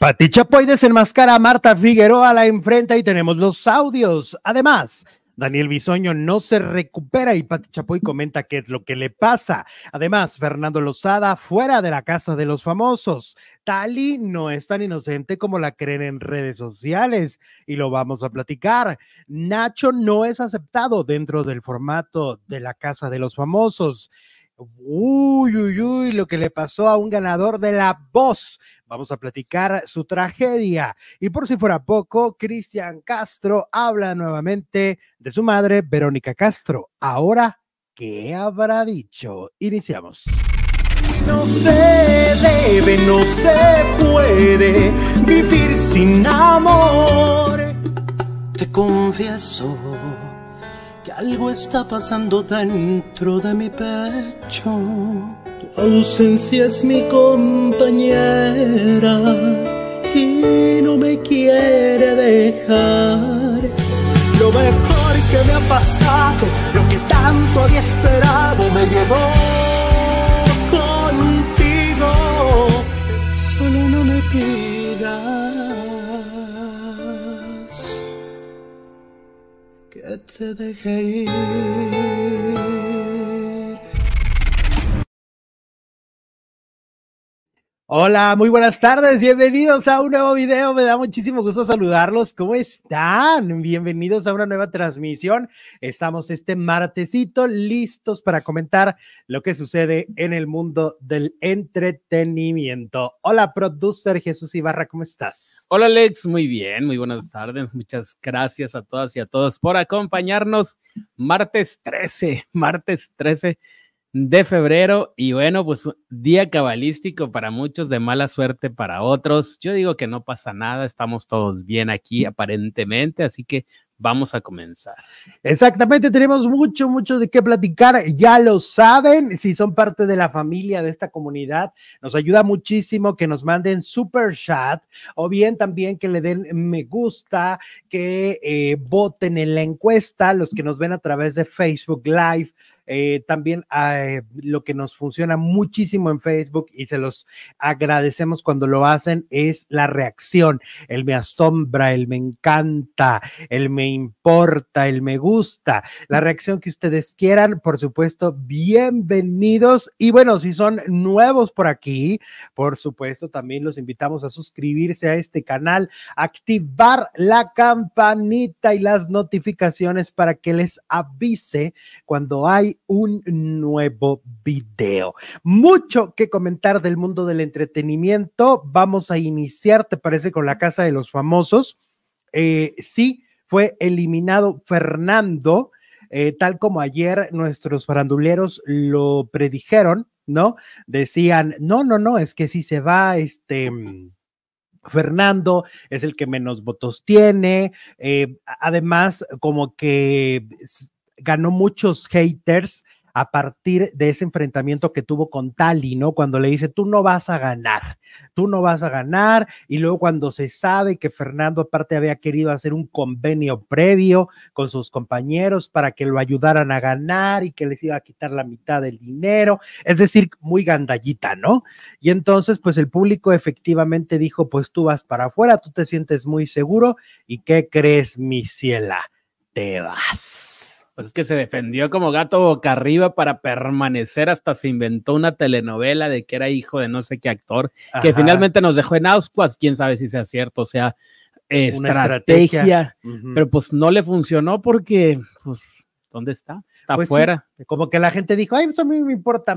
Pati Chapoy desenmascara a Marta Figueroa, la enfrenta y tenemos los audios. Además, Daniel Bisoño no se recupera y Pati Chapoy comenta qué es lo que le pasa. Además, Fernando Lozada fuera de la casa de los famosos. Tali no es tan inocente como la creen en redes sociales y lo vamos a platicar. Nacho no es aceptado dentro del formato de la casa de los famosos. Uy, uy, uy, lo que le pasó a un ganador de la voz. Vamos a platicar su tragedia. Y por si fuera poco, Cristian Castro habla nuevamente de su madre, Verónica Castro. Ahora, ¿qué habrá dicho? Iniciamos. No se debe, no se puede vivir sin amor. Te confieso algo está pasando dentro de mi pecho. Tu ausencia es mi compañera y no me quiere dejar. Lo mejor que me ha pasado, lo que tanto había esperado, me llevó contigo. Solo no me pidas que te deje ir. Hola, muy buenas tardes, bienvenidos a un nuevo video, me da muchísimo gusto saludarlos, ¿cómo están? Bienvenidos a una nueva transmisión, estamos este martesito listos para comentar lo que sucede en el mundo del entretenimiento. Hola, producer Jesús Ibarra, ¿cómo estás? Hola Alex, muy bien, muy buenas tardes, muchas gracias a todas y a todos por acompañarnos martes 13, martes 13 de febrero y bueno, pues día cabalístico para muchos, de mala suerte para otros. Yo digo que no pasa nada, estamos todos bien aquí aparentemente, así que vamos a comenzar. Exactamente, tenemos mucho, mucho de qué platicar, ya lo saben, si son parte de la familia de esta comunidad, nos ayuda muchísimo que nos manden super chat o bien también que le den me gusta, que eh, voten en la encuesta, los que nos ven a través de Facebook Live eh, también eh, lo que nos funciona muchísimo en Facebook y se los agradecemos cuando lo hacen es la reacción, el me asombra, el me encanta, el me importa, el me gusta, la reacción que ustedes quieran, por supuesto, bienvenidos. Y bueno, si son nuevos por aquí, por supuesto, también los invitamos a suscribirse a este canal, activar la campanita y las notificaciones para que les avise cuando hay un nuevo video. Mucho que comentar del mundo del entretenimiento. Vamos a iniciar, ¿te parece? Con la Casa de los Famosos. Eh, sí, fue eliminado Fernando, eh, tal como ayer nuestros faranduleros lo predijeron, ¿no? Decían, no, no, no, es que si se va este... Fernando es el que menos votos tiene. Eh, además, como que ganó muchos haters a partir de ese enfrentamiento que tuvo con Tali, ¿no? Cuando le dice, tú no vas a ganar, tú no vas a ganar, y luego cuando se sabe que Fernando aparte había querido hacer un convenio previo con sus compañeros para que lo ayudaran a ganar y que les iba a quitar la mitad del dinero, es decir, muy gandallita, ¿no? Y entonces, pues el público efectivamente dijo, pues tú vas para afuera, tú te sientes muy seguro, ¿y qué crees, mi ciela? Te vas. Pues es que se defendió como gato boca arriba para permanecer hasta se inventó una telenovela de que era hijo de no sé qué actor, que finalmente nos dejó en Auscuas, quién sabe si sea cierto, o sea, Una estrategia, pero pues no le funcionó porque, pues, ¿dónde está? Está Pues sí, afuera. Como que la gente dijo, ay, pues a mí me importa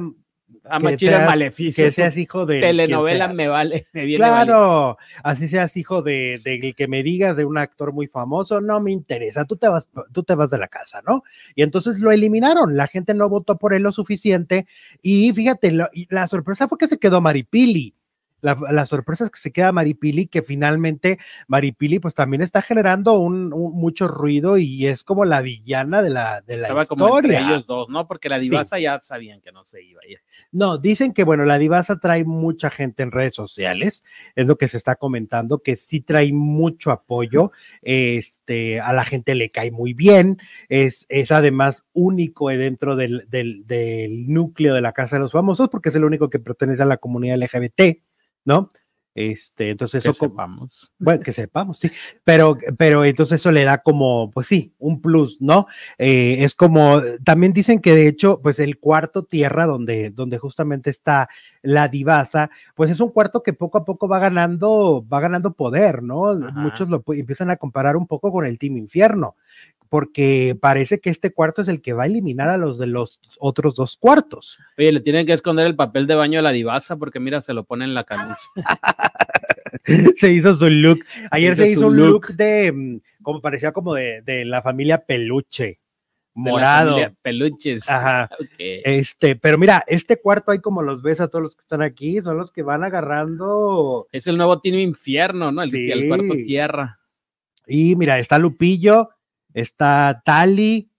A que Machila seas- maleficio. que seas hijo de telenovela me vale, me viene vale. Claro, así seas hijo de, de que me digas de un actor muy famoso, no me interesa, tú te vas, tú te vas de la casa, ¿no? Y entonces lo eliminaron, la gente no votó por él lo suficiente y fíjate, lo- y la sorpresa fue que se quedó Maripili. La, la sorpresa es que se queda Maripili, que finalmente Maripili pues también está generando un, un- mucho ruido y es como la villana de la, de la Estaba como entre historia. ellos dos, ¿no? Porque la Sí. divasa ya sabían que no se iba a ir. No, dicen que bueno, la divasa trae mucha gente en redes sociales, es lo que se está comentando, que sí trae mucho apoyo, este, a la gente le cae muy bien, es, es además único dentro del, del, del núcleo de la Casa de los Famosos, porque es el único que pertenece a la comunidad LGBT, ¿no? Este, entonces eso que sepamos. Bueno, que sepamos, sí. Pero, pero entonces eso le da como, pues sí, un plus, ¿no? Eh, es como, también dicen que de hecho, pues el cuarto tierra donde, donde justamente está la divasa, pues es un cuarto que poco a poco va ganando, va ganando poder, ¿no? Muchos lo empiezan a comparar un poco con el Team Infierno, porque parece que este cuarto es el que va a eliminar a los de los otros dos cuartos. Oye, le tienen que esconder el papel de baño a la divasa porque mira, se lo pone en la camisa. se hizo su look. Ayer se hizo, un look. de, mm, como parecía como de, de la familia peluche. Morado. peluches. Ajá. Este, pero mira, este cuarto hay como los ves a todos los que están aquí, son los que van agarrando. Es el nuevo Team Infierno, ¿no? El, sí. el cuarto tierra. Y mira, está Lupillo, está Tali,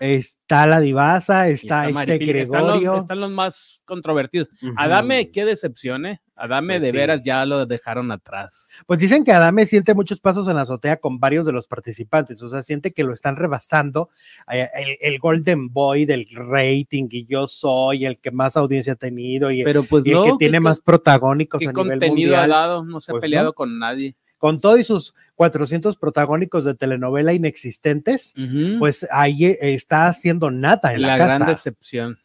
está la Divasa, está, este Gregorio. Están los, más controvertidos. Adame, qué decepción, ¿eh? Adame pues de veras ya lo dejaron atrás. Pues dicen que Adame siente muchos pasos en la azotea con varios de los participantes, o sea, siente que lo están rebasando. Eh, el, Golden Boy del rating y yo soy el que más audiencia ha tenido y, Pero pues el que tiene más protagónicos a nivel mundial. Ha dado, no se ha pues peleado con nadie con todos sus 400 protagónicos de telenovela inexistentes, pues ahí eh, está haciendo nada en la, la gran decepción.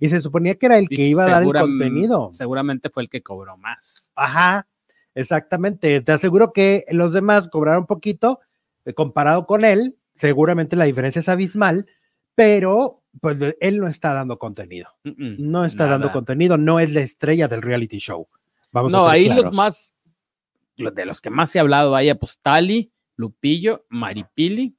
Y se suponía que era el que iba a dar el contenido. Seguramente fue el que cobró más. Ajá, exactamente. Te aseguro que los demás cobraron poquito eh, comparado con él. Seguramente la diferencia es abismal, pero pues él no está dando contenido. no está dando contenido, no es la estrella del reality show. Vamos no, ahí los más de los que más se ha hablado, vaya, pues Tali, Lupillo, Maripili.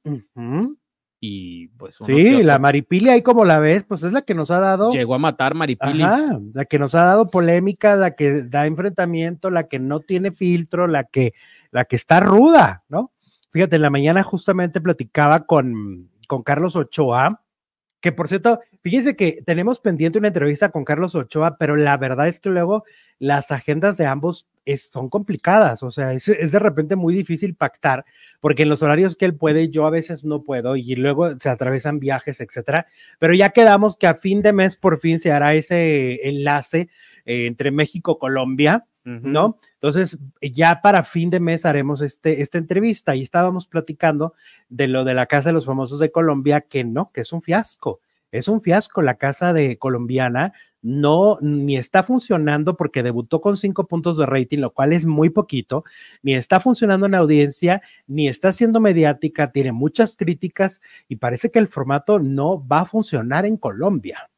Y pues. Sí, la Maripili, ahí como la ves, pues es la que nos ha dado. Llegó a matar Maripili. la que nos ha dado polémica, la que da enfrentamiento, la que no tiene filtro, la que, la que está ruda, ¿no? Fíjate, en la mañana justamente platicaba con, con Carlos Ochoa, que por cierto, fíjense que tenemos pendiente una entrevista con Carlos Ochoa, pero la verdad es que luego las agendas de ambos son complicadas, o sea, es, de repente muy difícil pactar, porque en los horarios que él puede, yo a veces no puedo y luego se atravesan viajes, etcétera, pero ya quedamos que a fin de mes por fin se hará ese enlace eh, entre México, Colombia, ¿no? Entonces, ya para fin de mes haremos este, esta entrevista y estábamos platicando de lo de la Casa de los Famosos de Colombia, que no, que es un fiasco. Es un fiasco la casa de colombiana, no, ni está funcionando porque debutó con cinco puntos de rating, lo cual es muy poquito, ni está funcionando en audiencia, ni está siendo mediática, tiene muchas críticas y parece que el formato no va a funcionar en Colombia.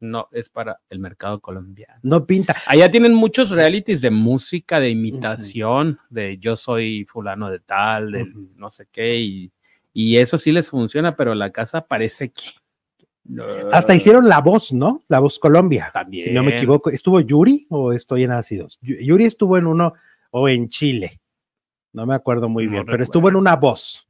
No, es para el mercado colombiano. No pinta. Allá tienen muchos realities de música, de imitación, de yo soy fulano de tal, de no sé qué, y, y eso sí les funciona, pero la casa parece que hasta hicieron la voz, ¿no? La voz Colombia. También. Si no me equivoco. ¿Estuvo Yuri o estoy en ácidos? Yuri estuvo en uno o en Chile. No me acuerdo muy bien, pero estuvo en una voz.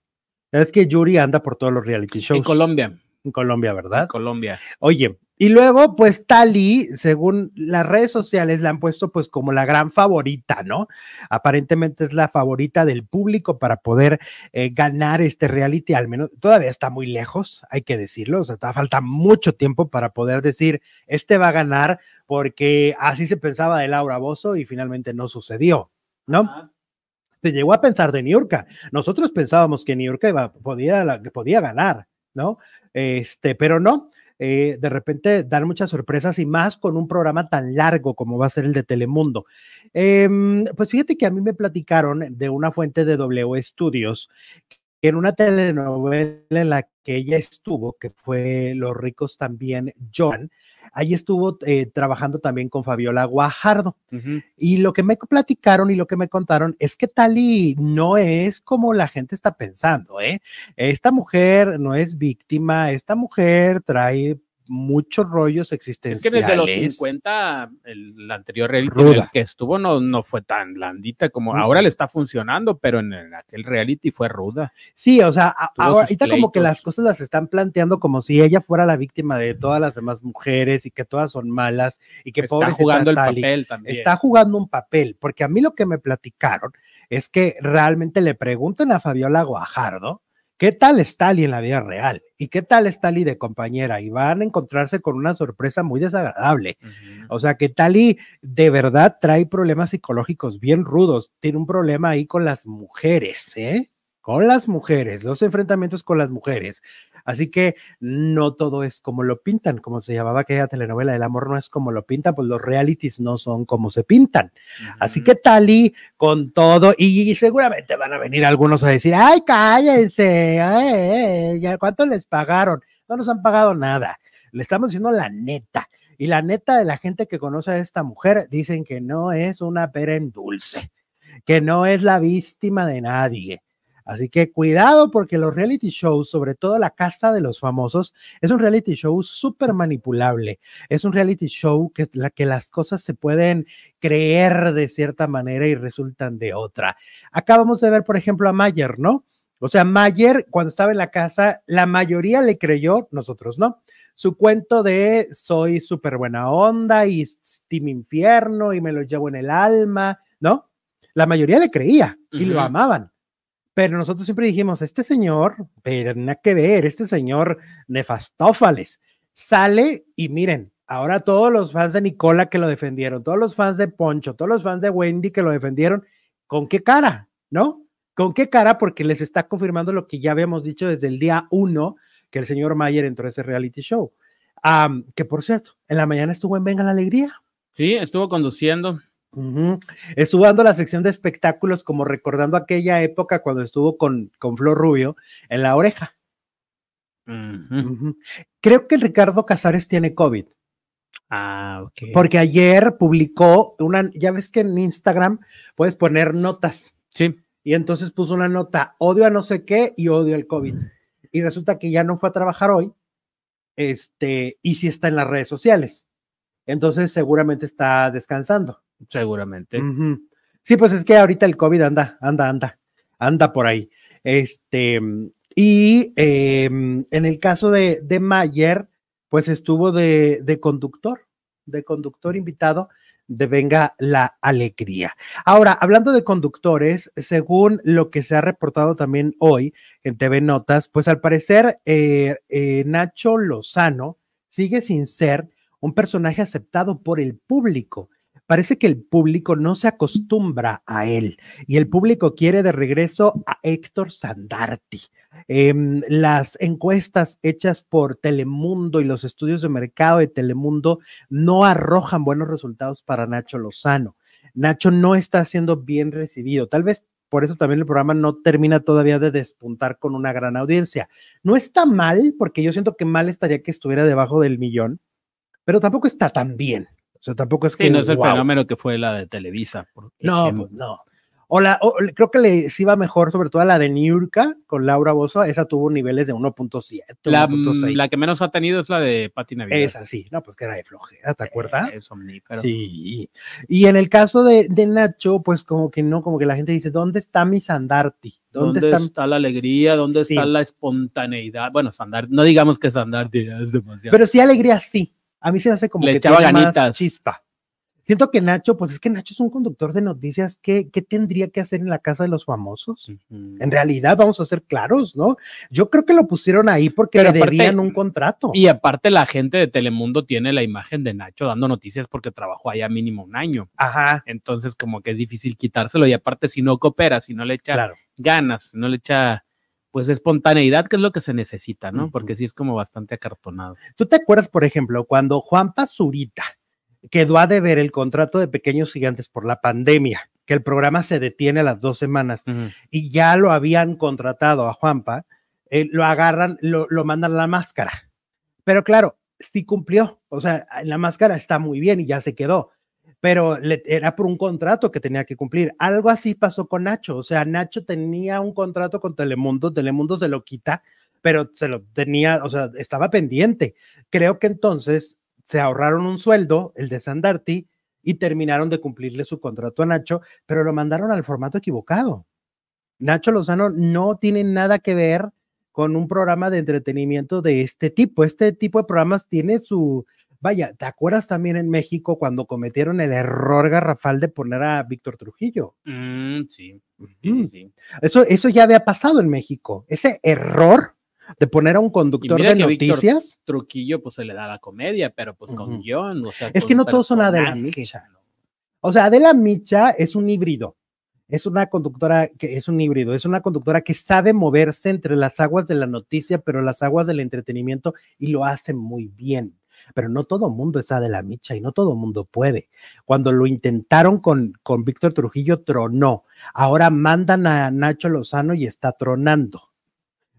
Es que Yuri anda por todos los reality shows. En Colombia. En Colombia, ¿verdad? En Colombia. Oye, y luego, pues Tali, según las redes sociales, la han puesto pues como la gran favorita, ¿no? Aparentemente es la favorita del público para poder eh, ganar este reality, al menos todavía está muy lejos, hay que decirlo, o sea, falta mucho tiempo para poder decir, este va a ganar, porque así se pensaba de Laura Bozo y finalmente no sucedió, ¿no? Se llegó a pensar de Niurka. Nosotros pensábamos que Niurka iba, podía, podía ganar, ¿no? Este, pero no eh, de repente dar muchas sorpresas y más con un programa tan largo como va a ser el de Telemundo. Em, pues fíjate que a mí me platicaron de una fuente de W Studios en una telenovela en la que ella estuvo, que fue Los ricos también, Joan, ahí estuvo eh, trabajando también con Fabiola Guajardo. Y lo que me platicaron y lo que me contaron es que Tali no es como la gente está pensando, ¿eh? Esta mujer no es víctima, esta mujer trae muchos rollos existenciales. Es que desde los 50, el, anterior reality que estuvo no, no fue tan blandita como ahora le está funcionando, pero en, aquel reality fue ruda. Sí, o sea, ahorita como que las cosas las están planteando como si ella fuera la víctima de todas las demás mujeres y que todas son malas y que está jugando el papel también. Está jugando un papel, porque a mí lo que me platicaron es que realmente le preguntan a Fabiola Guajardo ¿Qué tal es Tali en la vida real? ¿Y qué tal es Tali de compañera? Y van a encontrarse con una sorpresa muy desagradable. O sea, que Tali de verdad trae problemas psicológicos bien rudos. Tiene un problema ahí con las mujeres, ¿eh? con las mujeres, los enfrentamientos con las mujeres. Así que no todo es como lo pintan, como se llamaba aquella telenovela, El amor no es como lo pintan, pues los realities no son como se pintan. Así que Tali, con todo, y, seguramente van a venir algunos a decir, ay, cállense, ay, ¿cuánto les pagaron? No nos han pagado nada, le estamos diciendo la neta. Y la neta de la gente que conoce a esta mujer dicen que no es una pera en dulce, que no es la víctima de nadie, Así que cuidado porque los reality shows, sobre todo la casa de los famosos, es un reality show súper manipulable. Es un reality show que, la, que las cosas se pueden creer de cierta manera y resultan de otra. Acabamos de ver, por ejemplo, a Mayer, ¿no? O sea, Mayer, cuando estaba en la casa, la mayoría le creyó, nosotros no. Su cuento de soy súper buena onda y Team Infierno y me lo llevo en el alma, ¿no? La mayoría le creía y lo amaban pero nosotros siempre dijimos, este señor, pero nada que ver, este señor nefastófales, sale y miren, ahora todos los fans de Nicola que lo defendieron, todos los fans de Poncho, todos los fans de Wendy que lo defendieron, ¿con qué cara? ¿No? ¿Con qué cara? Porque les está confirmando lo que ya habíamos dicho desde el día uno, que el señor Mayer entró a ese reality show. que por cierto, en la mañana estuvo en Venga la Alegría. Sí, estuvo conduciendo. Estuvo dando la sección de espectáculos como recordando aquella época cuando estuvo con, con Flor Rubio en la oreja. Creo que Ricardo Casares tiene COVID. Ah, ok. Porque ayer publicó una, ya ves que en Instagram puedes poner notas. Sí. Y entonces puso una nota, odio a no sé qué y odio el COVID. Y resulta que ya no fue a trabajar hoy, este, y sí está en las redes sociales. Entonces seguramente está descansando. Seguramente. Sí, pues es que ahorita el COVID anda, anda, anda, anda por ahí. Este, y em, en el caso de, de Mayer, pues estuvo de, de conductor, de conductor invitado de Venga la Alegría. Ahora, hablando de conductores, según lo que se ha reportado también hoy en TV Notas, pues al parecer eh, eh, Nacho Lozano sigue sin ser un personaje aceptado por el público parece que el público no se acostumbra a él y el público quiere de regreso a Héctor Sandarti. Em, las encuestas hechas por Telemundo y los estudios de mercado de Telemundo no arrojan buenos resultados para Nacho Lozano. Nacho no está siendo bien recibido. Tal vez por eso también el programa no termina todavía de despuntar con una gran audiencia. No está mal, porque yo siento que mal estaría que estuviera debajo del millón, pero tampoco está tan bien. O sea, tampoco es que. no es el fenómeno que fue la de Televisa. no, pues no. O, la, creo que le iba mejor, sobre todo a la de Niurka con Laura Bozo. Esa tuvo niveles de 1.7. La, la, que menos ha tenido es la de Pati Navidad. Esa sí, no, pues que era de flojera, ¿te acuerdas? Es Sí. Y en el caso de, de, Nacho, pues como que no, como que la gente dice, ¿dónde está mi Sandarti? ¿Dónde, está... la alegría? ¿Dónde está la espontaneidad? Bueno, Sandarti, no digamos que Sandarti es demasiado. Pero sí alegría, sí. A mí se hace como Le que echaba ganitas. chispa. Siento que Nacho, pues es que Nacho es un conductor de noticias. ¿Qué, qué tendría que hacer en la casa de los famosos? En realidad, vamos a ser claros, ¿no? Yo creo que lo pusieron ahí porque le debían un contrato. Y aparte, la gente de Telemundo tiene la imagen de Nacho dando noticias porque trabajó allá mínimo un año. Ajá. Entonces, como que es difícil quitárselo. Y aparte, si no coopera, si no le echa ganas, si no le echa pues espontaneidad, que es lo que se necesita, ¿no? Porque sí es como bastante acartonado. ¿Tú te acuerdas, por ejemplo, cuando Juan Pazurita quedó a deber el contrato de Pequeños Gigantes por la pandemia, que el programa se detiene a las dos semanas y ya lo habían contratado a Juanpa, eh, lo agarran, lo, lo mandan a la máscara. Pero claro, sí cumplió, o sea, la máscara está muy bien y ya se quedó pero era por un contrato que tenía que cumplir. Algo así pasó con Nacho, o sea, Nacho tenía un contrato con Telemundo, Telemundo se lo quita, pero se lo tenía, o sea, estaba pendiente. Creo que entonces se ahorraron un sueldo, el de Sandarti, y terminaron de cumplirle su contrato a Nacho, pero lo mandaron al formato equivocado. Nacho Lozano no tiene nada que ver con un programa de entretenimiento de este tipo. Este tipo de programas tiene su, Vaya, ¿te acuerdas también en México cuando cometieron el error garrafal de poner a Víctor Trujillo? Mm, sí, sí. Eso, eso ya había pasado en México. Ese error de poner a un conductor de noticias. Truquillo, pues se le da la comedia, pero pues con Ujú. guion, o sea. Es que no todos son Adela. Micha. O sea, Adela Micha es un híbrido. Es una conductora que es un híbrido, es una conductora que sabe moverse entre las aguas de la noticia, pero las aguas del entretenimiento y lo hace muy bien. Pero no todo mundo es Adela Micha y no todo mundo puede. Cuando lo intentaron con, con Víctor Trujillo, tronó. Ahora mandan a Nacho Lozano y está tronando.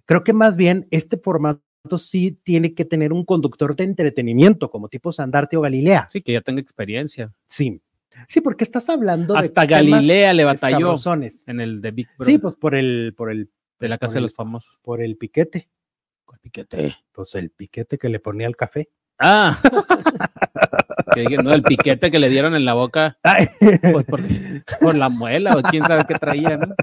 Creo que más bien este formato sí tiene que tener un conductor de entretenimiento, como tipo Sandarte o Galilea. Sí, que ya tenga experiencia. Sí. Sí, porque estás hablando de Hasta temas Galilea le batalló en el de Big Brother, Sí, pues por el, por el, de la Casa de el- los Famosos. por el piquete. ¿Cuál piquete? Pues el piquete que le ponía al café. Ah, que no, el piquete que le dieron en la boca, pues por, por la muela o quién sabe qué traía, ¿no?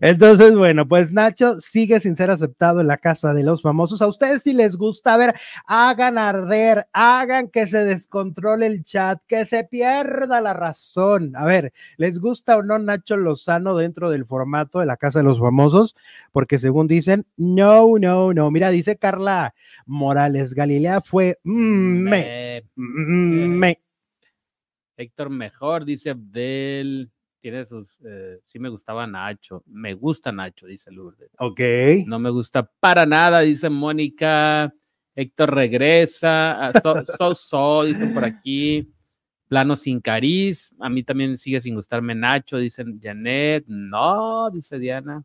Entonces, bueno, pues Nacho sigue sin ser aceptado en la casa de los famosos. A ustedes si les gusta, a ver, hagan arder, hagan que se descontrole el chat, que se pierda la razón. A ver, ¿les gusta o no Nacho Lozano dentro del formato de la casa de los famosos? Porque según dicen, no, no, no. Mira, dice Carla Morales, Galilea fue mm, me, Me- mm, me. Héctor Mejor, dice Abdel. Tiene sus. eh, sí, me gustaba Nacho. Me gusta Nacho, dice Lourdes. Ok. No me gusta para nada, dice Mónica. Héctor regresa. ah, So, so, so, dicen por aquí. Plano sin cariz. A mí también sigue sin gustarme Nacho, dicen Janet. No, dice Diana.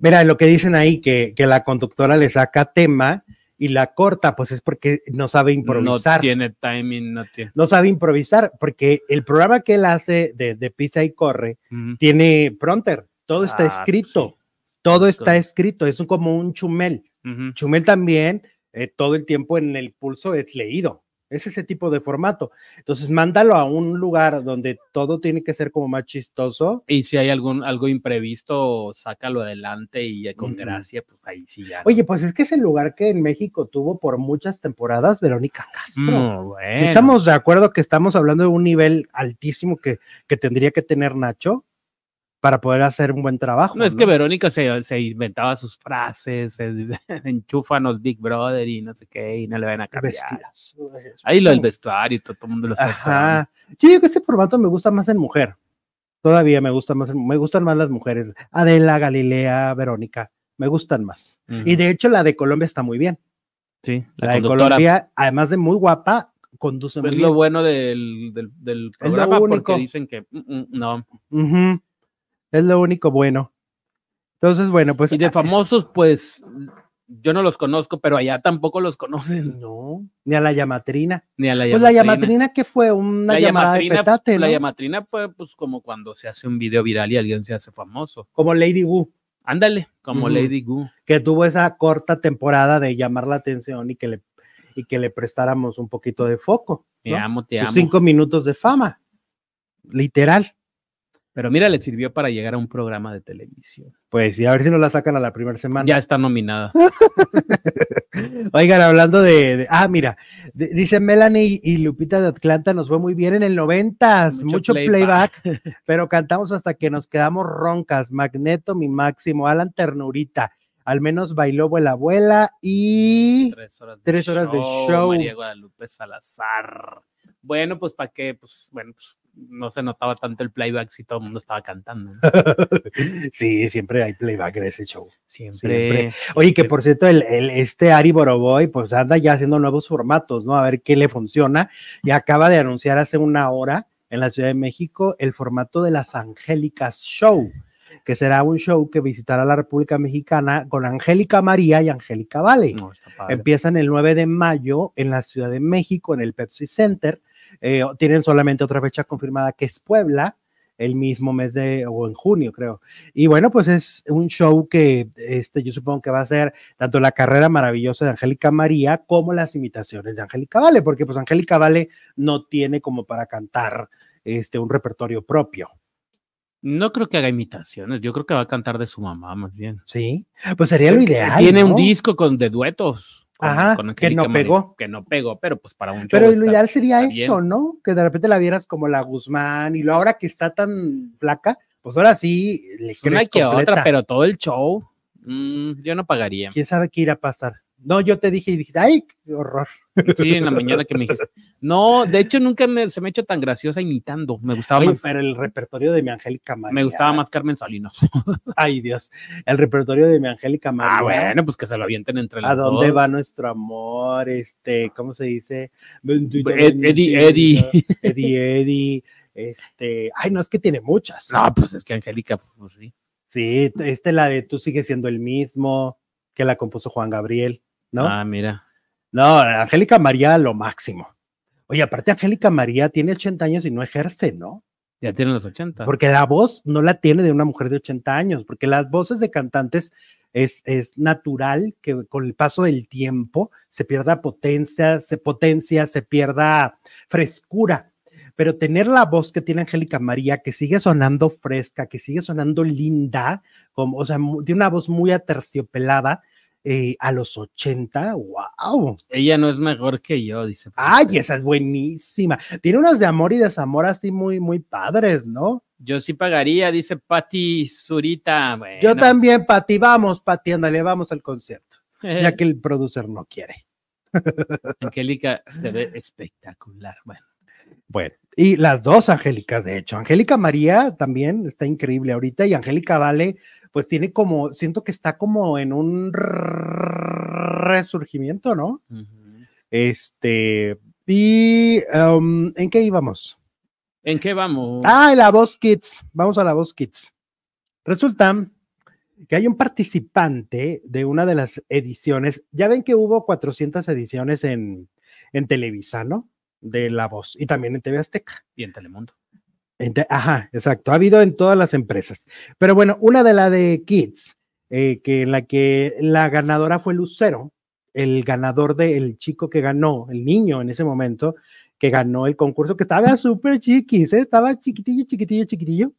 Mira, lo que dicen ahí, que, que la conductora le saca tema y la corta, pues es porque no sabe improvisar. No tiene timing, no tiene. no sabe improvisar, porque el programa que él hace de, de Pisa y Corre tiene pronter, todo está Ah, escrito, sí. todo Sí, está escrito, es un- como un chumel. Chumel también, eh, todo el tiempo en el pulso es leído, es ese tipo de formato. Entonces, mándalo a un lugar donde todo tiene que ser como más chistoso. Y si hay algún algo imprevisto, sácalo adelante y con gracia, pues ahí sí ya. Oye, pues es que es el lugar que en México tuvo por muchas temporadas Verónica Castro. Muy bueno. Si estamos de acuerdo que estamos hablando de un nivel altísimo que, que tendría que tener Nacho para poder hacer un buen trabajo. No, es que Verónica se, se inventaba sus frases, se enchúfanos Big Brother y no sé qué, y no le van a cambiar. Vestidas. Ahí lo del vestuario, todo, todo el mundo lo está esperando. Ajá. Yo digo que este formato me gusta más en mujer. Todavía me gusta más, me gustan más las mujeres. Adela, Galilea, Verónica, me gustan más. Ujú. Y de hecho la de Colombia está muy bien. sí, La, la, de. Colombia, además de muy guapa, conduce muy Es bien. lo bueno del, del, del programa porque dicen que mm, mm, no. Ujú. Es lo único bueno. Entonces, bueno, pues. Y de famosos, pues yo no los conozco, pero allá tampoco los conocen. No, ni a la llamatrina. Ni a la Pues la llamatrina. llamatrina que fue una La llamada de llamatrina, la llamatrina fue pues como cuando se hace un video viral y alguien se hace famoso. Como Lady Wu, Ándale, como. Lady Gu. que tuvo esa corta temporada de llamar la atención y que le, y que le prestáramos un poquito de foco. Te amo, te Sus amo. cinco minutos de fama. Literal. Pero mira, le sirvió para llegar a un programa de televisión. Pues y a ver si nos la sacan a la primera semana. Ya está nominada. Oigan, hablando de, de- ah, mira, de- dice Melanie y Lupita de Atlanta nos fue muy bien en el noventas, mucho, Mucho playback, playback. pero cantamos hasta que nos quedamos roncas. Magneto, mi máximo, Alan Ternurita, al menos bailó Vuela Abuela y Tres horas de Tres horas de show. María Guadalupe Salazar. Bueno, pues para qué, pues bueno, pues no se notaba tanto el playback si todo el mundo estaba cantando. ¿no? sí, siempre hay playback en ese show. Siempre. Siempre. Oye, que por cierto, el, el- este Ari Boroboy, pues anda ya haciendo nuevos formatos, ¿no? A ver qué le funciona. Y acaba de anunciar hace una hora en la Ciudad de México el formato de las Angélicas Show, que será un show que visitará la República Mexicana con Angélica María y Angélica Vale. No. Empiezan el 9 de mayo en la Ciudad de México, en el Pepsi Center. Eh, tienen solamente otra fecha confirmada que es Puebla, el mismo mes de, o en junio, creo. Y bueno, pues es un show que este, yo supongo que va a ser tanto la carrera maravillosa de Angélica María como las imitaciones de Angélica Vale, porque pues Angélica Vale no tiene como para cantar este, un repertorio propio. No creo que haga imitaciones, yo creo que va a cantar de su mamá más bien. Sí, pues sería lo ideal. Tiene ¿no? un disco con de duetos. Con, Ajá, con que no pegó. Que no pegó, pero pues para un show Pero lo ideal sería eso, bien. ¿no? Que de repente la vieras como la Guzmán y lo ahora que está tan flaca, pues ahora sí le Una crees que completa. otra, pero todo el show, mm, yo no pagaría. ¿Quién sabe qué irá a pasar? No, yo te dije y dijiste, ay, qué horror. Sí, en la mañana que me dijiste. No, de hecho nunca me- se me ha hecho tan graciosa imitando. Me gustaba Oye, más. pero el repertorio de mi Angélica María. Me gustaba más Carmen Salinas. Ay, Dios. El repertorio de mi Angélica María. Ah, bueno, pues que se lo avienten entre los ¿A dónde dos. va nuestro amor? Este, ¿cómo se dice? Ed- Eddie, Eddie. Eddie, Eddie. Este, ay, no, es que tiene muchas. No, pues es que Angélica, pues sí. Sí, este, la de tú sigues siendo el mismo, que la compuso Juan Gabriel, ¿no? Ah, mira. No, Angélica María, lo máximo. Oye, aparte, Angélica María tiene 80 años y no ejerce, ¿no? Ya tienen los 80. Porque la voz no la tiene de una mujer de 80 años, porque las voces de cantantes es, es natural que con el paso del tiempo se pierda potencia, se potencia, se pierda frescura. Pero tener la voz que tiene Angélica María, que sigue sonando fresca, que sigue sonando linda, como, o sea, tiene una voz muy aterciopelada eh, a los 80, wow. Ella no es mejor que yo, dice. Ay, esa es buenísima. Tiene unas de amor y desamor así muy, muy padres, ¿no? Yo sí pagaría, dice Patti Zurita. Bueno, Yo también, Pati, vamos, Pati, ándale, vamos al concierto, ya que el producer no quiere. Angélica se ve espectacular. Bueno, Bueno, y las dos Angélicas, de hecho, Angélica María también está increíble ahorita y Angélica Vale, pues tiene como, siento que está como en un resurgimiento, ¿no? Este, y um, ¿en qué íbamos? ¿en qué vamos? Ah, la Voz Kids. Vamos a la Voz Kids. Resulta que hay un participante de una de las ediciones. Ya ven que hubo 400 ediciones en, en Televisa, ¿no? De La Voz y también en TV Azteca. Y en Telemundo. En te- Ajá, exacto. Ha habido en todas las empresas. Pero bueno, una de la de Kids, eh, que en la que la ganadora fue Lucero, el ganador del chico que ganó, el niño en ese momento, que ganó el concurso, que estaba súper chiquis, ¿eh? estaba chiquitillo, chiquitillo, chiquitillo.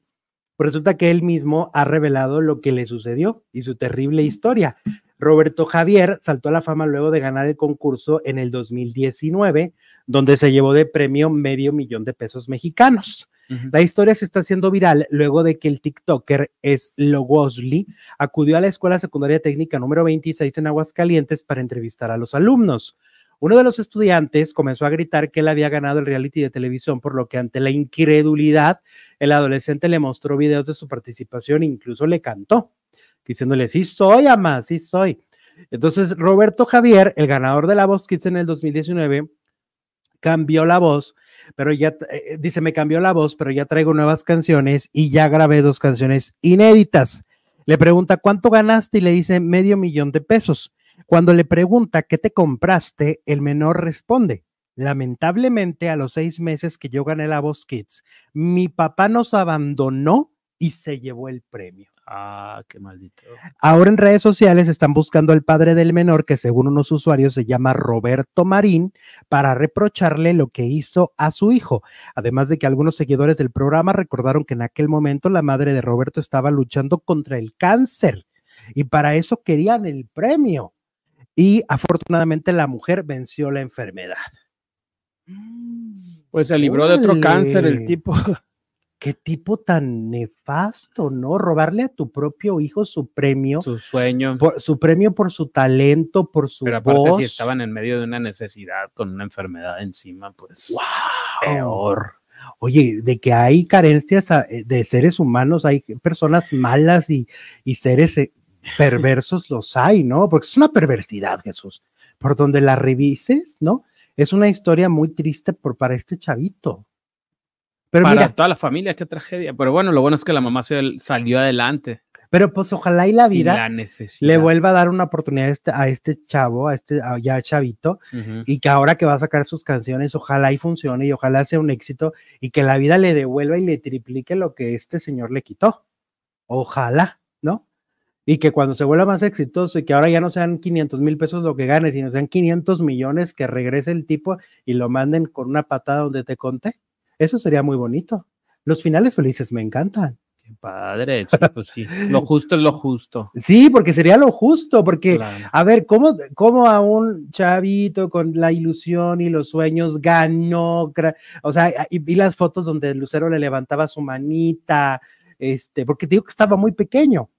Resulta que él mismo ha revelado lo que le sucedió y su terrible historia. Roberto Javier saltó a la fama luego de ganar el concurso en el 2019, donde se llevó de premio medio millón de pesos mexicanos. La historia se está haciendo viral luego de que el TikToker es Logosly acudió a la Escuela Secundaria Técnica número 26 en Aguascalientes para entrevistar a los alumnos. Uno de los estudiantes comenzó a gritar que él había ganado el reality de televisión, por lo que ante la incredulidad, el adolescente le mostró videos de su participación e incluso le cantó, diciéndole, sí soy, ama, sí soy. Entonces, Roberto Javier, el ganador de la Voz Kids en el 2019, cambió la voz, pero ya, eh, dice, me cambió la voz, pero ya traigo nuevas canciones y ya grabé dos canciones inéditas. Le pregunta, ¿cuánto ganaste? Y le dice, medio millón de pesos. Cuando le pregunta, ¿qué te compraste? El menor responde, lamentablemente a los seis meses que yo gané la Voz Kids, mi papá nos abandonó y se llevó el premio. Ah, qué maldito. Ahora en redes sociales están buscando al padre del menor, que según unos usuarios se llama Roberto Marín, para reprocharle lo que hizo a su hijo. Además de que algunos seguidores del programa recordaron que en aquel momento la madre de Roberto estaba luchando contra el cáncer y para eso querían el premio. Y afortunadamente la mujer venció la enfermedad. Pues se libró de otro cáncer el tipo. Qué tipo tan nefasto, ¿no? Robarle a tu propio hijo su premio, Su sueño. por, su premio por su talento, por su Pero aparte, voz. si estaban en medio de una necesidad con una enfermedad encima, pues ¡Wow! peor. Oye, de que hay carencias eh, de seres humanos, hay personas malas y, y seres eh, perversos los hay, ¿no? Porque es una perversidad, Jesús. Por donde la revises, ¿no? Es una historia muy triste por, para este chavito. Pero Para mira, toda la familia, qué tragedia. Pero bueno, lo bueno es que la mamá salió adelante. pero pues ojalá y la vida la le vuelva a dar una oportunidad a este, a este chavo, a este a ya chavito, y que ahora que va a sacar sus canciones, ojalá y funcione y ojalá sea un éxito y que la vida le devuelva y le triplique lo que este señor le quitó. Ojalá, ¿no? Y que cuando se vuelva más exitoso y que ahora ya no sean 500 mil pesos lo que gane, sino sean 500 millones, que regrese el tipo y lo manden con una patada donde te conté. Eso sería muy bonito. Los finales felices me encantan. Qué padre, sí, pues sí. Lo justo es lo justo. Sí, porque sería lo justo, porque, Claro. a ver, ¿cómo, ¿cómo a un chavito con la ilusión y los sueños ganó? O sea, y vi las fotos donde Lucero le levantaba su manita, este, porque te digo que estaba muy pequeño.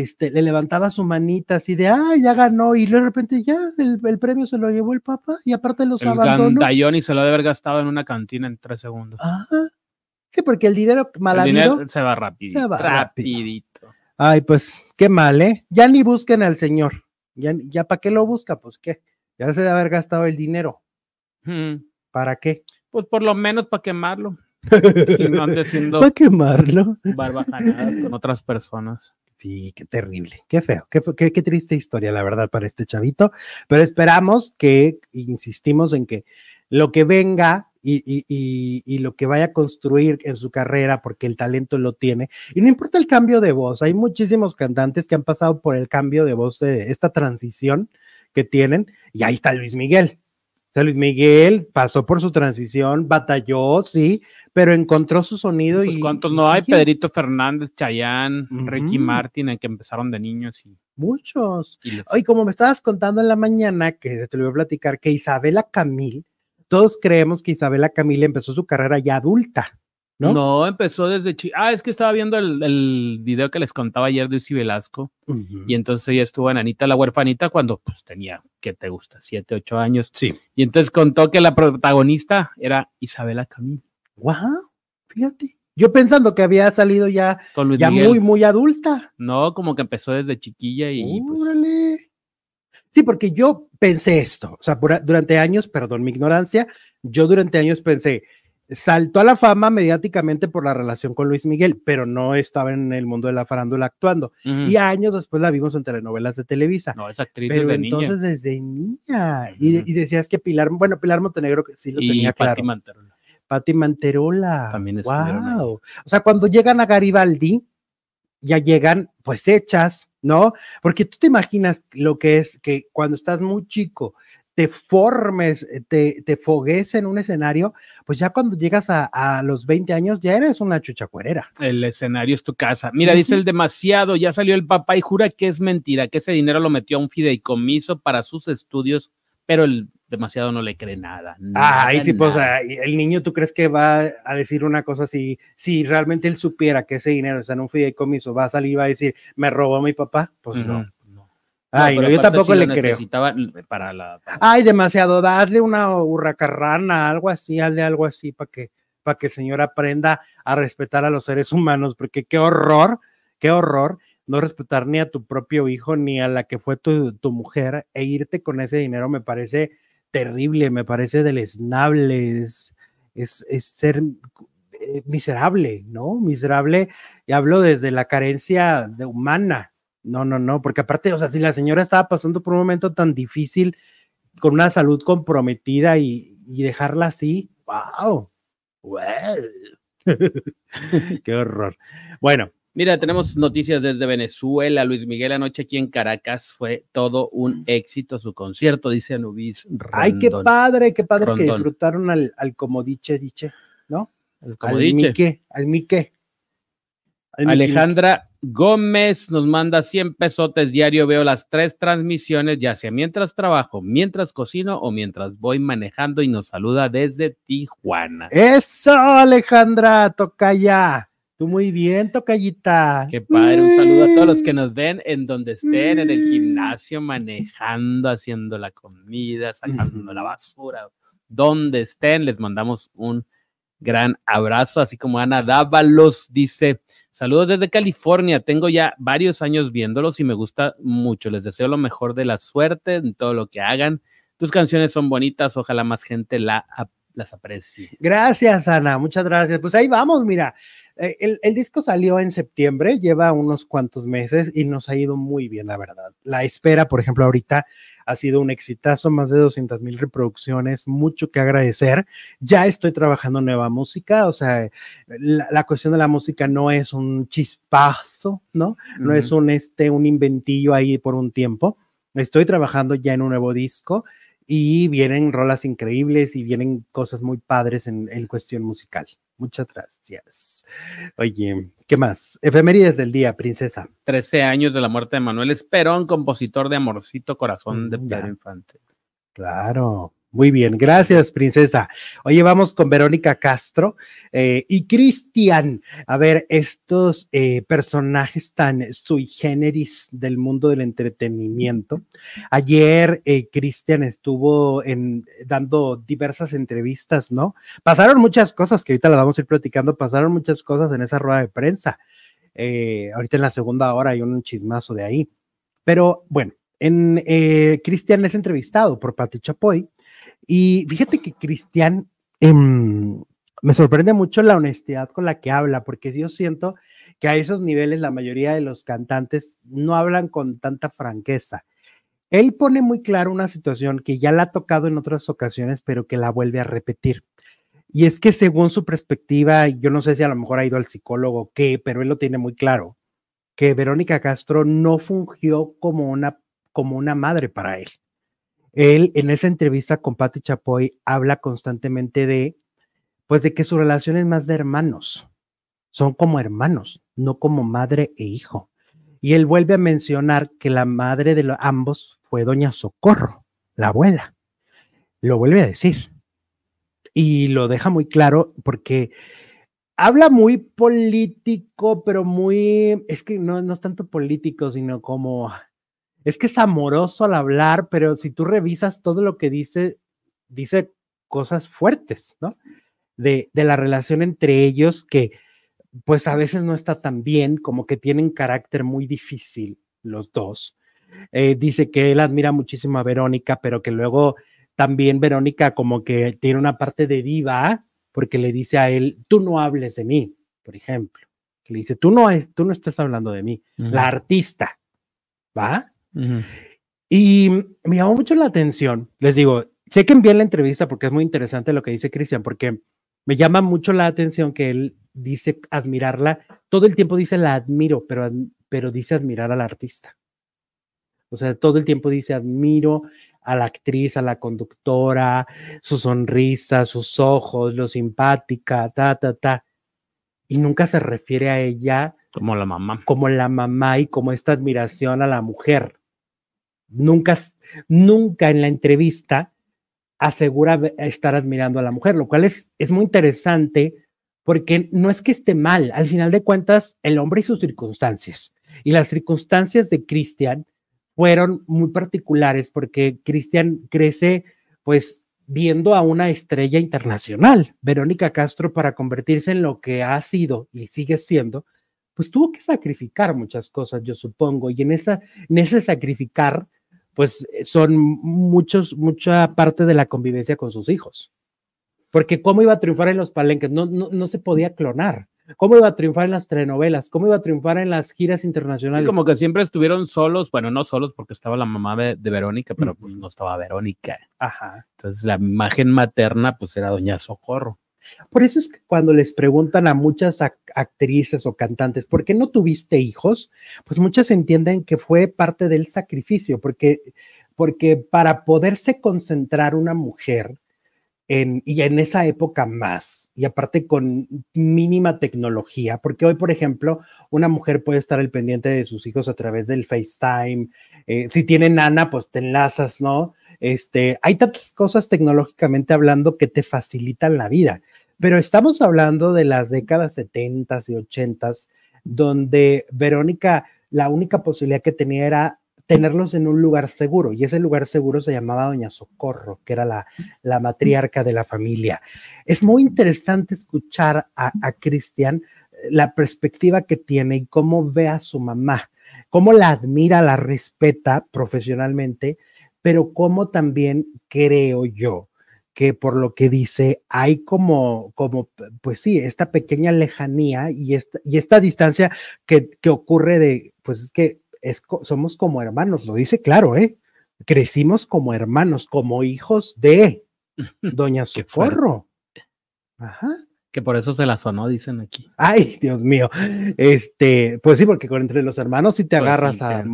Este, le levantaba su manita así de, ah, ya ganó, y luego de repente ya el, el premio se lo llevó el papá y aparte los El abandonó. gandallón y se lo ha de haber gastado en una cantina en tres segundos. Ajá. Sí, porque el dinero mal el dinero se va rapidito. se va rápido. rapidito. Ay, pues qué mal, ¿eh? Ya ni busquen al señor. Ya, ya para qué lo busca, pues qué. Ya se debe haber gastado el dinero. ¿Para qué? Pues por lo menos para quemarlo. Y no ande siendo Para quemarlo. barbajanada con otras personas. Qué terrible, qué feo, qué, qué, triste historia, la verdad, para este chavito. Pero esperamos que, insistimos en que lo que venga y- y lo que vaya a construir en su carrera, porque el talento lo tiene, y no importa el cambio de voz, hay muchísimos cantantes que han pasado por el cambio de voz de esta transición que tienen, y ahí está Luis Miguel. Sea, Luis Miguel pasó por su transición, batalló, sí, pero encontró su sonido Pues y. ¿Cuántos no hay? Pedrito Fernández, Chayán, Ricky. Martin, en que empezaron de niños y, Muchos. y les- Oye, como me estabas contando en la mañana, que te lo voy a platicar, que Isabela Camil, todos creemos que Isabela Camil empezó su carrera ya adulta, ¿no? ¿no? empezó desde chi- Ah, es que estaba viendo el, el video que les contaba ayer de Uzi Velasco. Y entonces ella estuvo en Anita la huerfanita cuando pues tenía, ¿qué te gusta? Siete, ocho años. Sí. Y entonces contó que la protagonista era Isabela Camil Guau, fíjate. Yo pensando que había salido ya, ya Miguel. muy, muy adulta. No, como que empezó desde chiquilla y pues, Órale. Sí, porque yo pensé esto, o sea, durante años, perdón mi ignorancia, yo durante años pensé, saltó a la fama mediáticamente por la relación con Luis Miguel, pero no estaba en el mundo de la farándula actuando. ujú. Y años después la vimos en telenovelas de Televisa. no, es actriz pero desde entonces niña. desde niña. Y, y decías que Pilar, bueno, Pilar Montenegro que sí lo Y tenía Pati claro. Manterola. Pati Manterola. También ahí. wow. O sea, cuando llegan a Garibaldi, ya llegan pues hechas, ¿no? Porque tú te imaginas lo que es que cuando estás muy chico, te formes, eh, te, te fogues en un escenario, pues ya cuando llegas a, a los 20 años ya eres una chuchacuerera. El escenario es tu casa. Mira, dice el demasiado, ya salió el papá y jura que es mentira, que ese dinero lo metió a un fideicomiso para sus estudios, pero el demasiado no le cree nada. Ay, nada, tipo, o sea, el niño, ¿tú crees que va a decir una cosa así? Si realmente él supiera que ese dinero está en un fideicomiso, va a salir y va a decir, me robó mi papá? Pues no. Ay, no, pero yo tampoco sí le creo. necesitaba para la. para- Ay, demasiado, darle una hurracarrana, algo así, hazle algo así para que, para que el señor aprenda a respetar a los seres humanos, porque qué horror, qué horror no respetar ni a tu propio hijo ni a la que fue tu, tu mujer e irte con ese dinero me parece terrible, me parece deleznable, es, es, es ser miserable, ¿no? Miserable, y hablo desde la carencia de humana. No, no, no, porque aparte, o sea, si la señora estaba pasando por un momento tan difícil, con una salud comprometida y, y dejarla así, wow. Qué horror. Bueno, Mira, tenemos noticias desde Venezuela. Luis Miguel anoche aquí en Caracas fue todo un éxito su concierto, dice Anubis. ay, qué Rondón. padre, qué padre que Rondón. disfrutaron al, al comodiche, diche, ¿no? Como al dice. Mique, al Mique. Al Mique, Alejandra Gómez nos manda 100 pesotes diario. Veo las tres transmisiones, ya sea mientras trabajo, mientras cocino o mientras voy manejando y nos saluda desde Tijuana. Eso, Alejandra, toca ya. Tú muy bien, tocallita. Qué padre, un saludo a todos los que nos ven en donde estén, en el gimnasio, manejando, haciendo la comida, sacando la basura, donde estén, les mandamos un gran abrazo, así como Ana Dávalos dice, saludos desde California, tengo ya varios años viéndolos y me gusta mucho, les deseo lo mejor de la suerte en todo lo que hagan, tus canciones son bonitas, ojalá más gente la, las aprecie. Gracias, Ana, muchas gracias. Pues ahí vamos, mira. eh, El, el disco salió en septiembre, lleva unos cuantos meses y nos ha ido muy bien, la verdad. La espera, por ejemplo, ahorita ha sido un exitazo, más de 200 mil reproducciones, mucho que agradecer. Ya estoy trabajando nueva música, o sea, la, la cuestión de la música no es un chispazo, ¿no? No es un, este, un inventillo ahí por un tiempo. Estoy trabajando ya en un nuevo disco y vienen rolas increíbles y vienen cosas muy padres en, en cuestión musical. Muchas gracias. Oye, ¿qué más? Efemérides del día, princesa. 13 años de la muerte de Manuel Esperón, compositor de Amorcito Corazón de Mm. Pedro Infante. Claro. Muy bien, gracias, princesa. Oye, vamos con Verónica Castro eh, y Cristian. A ver, estos eh, personajes tan sui generis del mundo del entretenimiento. Ayer eh, Cristian estuvo en, dando diversas entrevistas, ¿no? Pasaron muchas cosas que ahorita las vamos a ir platicando, pasaron muchas cosas en esa rueda de prensa. Ahorita en la segunda hora hay un chismazo de ahí. Pero bueno, en Cristian es entrevistado por Pati Chapoy y fíjate que Cristian em, me sorprende mucho la honestidad con la que habla, porque yo siento que a esos niveles la mayoría de los cantantes no hablan con tanta franqueza. Él pone muy claro una situación que ya la ha tocado en otras ocasiones, pero que la vuelve a repetir. Y es que según su perspectiva, yo no sé si a lo mejor ha ido al psicólogo o qué, pero él lo tiene muy claro, que Verónica Castro no fungió como una, como una madre para él. Él en esa entrevista con Patti Chapoy habla constantemente de, pues de que su relación es más de hermanos, son como hermanos, no como madre e hijo. Y él vuelve a mencionar que la madre de lo- ambos fue doña Socorro, la abuela. Lo vuelve a decir. Y lo deja muy claro porque habla muy político, pero muy, es que no, no es tanto político, sino como, es que es amoroso al hablar, pero si tú revisas todo lo que dice, dice cosas fuertes, ¿no? De, de la relación entre ellos que pues a veces no está tan bien, como que tienen carácter muy difícil los dos. Eh, dice que él admira muchísimo a Verónica, pero que luego también Verónica como que tiene una parte de diva, porque le dice a él, tú no hables de mí, por ejemplo. Le dice, tú no, es, tú no estás hablando de mí, la artista, ¿va? Ujú. Y me llamó mucho la atención. Les digo, chequen bien la entrevista porque es muy interesante lo que dice Cristian, porque me llama mucho la atención que él dice admirarla. Todo el tiempo dice la admiro, pero, pero dice admirar al artista. O sea, todo el tiempo dice admiro a la actriz, a la conductora, su sonrisa, sus ojos, lo simpática, ta, ta, ta. Y nunca se refiere a ella Como la mamá. como la mamá y como esta admiración a la mujer. Nunca, nunca en la entrevista asegura estar admirando a la mujer, lo cual es, es muy interesante porque no es que esté mal, al final de cuentas, el hombre y sus circunstancias. Y las circunstancias de Cristian fueron muy particulares porque Cristian crece pues viendo a una estrella internacional, Verónica Castro, para convertirse en lo que ha sido y sigue siendo, pues tuvo que sacrificar muchas cosas, yo supongo, y en, esa, en ese sacrificar, pues eh, son muchos, mucha parte de la convivencia con sus hijos. Porque cómo iba a triunfar en los palenques, no, no, no se podía clonar. ¿Cómo iba a triunfar en las telenovelas? ¿Cómo iba a triunfar en las giras Sí, internacionales? como que siempre estuvieron solos, bueno, no solos porque estaba la mamá de, de Verónica, pero pues no estaba Verónica. Ajá. Entonces la imagen materna pues era Doña Socorro. Por eso es que cuando les preguntan a muchas ac- actrices o cantantes, ¿por qué no tuviste hijos? Pues muchas entienden que fue parte del sacrificio, porque, porque para poderse concentrar una mujer en, y en esa época más, y aparte con mínima tecnología, porque hoy, por ejemplo, una mujer puede estar al pendiente de sus hijos a través del FaceTime, eh, si tiene nana, pues te enlazas, ¿no? Este, hay tantas cosas tecnológicamente hablando que te facilitan la vida, pero estamos hablando de las décadas 70 y 80 donde Verónica, la única posibilidad que tenía era tenerlos en un lugar seguro, y ese lugar seguro se llamaba Doña Socorro, que era la, la matriarca de la familia. Es muy interesante escuchar a, Cristian eh, la perspectiva que tiene y cómo ve a su mamá, cómo la admira, la respeta profesionalmente, pero cómo también creo yo que por lo que dice hay como, como pues sí, esta pequeña lejanía y esta, y esta distancia que, que ocurre de, pues es que es, somos como hermanos, lo dice claro, ¿eh? Crecimos como hermanos, como hijos de Doña. Socorro. Ajá. Que por eso se la sonó, dicen aquí. Ay, Dios mío. Este, pues sí, porque con entre los hermanos si te Pues agarras sí, a, a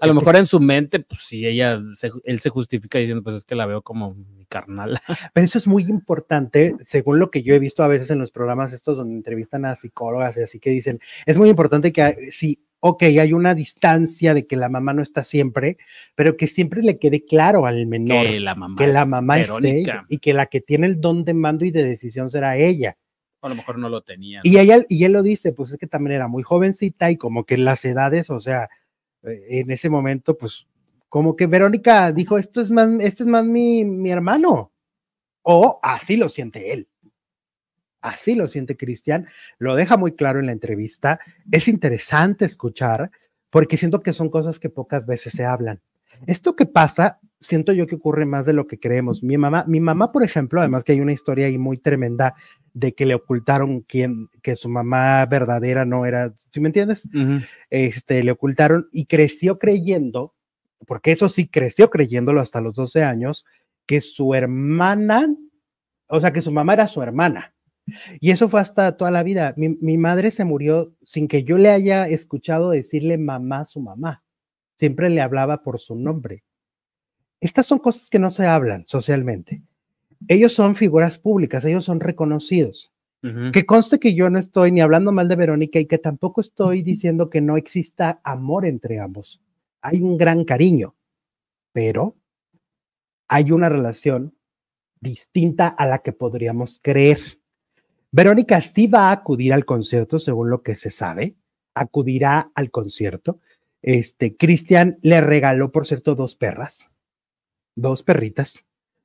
A lo mejor en su mente, pues sí, ella, se- él se justifica diciendo, pues es que la veo como mi carnal. Pero eso es muy importante, según lo que yo he visto a veces en los programas estos donde entrevistan a psicólogas y así que dicen, es muy importante que eh, sí, ok, hay una distancia de que la mamá no está siempre, pero que siempre le quede claro al menor que la mamá, que la es mamá es Verónica. ella y que la que tiene el don de mando y de decisión será ella. A lo mejor no lo tenía. Y ella, y él lo dice, pues es que también era muy jovencita y como que las edades, o sea, eh, en ese momento, pues como que Verónica dijo, esto es más, este es más mi, mi hermano. O así lo siente él. Así lo siente Cristian, lo deja muy claro en la entrevista. Es interesante escuchar porque siento que son cosas que pocas veces se hablan. Esto que pasa, siento yo que ocurre más de lo que creemos. Mi mamá, mi mamá, por ejemplo, además que hay una historia ahí muy tremenda de que le ocultaron quién, que su mamá verdadera no era, ¿sí me entiendes? Este, le ocultaron y creció creyendo, porque eso sí creció creyéndolo hasta los 12 años, que su hermana, o sea, que su mamá era su hermana. Y eso fue hasta toda la vida. Mi, mi madre se murió sin que yo le haya escuchado decirle mamá a su mamá. Siempre le hablaba por su nombre. Estas son cosas que no se hablan socialmente. Ellos son figuras públicas, ellos son reconocidos. Que conste que yo no estoy ni hablando mal de Verónica y que tampoco estoy diciendo que no exista amor entre ambos. Hay un gran cariño, pero hay una relación distinta a la que podríamos creer. Verónica sí va a acudir al concierto, según lo que se sabe, acudirá al concierto. Este, Cristian le regaló, por cierto, dos perras, dos perritas.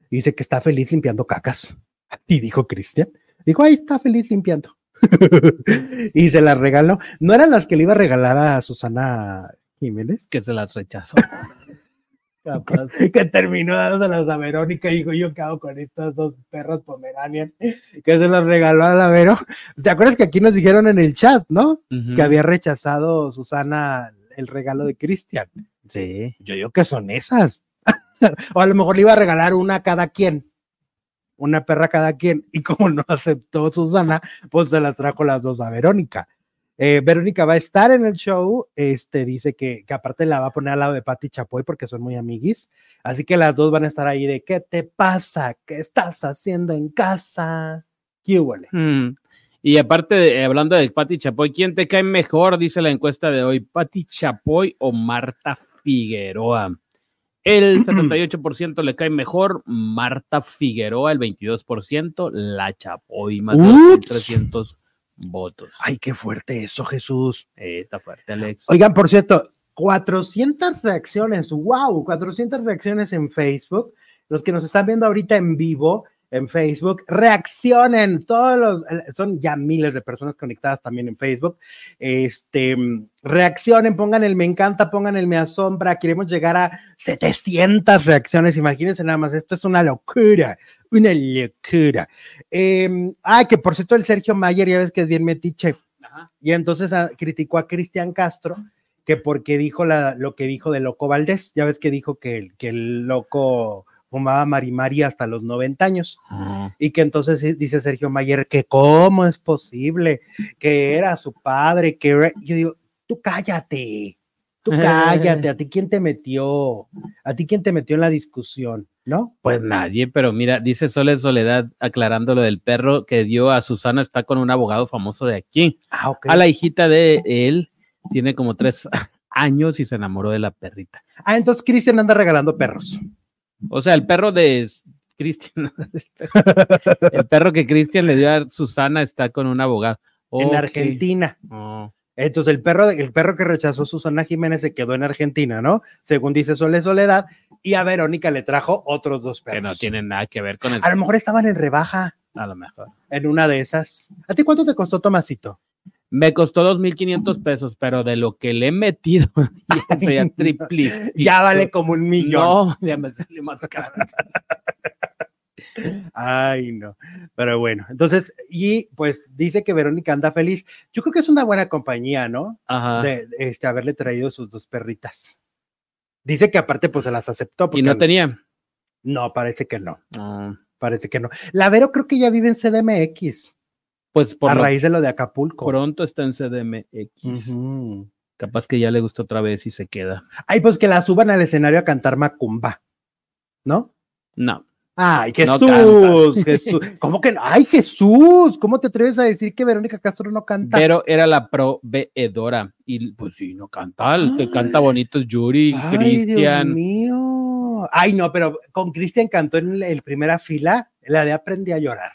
Dice que está feliz limpiando cacas. Y dijo Cristian, dijo, ahí está feliz limpiando. y se las regaló. ¿No eran las que le iba a regalar a Susana Jiménez? Que se las rechazó. Capaz. que terminó dándoselas a Verónica y dijo, yo qué hago con estas dos perras pomeranian que se las regaló a la Vero. ¿Te acuerdas que aquí nos dijeron en el chat, no? Que había rechazado Susana el regalo de Cristian. Sí. Yo digo que son esas. o a lo mejor le iba a regalar una a cada quien. Una perra a cada quien. Y como no aceptó Susana, pues se las trajo las dos a Verónica. Eh, Verónica va a estar en el show. Este dice que, que aparte la va a poner al lado de Patti Chapoy porque son muy amiguis. Así que las dos van a estar ahí de ¿qué te pasa? ¿Qué estás haciendo en casa? ¿Qué huele? Mm. Y aparte, de- hablando de Pati Chapoy, ¿quién te cae mejor? Dice la encuesta de hoy, Pati Chapoy o Marta Figueroa. El 78% le cae mejor, Marta Figueroa, el 22%, la Chapoy, más de Ups. 300 votos. Ay, qué fuerte eso, Jesús. Eh, está fuerte, Alex. Oigan, por cierto, 400 reacciones, wow, 400 reacciones en Facebook. Los que nos están viendo ahorita en vivo en Facebook, reaccionen, todos los, eh, son ya miles de personas conectadas también en Facebook. Este, reaccionen, pongan el me encanta, pongan el me asombra, queremos llegar a 700 reacciones, imagínense nada más, esto es una locura, una locura. Eh, ah, que por cierto el Sergio Mayer, ya ves que es bien metiche, Ajá. y entonces ah, criticó a Cristian Castro que porque dijo la, lo que dijo de Loco Valdés. Ya ves que dijo que, que el loco fumaba marimari hasta los 90 años. Y que entonces dice Sergio Mayer que cómo es posible que era su padre, que era- yo digo, tú cállate, tú cállate, a ti quién te metió, a ti quién te metió en la discusión, ¿no? Pues nadie, pero mira, dice Sole Soledad, aclarando lo del perro que dio a Susana, está con un abogado famoso de aquí. Ah. A la hijita de él, tiene como tres años y se enamoró de la perrita. Ah, entonces Cristian anda regalando perros. O sea, el perro de Cristian, el perro- que Cristian le dio a Susana está con un abogado. En. Argentina. Oh, Entonces el perro, el perro que rechazó Susana Jiménez se quedó en Argentina, ¿no? Según dice Sole Soledad, y a Verónica le trajo otros dos perros. que no tienen nada que ver con el. A lo mejor estaban en rebaja A lo mejor. en una de esas. ¿A ti cuánto te costó Tomasito? Me costó 2.500 pesos, pero de lo que le he metido, ya eso ya triple. Ya vale como un millón. No, ya me salió más caro. Ay, no. Pero bueno, entonces, y pues dice que Verónica anda feliz. Yo creo que es una buena compañía, ¿no? Ajá. De, este, haberle traído sus dos perritas. Dice que aparte, pues se las aceptó. y no tenía. No, parece que no. No. Parece que no. La Vero creo que ya vive en CDMX. Pues por a raíz de lo de Acapulco. pronto está en CDMX. Capaz que ya le gustó otra vez y se queda. Ay, pues que la suban al escenario a cantar Macumba, ¿no? No. Ay, No Jesús. ¿Cómo que no? Ay, Jesús, ¿cómo te atreves a decir que Verónica Castro no canta? Pero era la proveedora. Y pues sí, no canta. El que canta bonito es Yuri, Ay, Dios Cristian. mío. Ay, no, pero con Cristian cantó en el primera fila, la de Aprendí a llorar.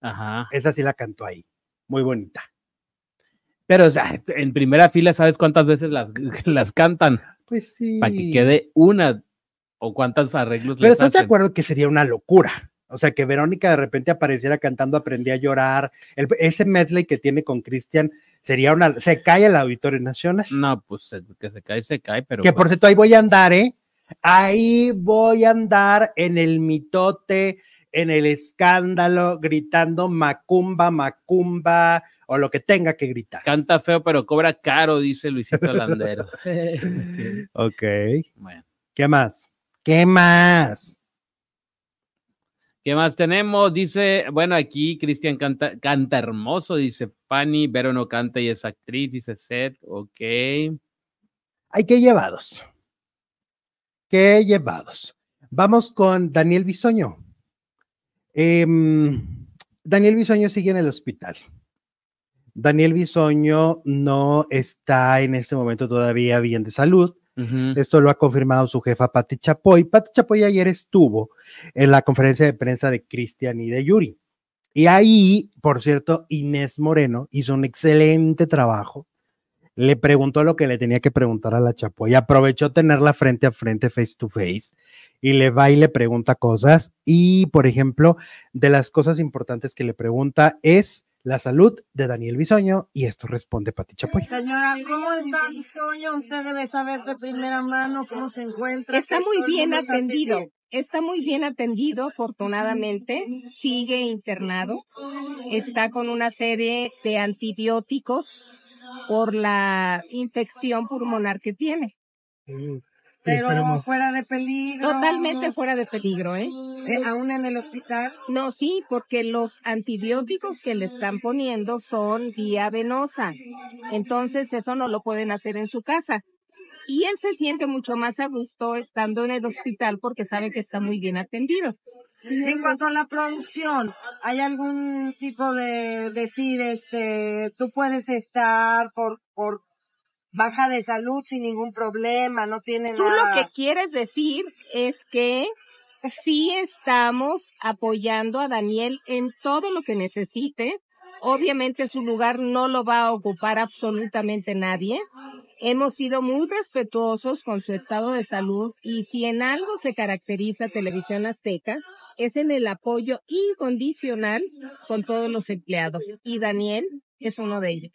Ajá. Esa sí la cantó ahí. Muy bonita. Pero, o sea, en primera fila, ¿sabes cuántas veces las, las cantan? Pues sí. Para que quede una o cuántos arreglos Pero estás de acuerdo que sería una locura. O sea, que Verónica de repente apareciera cantando Aprendí a llorar. El- ese medley que tiene con Cristian sería una. Se cae el Auditorio Nacional. No, pues que se cae, se cae, pero. que por cierto, ahí voy a andar, ¿eh? Ahí voy a andar en el mitote, en el escándalo, gritando Macumba, Macumba, o lo que tenga que gritar. Canta feo, pero cobra caro, dice Luisito Landero. Ok. bueno. ¿Qué más? ¿Qué más? ¿Qué más tenemos? Dice, bueno, aquí Cristian canta, canta hermoso, dice Fanny, Vero no canta y es actriz, dice Seth, ok. Hay que llevados. Qué llevados. Vamos con Daniel Bisoño. Em, Daniel Bisoño sigue en el hospital. Daniel Bisoño no está en este momento todavía bien de salud. Esto lo ha confirmado su jefa Pati Chapoy. Pati Chapoy ayer estuvo en la conferencia de prensa de Cristian y de Yuri. Y ahí, por cierto, Inés Moreno hizo un excelente trabajo. Le preguntó lo que le tenía que preguntar a la Chapoy. Aprovechó tenerla frente a frente, face to face, y le va y le pregunta cosas. Y, por ejemplo, de las cosas importantes que le pregunta es la salud de Daniel Bisoño, y esto responde Pati Chapoy. Señora, ¿cómo está mi sueño? Usted debe saber de primera mano cómo se encuentra. Está que muy bien atendido. Está muy bien atendido, afortunadamente. Sigue internado. Está con una serie de antibióticos por la infección pulmonar que tiene. Pero fuera de peligro. Totalmente fuera de peligro, ¿eh? Eh, aún en el hospital. No, sí, porque los antibióticos que le están poniendo son vía venosa. Entonces, eso no lo pueden hacer en su casa. Y él se siente mucho más a gusto estando en el hospital porque sabe que está muy bien atendido. En cuanto a la producción, ¿hay algún tipo de decir, este, tú puedes estar por, por baja de salud sin ningún problema, no tiene Tú nada? lo que quieres decir es que sí estamos apoyando a Daniel en todo lo que necesite. Obviamente su lugar no lo va a ocupar absolutamente nadie. Hemos sido muy respetuosos con su estado de salud y si en algo se caracteriza Televisión Azteca es en el apoyo incondicional con todos los empleados y Daniel es uno de ellos.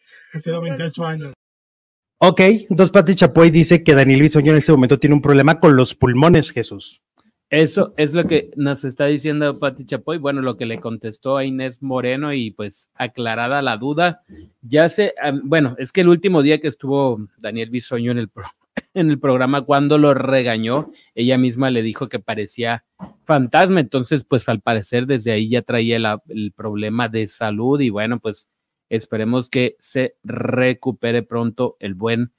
Ok, entonces Pati Chapoy dice que Daniel Bisoño en este momento tiene un problema con los pulmones, Jesús. Eso es lo que nos está diciendo Pati Chapoy. Bueno, lo que le contestó a Inés Moreno y pues aclarada la duda. Ya sé, am, bueno, es que el último día que estuvo Daniel Bisoño en el, pro- en el programa, cuando lo regañó, ella misma le dijo que parecía fantasma. Entonces, pues al parecer desde ahí ya traía el problema de salud y bueno, pues esperemos que se recupere pronto el buen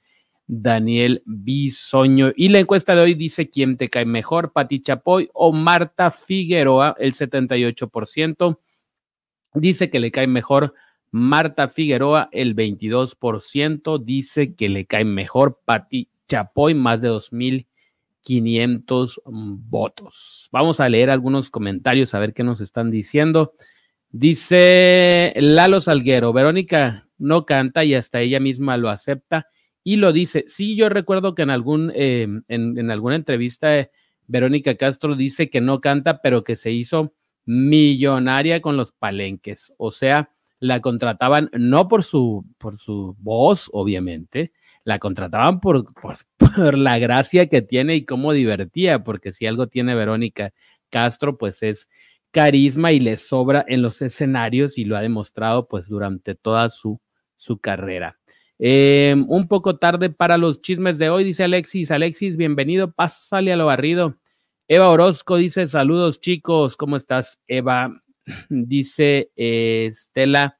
Daniel Bisoño. Y la encuesta de hoy dice quién te cae mejor, Pati Chapoy o Marta Figueroa, el 78%. Dice que le cae mejor Marta Figueroa, el 22%. Dice que le cae mejor Pati Chapoy, más de 2.500 votos. Vamos a leer algunos comentarios a ver qué nos están diciendo. Dice Lalo Salguero, Verónica no canta y hasta ella misma lo acepta y lo dice. Sí, yo recuerdo que en algún eh, en, en, alguna entrevista eh, Verónica Castro dice que no canta, pero que se hizo millonaria con los palenques. O sea, la contrataban no por su por su voz, obviamente, la contrataban por, por, por la gracia que tiene y cómo divertía, porque si algo tiene Verónica Castro, pues es carisma y le sobra en los escenarios y lo ha demostrado pues durante toda su, su carrera. Eh, un poco tarde para los chismes de hoy, dice Alexis. Alexis, bienvenido, pásale a lo barrido. Eva Orozco dice, saludos chicos, ¿cómo estás, Eva? Dice eh, Estela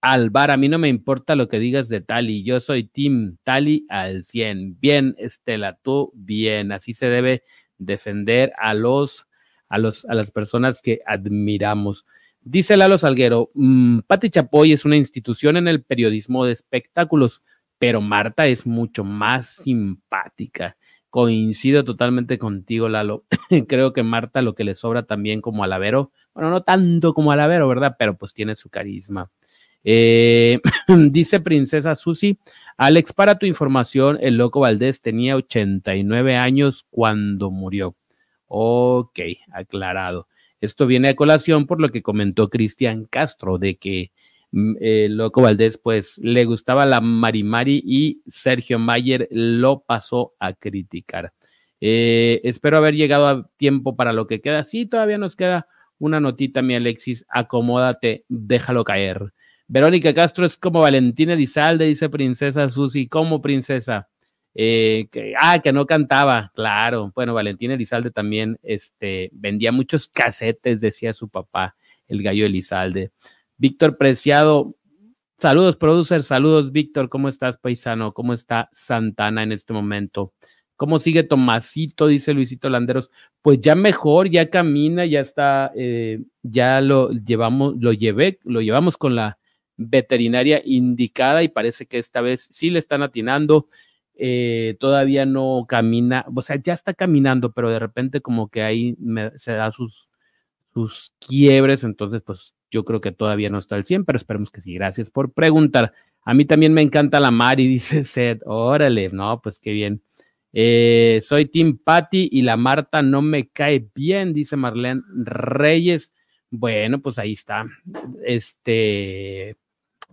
Alvar, a mí no me importa lo que digas de Tali, yo soy Team Tali al 100. Bien, Estela, tú bien, así se debe defender a los, a los, a las personas que admiramos. Dice Lalo Salguero, mmm, Pati Chapoy es una institución en el periodismo de espectáculos, pero Marta es mucho más simpática. Coincido totalmente contigo, Lalo. Creo que Marta lo que le sobra también como Alavero, bueno, no tanto como Alavero, ¿verdad? Pero pues tiene su carisma. Eh, dice Princesa Susi, Alex, para tu información, el loco Valdés tenía 89 años cuando murió. Ok, aclarado. Esto viene a colación por lo que comentó Cristian Castro, de que mm, el loco Valdés, pues, le gustaba la Marimari y Sergio Mayer lo pasó a criticar. Eh, espero haber llegado a tiempo para lo que queda. Sí, todavía nos queda una notita, mi Alexis. Acomódate, déjalo caer. Verónica Castro es como Valentina Elizalde, dice Princesa Susi. ¿Cómo, princesa? Eh, que, ah, que no cantaba, claro. Bueno, Valentina Elizalde también este, vendía muchos casetes, decía su papá, el gallo Elizalde. Víctor Preciado, saludos, producer, saludos, Víctor. ¿Cómo estás, paisano? ¿Cómo está Santana en este momento? ¿Cómo sigue Tomasito? Dice Luisito Landeros. Pues ya mejor, ya camina, ya está, eh, ya lo llevamos, lo llevé, lo llevamos con la veterinaria indicada y parece que esta vez sí le están atinando. Eh, todavía no camina, o sea, ya está caminando, pero de repente como que ahí se da sus, sus quiebres, entonces pues yo creo que todavía no está al 100, pero esperemos que sí. Gracias por preguntar. A mí también me encanta la Mari, dice Seth. Órale, no, pues qué bien. Eh, soy Tim Patty y la Marta no me cae bien, dice Marlene Reyes. Bueno, pues ahí está. Este,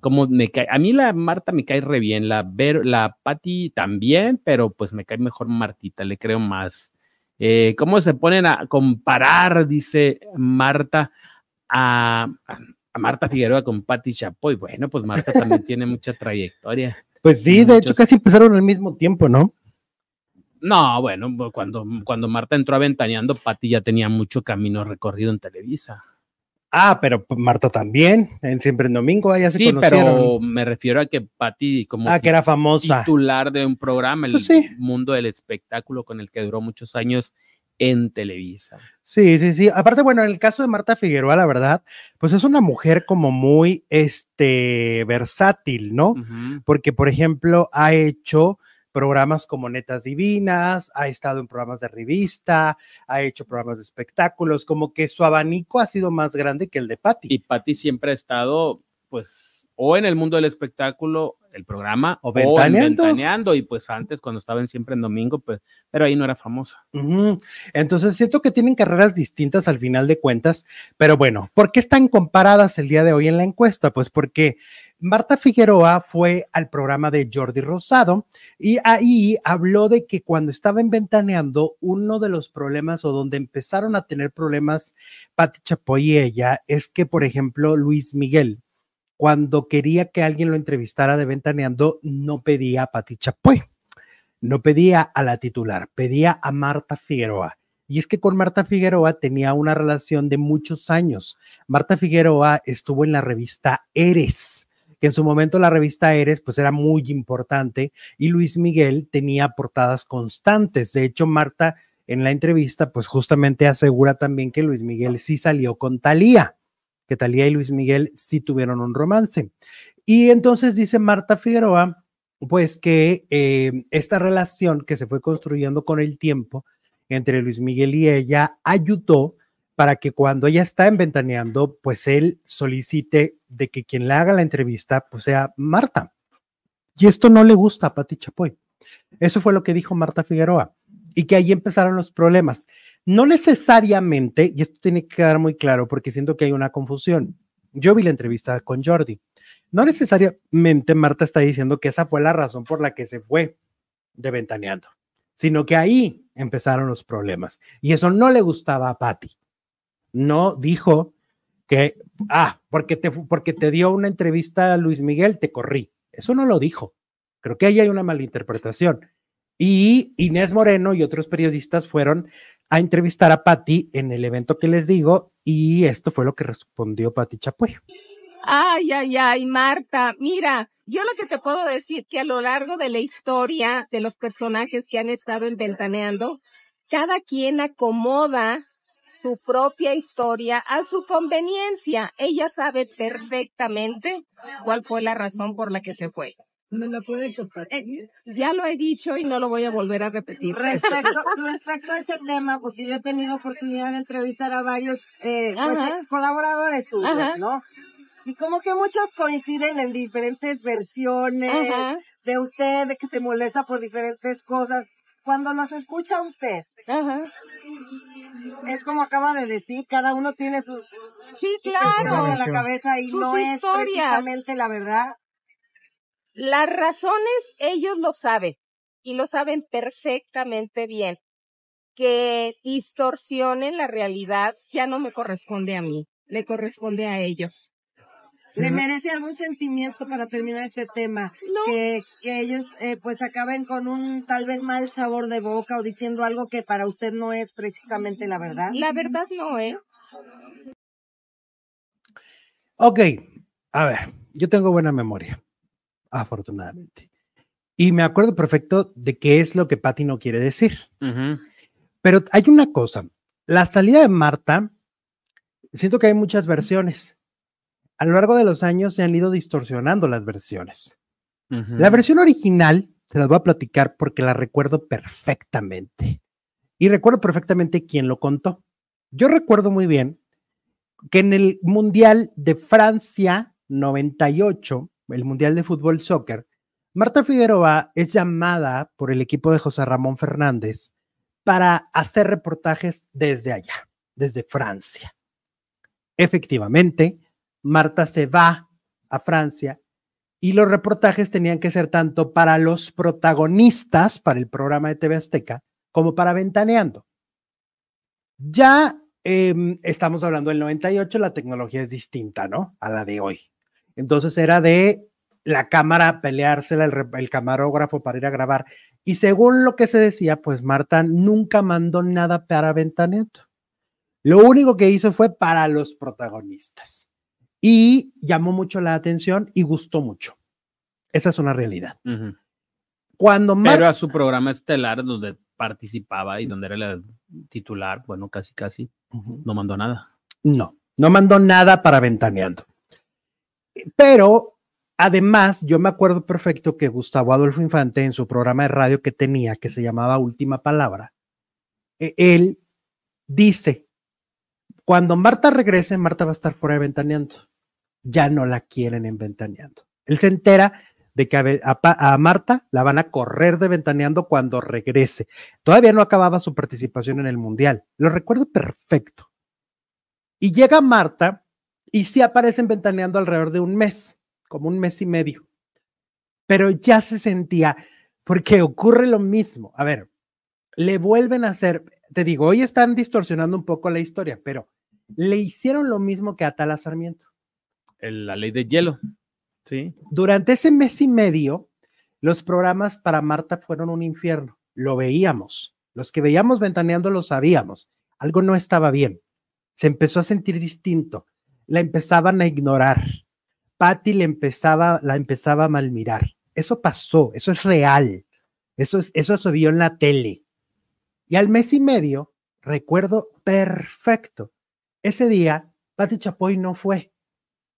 como me cae, a mí la Marta me cae re bien, la, Ver, la Patti también, pero pues me cae mejor Martita, le creo más. Eh, ¿Cómo se ponen a comparar, dice Marta, a, a Marta Figueroa con Patti Chapoy? Bueno, pues Marta también tiene mucha trayectoria. Pues sí, de hecho casi empezaron al mismo tiempo, ¿no? No, bueno, cuando, cuando Marta entró aventaneando, Patti ya tenía mucho camino recorrido en Televisa. Ah, pero Marta también, en Siempre en Domingo, allá se sí, pero me refiero a que Patti, como ah, que era famosa. titular de un programa, el pues mundo del espectáculo, con el que duró muchos años en Televisa. Sí, sí, sí. Aparte, bueno, en el caso de Marta Figueroa, la verdad, pues es una mujer como muy, este, versátil, ¿no? Porque, por ejemplo, ha hecho programas como Netas Divinas, ha estado en programas de revista, ha hecho programas de espectáculos, como que su abanico ha sido más grande que el de Patty. Y Patty siempre ha estado, pues, o en el mundo del espectáculo, el programa, o ventaneando. y pues antes cuando estaban siempre en domingo, pues, pero ahí no era famosa. Entonces siento que tienen carreras distintas al final de cuentas, pero bueno, ¿por qué están comparadas el día de hoy en la encuesta? Pues porque Marta Figueroa fue al programa de Jordi Rosado y ahí habló de que cuando estaba inventaneando, uno de los problemas o donde empezaron a tener problemas Pati Chapoy y ella es que, por ejemplo, Luis Miguel, cuando quería que alguien lo entrevistara de Ventaneando, no pedía a Pati Chapoy, no pedía a la titular, pedía a Marta Figueroa. Y es que con Marta Figueroa tenía una relación de muchos años. Marta Figueroa estuvo en la revista Eres que en su momento la revista Eres pues era muy importante y Luis Miguel tenía portadas constantes. De hecho, Marta en la entrevista pues justamente asegura también que Luis Miguel sí salió con Talía, que Talía y Luis Miguel sí tuvieron un romance. Y entonces dice Marta Figueroa pues que eh, esta relación que se fue construyendo con el tiempo entre Luis Miguel y ella ayudó para que cuando ella está en pues él solicite de que quien le haga la entrevista, pues sea Marta. Y esto no le gusta a Pati Chapoy. Eso fue lo que dijo Marta Figueroa. Y que ahí empezaron los problemas. No necesariamente, y esto tiene que quedar muy claro porque siento que hay una confusión. Yo vi la entrevista con Jordi. No necesariamente Marta está diciendo que esa fue la razón por la que se fue de Ventaneando, sino que ahí empezaron los problemas. Y eso no le gustaba a Patti no dijo que, ah, porque te, porque te dio una entrevista a Luis Miguel, te corrí. Eso no lo dijo. Creo que ahí hay una malinterpretación. Y Inés Moreno y otros periodistas fueron a entrevistar a Patti en el evento que les digo y esto fue lo que respondió Patti Chapuy. Ay, ay, ay, Marta, mira, yo lo que te puedo decir que a lo largo de la historia de los personajes que han estado inventaneando, cada quien acomoda su propia historia a su conveniencia. Ella sabe perfectamente cuál fue la razón por la que se fue. ¿Me la puede compartir? Ya lo he dicho y no lo voy a volver a repetir. Respecto, respecto a ese tema, porque yo he tenido oportunidad de entrevistar a varios eh, pues, ex colaboradores suyos, Ajá. ¿no? Y como que muchos coinciden en diferentes versiones Ajá, de usted, de que se molesta por diferentes cosas. Cuando los escucha usted, ajá. es como acaba de decir, cada uno tiene sus Sí, cosas claro. en la cabeza y Sus no es precisamente la verdad. Las razones ellos lo saben y lo saben perfectamente bien. Que distorsionen la realidad ya no me corresponde a mí, le corresponde a ellos. ¿Le merece algún sentimiento para terminar este tema? No. Que, que ellos eh, pues acaben con un tal vez mal sabor de boca o diciendo algo que para usted no es precisamente la verdad. La verdad no, ¿eh? Ok, a ver, yo tengo buena memoria, afortunadamente. Y me acuerdo perfecto de qué es lo que Patty no quiere decir. Pero hay una cosa, la salida de Marta, siento que hay muchas versiones. A lo largo de los años se han ido distorsionando las versiones. La versión original se las voy a platicar porque la recuerdo perfectamente. Y recuerdo perfectamente quién lo contó. Yo recuerdo muy bien que en el Mundial de Francia 98, el Mundial de Fútbol Soccer, Marta Figueroa es llamada por el equipo de José Ramón Fernández para hacer reportajes desde allá, desde Francia. Efectivamente, Marta se va a Francia y los reportajes tenían que ser tanto para los protagonistas, para el programa de TV Azteca, como para Ventaneando. Ya eh, estamos hablando del 98, la tecnología es distinta, ¿no? A la de hoy. Entonces era de la cámara peleársela, el, el camarógrafo para ir a grabar. Y según lo que se decía, pues Marta nunca mandó nada para Ventaneando. Lo único que hizo fue para los protagonistas. Y llamó mucho la atención y gustó mucho. Esa es una realidad. Cuando Pero Marta... a su programa estelar donde participaba y donde era la titular, bueno, casi, casi, no mandó nada. No, no mandó nada para Ventaneando. Pero además, yo me acuerdo perfecto que Gustavo Adolfo Infante en su programa de radio que tenía, que se llamaba Última Palabra, eh, él dice, cuando Marta regrese, Marta va a estar fuera de Ventaneando. Ya no la quieren en Ventaneando. Él se entera de que a, a Marta la van a correr de Ventaneando cuando regrese. Todavía no acababa su participación en el Mundial. Lo recuerdo perfecto. Y llega Marta y sí aparecen ventaneando alrededor de un mes, como un mes y medio. Pero ya se sentía, porque ocurre lo mismo. A ver, le vuelven a hacer, te digo, hoy están distorsionando un poco la historia, pero le hicieron lo mismo que a Tala Sarmiento. El- la ley de hielo. Sí. Durante ese mes y medio, los programas para Marta fueron un infierno. Lo veíamos. Los que veíamos ventaneando lo sabíamos. Algo no estaba bien. Se empezó a sentir distinto. La empezaban a ignorar. Patty le empezaba, la empezaba a malmirar. Eso pasó. Eso es real. Eso, es, eso se vio en la tele. Y al mes y medio, recuerdo perfecto. Ese día, Patty Chapoy no fue.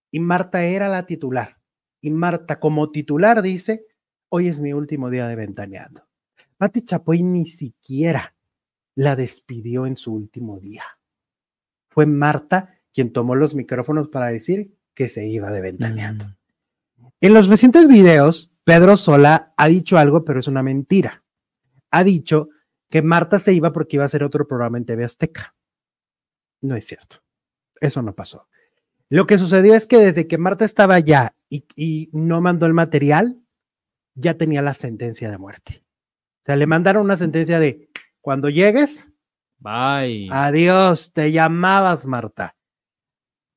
Y Marta era la titular. Y Marta, como titular, dice: Hoy es mi último día de ventaneando. Pati Chapoy ni siquiera la despidió en su último día. Fue Marta quien tomó los micrófonos para decir que se iba de ventaneando. En los recientes videos, Pedro Sola ha dicho algo, pero es una mentira. Ha dicho que Marta se iba porque iba a hacer otro programa en TV Azteca. No es cierto. Eso no pasó. Lo que sucedió es que desde que Marta estaba allá y, y no mandó el material, ya tenía la sentencia de muerte. O sea, le mandaron una sentencia de cuando llegues, Bye. adiós, te llamabas Marta.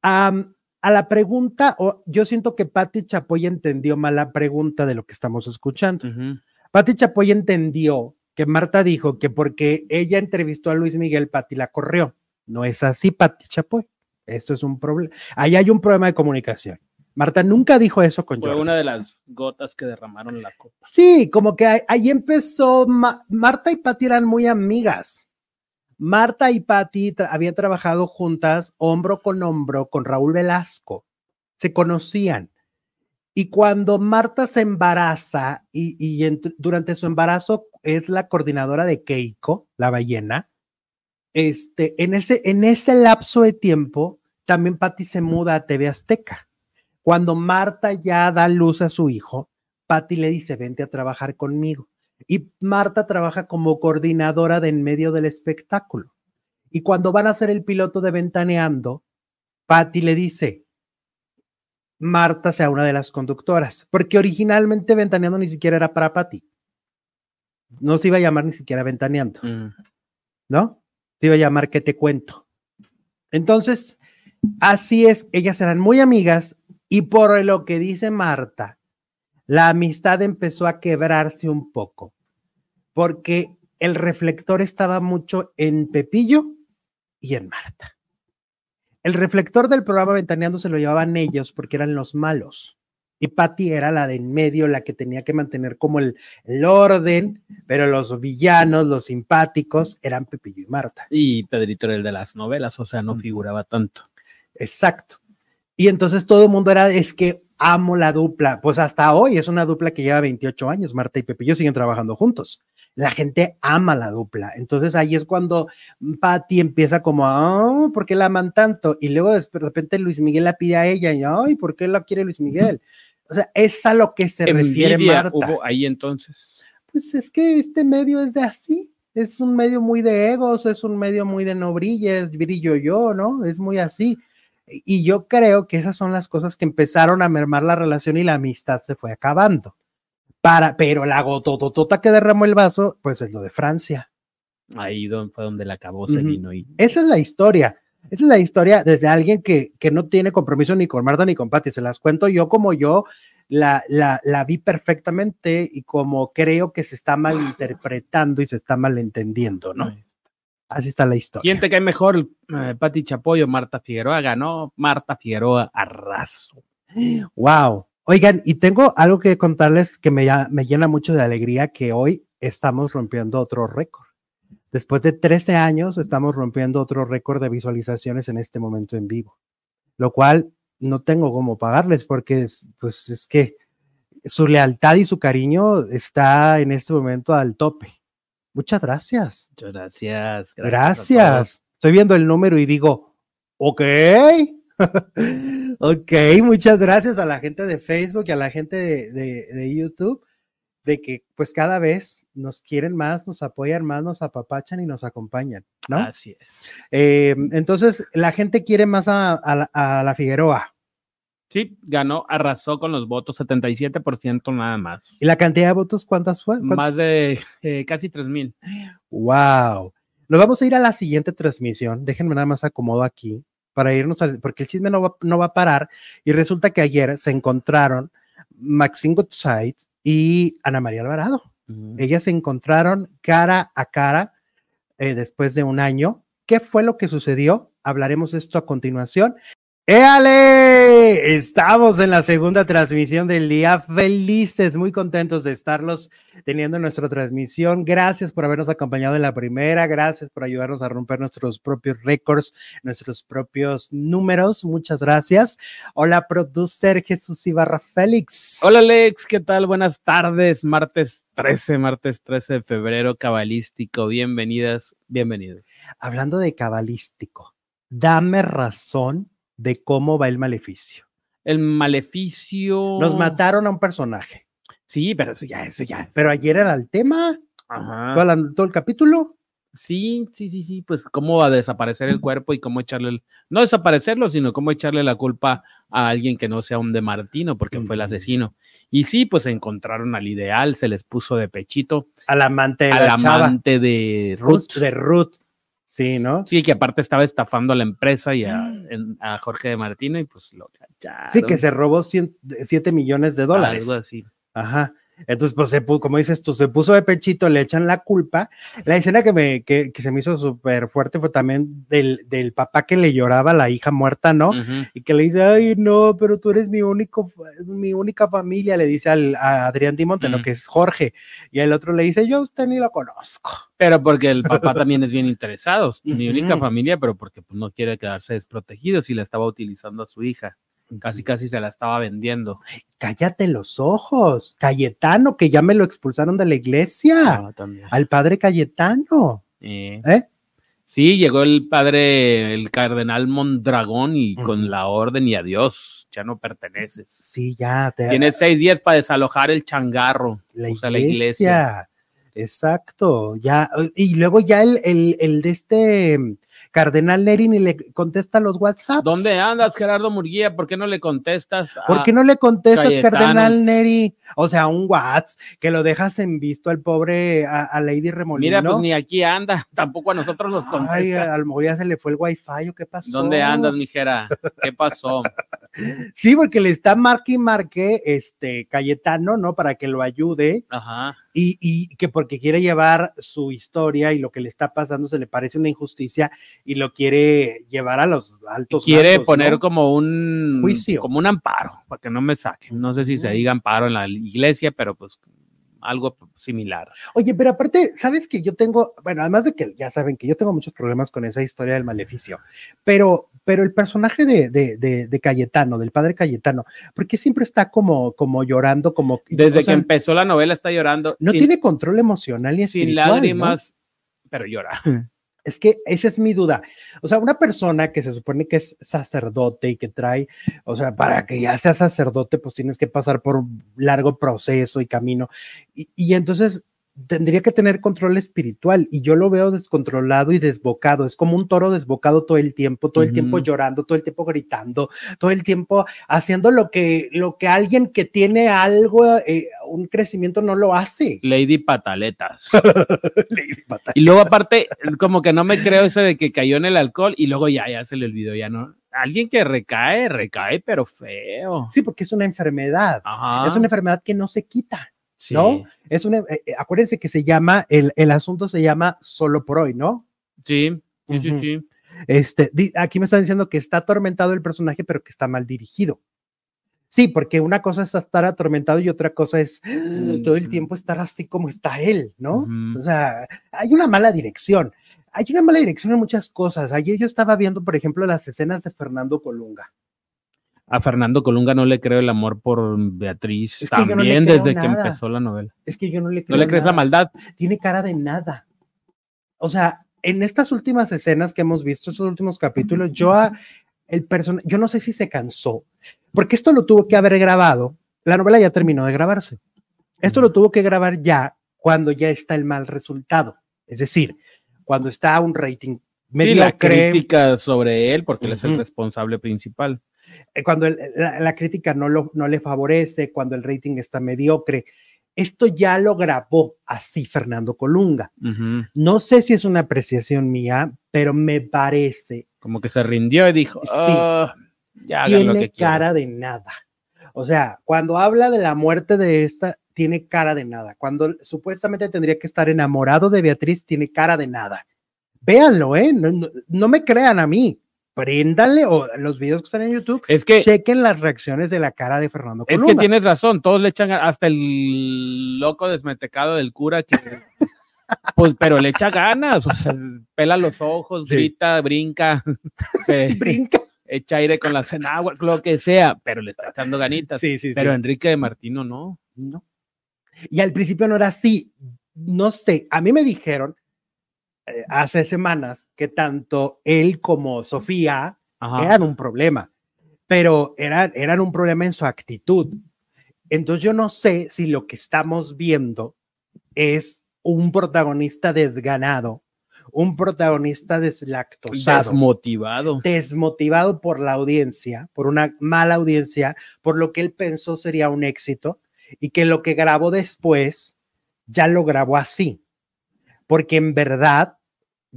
A la pregunta, o yo siento que Patti Chapoy entendió mal la pregunta de lo que estamos escuchando. Ujú. Patti Chapoy entendió que Marta dijo que porque ella entrevistó a Luis Miguel, Patti la corrió. No es así, Patti Chapoy. Esto es un problema. Ahí hay un problema de comunicación. Marta nunca dijo eso con Fue una de las gotas que derramaron la copa. Sí, como que ahí, ahí empezó, Ma- Marta y Patti eran muy amigas. Marta y Patti habían trabajado juntas hombro con hombro con Raúl Velasco. Se conocían. Y cuando Marta se embaraza y, durante su embarazo es la coordinadora de Keiko, la ballena, este, en, ese, en ese lapso de tiempo también Patti se muda a TV Azteca. Cuando Marta ya da luz a su hijo, Patti le dice, vente a trabajar conmigo. Y Marta trabaja como coordinadora de en medio del espectáculo. Y cuando van a hacer el piloto de Ventaneando, Patti le dice, Marta sea una de las conductoras, porque originalmente Ventaneando ni siquiera era para Patti. No se iba a llamar ni siquiera Ventaneando, Mm. ¿no? Se iba a llamar ¿Qué te cuento? Entonces, así es, ellas eran muy amigas y por lo que dice Marta, la amistad empezó a quebrarse un poco, porque el reflector estaba mucho en Pepillo y en Marta. El reflector del programa Ventaneando se lo llevaban ellos porque eran los malos. Y Patty era la de en medio, la que tenía que mantener como el, el orden, pero los villanos, los simpáticos, eran Pepillo y Marta. Y Pedrito era el de las novelas, o sea, no Mm. figuraba tanto. Exacto. Y entonces todo el mundo era, es que amo la dupla. Pues hasta hoy es una dupla que lleva 28 años. Marta y Pepillo siguen trabajando juntos. La gente ama la dupla. Entonces ahí es cuando Patty empieza como, ah, ¿por qué la aman tanto? Y luego de repente Luis Miguel la pide a ella y, ay, ¿por qué la quiere Luis Miguel? O sea, es a lo que se refiere Marta. hubo ahí entonces. Pues es que este medio es de así. Es un medio muy de egos, es un medio muy de no brilles, brillo yo, ¿no? Es muy así. Y yo creo que esas son las cosas que empezaron a mermar la relación y la amistad se fue acabando. Para, pero la gotototota que derramó el vaso, pues es lo de Francia. Ahí fue donde la acabó, se vino y Esa es la historia. Esa es la historia desde alguien que, que no tiene compromiso ni con Marta ni con Patti. Se las cuento yo como yo la, la, la vi perfectamente y como creo que se está malinterpretando y se está malentendiendo, ¿no? Así está la historia. ¿Quién te cae mejor? Eh, Pati Chapoyo, Marta Figueroa ganó. Marta Figueroa arraso. Wow. Oigan, y tengo algo que contarles que me llena mucho de alegría que hoy estamos rompiendo otro récord. Después de 13 años estamos rompiendo otro récord de visualizaciones en este momento en vivo, lo cual no tengo cómo pagarles porque es, pues es que su lealtad y su cariño está en este momento al tope. Muchas gracias. Muchas gracias. a Gracias. Estoy viendo el número y digo, ok. ok, muchas gracias a la gente de Facebook y a la gente de, de- de YouTube de que pues cada vez nos quieren más, nos apoyan más, nos apapachan y nos acompañan, ¿no? Así es. Eh, entonces, la gente quiere más a, a la Figueroa. Sí, ganó, arrasó con los votos, 77% nada más. ¿Y la cantidad de votos cuántas fue? ¿Cuántos? Más de eh, casi 3 mil. Wow. Nos vamos a ir a la siguiente transmisión. Déjenme nada más acomodo aquí para irnos al, porque el chisme no va, no va a parar. Y resulta que ayer se encontraron Maxine Goodside y Ana María Alvarado. Ellas se encontraron cara a cara eh, después de un año. ¿Qué fue lo que sucedió? Hablaremos esto a continuación. ¡Éale! Estamos en la segunda transmisión del día. Felices, muy contentos de estarlos teniendo en nuestra transmisión. Gracias por habernos acompañado en la primera. Gracias por ayudarnos a romper nuestros propios récords, nuestros propios números. Muchas gracias. Hola, producer Jesús Ibarra Félix. Hola Alex, ¿qué tal? Buenas tardes. Martes 13, martes 13 de febrero, cabalístico. Bienvenidas, bienvenidos. Hablando de cabalístico, dame razón de cómo va el maleficio. El maleficio. Nos mataron a un personaje, Sí, pero eso ya, eso ya. pero ayer era el tema, Ajá. todo, la- todo el capítulo. Sí, sí, sí, sí, pues cómo va a desaparecer el cuerpo y cómo echarle, el- no desaparecerlo, sino cómo echarle la culpa a alguien que no sea un de Martino, porque fue el asesino. Y sí, pues encontraron al ideal, se les puso de pechito, Al amante de al la chava, amante de Ruth. de Ruth. Sí, ¿no? Sí, que aparte estaba estafando a la empresa y a, en- a Jorge de Martino y pues lo cacharon. Sí, que se robó 7 millones de dólares. Algo así. Ajá. Entonces, pues, se pu- como dices tú, se puso de pechito, le echan la culpa. La escena que, me, que, que se me hizo súper fuerte fue también del, del papá que le lloraba a la hija muerta, ¿no? Y que le dice, ay, no, pero tú eres mi único, mi única familia, le dice al, a Adrián Dimonte, ¿no? Mm. Que es Jorge. Y el otro le dice, yo a usted ni lo conozco. Pero porque el papá también es bien interesado. Mi única familia, pero porque pues, no quiere quedarse desprotegido si la estaba utilizando a su hija. Casi, casi se la estaba vendiendo. Cállate los ojos. Cayetano, que ya me lo expulsaron de la iglesia. Ah. Al padre Cayetano. Eh, ¿Eh? Sí, llegó el padre, el cardenal Mondragón y con la orden y adiós, ya no perteneces. Sí, ya. Te, Tienes seis días para desalojar el changarro, la iglesia. la iglesia. Exacto, ya, y luego ya el, el, el de este cardenal Neri ni le contesta los WhatsApps. ¿Dónde andas, Gerardo Murguía? ¿Por qué no le contestas? a- ¿Por qué no le contestas, Cayetano. cardenal Neri? O sea, un WhatsApp que lo dejas en visto al pobre, a, a Lady Remolino. Mira, pues ni aquí anda, tampoco a nosotros nos Ay, contesta. a lo mejor ya se le fue el wifi, ¿o qué pasó? ¿Dónde andas, mijera? ¿Qué pasó? Sí, porque le está marque y marque este Cayetano, ¿no? Para que lo ayude. Ajá. y, y que porque quiere llevar su historia y lo que le está pasando se le parece una injusticia y lo quiere llevar a los altos. Quiere poner ¿no? como un Juicio. como un amparo, para que no me saquen. No sé si se diga amparo en la iglesia, pero pues algo similar. Oye, pero aparte, ¿sabes que yo tengo, bueno, además de que ya saben que yo tengo muchos problemas con esa historia del maleficio, pero, pero el personaje de, de, de, de Cayetano, del padre Cayetano, porque siempre está como, como llorando, como... Desde o sea, que empezó la novela está llorando. No sin, tiene control emocional sin espiritual, ¿no? lágrimas, pero llora. Es que esa es mi duda. O sea, una persona que se supone que es sacerdote y que trae, o sea, para que ya sea sacerdote, pues tienes que pasar por un largo proceso y camino. Y, y entonces tendría que tener control espiritual y yo lo veo descontrolado y desbocado. Es como un toro desbocado todo el tiempo, todo el tiempo llorando, todo el tiempo gritando, todo el tiempo haciendo lo que, lo que alguien que tiene algo, eh, un crecimiento no lo hace. Lady Pataletas. Y luego aparte, como que no me creo eso de que cayó en el alcohol y luego ya, ya se le olvidó, ya no. Alguien que recae, recae, pero feo. Sí, porque es una enfermedad. Ajá. Es una enfermedad que no se quita. Sí. ¿no? Es una, eh, eh, acuérdense que se llama, el, el asunto se llama solo por hoy, ¿no? Sí, sí, sí, sí. Este, di- aquí me están diciendo que está atormentado el personaje, pero que está mal dirigido. Sí, porque una cosa es estar atormentado y otra cosa es todo el tiempo estar así como está él, ¿no? O sea, hay una mala dirección. Hay una mala dirección en muchas cosas. Ayer yo estaba viendo, por ejemplo, las escenas de Fernando Colunga. A Fernando Colunga no le creo el amor por Beatriz Es que no también desde que empezó la novela. Es que yo no le ¿No creo le crees la maldad? tiene cara de nada. O sea, en estas últimas escenas que hemos visto, estos últimos capítulos, yo a el persona, yo no sé si se cansó, porque esto lo tuvo que haber grabado. La novela ya terminó de grabarse. Esto lo tuvo que grabar ya cuando ya está el mal resultado. Es decir, cuando está un rating Sí, la mediocre, crítica sobre él, porque él es el responsable principal. Eh, cuando el- la, la crítica no, lo, no le favorece, cuando el rating está mediocre. Esto ya lo grabó así Fernando Colunga. Ujú. No sé si es una apreciación mía, pero me parece, Como que se rindió y dijo, Sí. "Ah, ya hagan lo tiene que quieran". cara de nada. O sea, cuando habla de la muerte de esta, tiene cara de nada. Cuando supuestamente tendría que estar enamorado de Beatriz, tiene cara de nada. Véanlo, ¿eh? No, no- no me crean a mí. Préndanle o los videos que están en YouTube, Es que, chequen las reacciones de la cara de Fernando es que Colunga. tienes razón, todos le echan, hasta el loco desmetecado del cura que, pues, pero le echa ganas, o sea, pela los ojos, Sí. grita, brinca, se Brinca. echa aire con la cenagua, lo que sea, pero le está echando ganitas. Sí, sí, sí. pero Enrique de Martino no. No. Y al principio no era así. No sé, a mí me dijeron eh, hace semanas que tanto él como Sofía Ajá. eran un problema, pero eran, eran un problema en su actitud. Entonces yo no sé si lo que estamos viendo es un protagonista desganado, un protagonista deslactosado Desmotivado. desmotivado por la audiencia, por una mala audiencia, por lo que él pensó sería un éxito y que lo que grabó después ya lo grabó así. Porque en verdad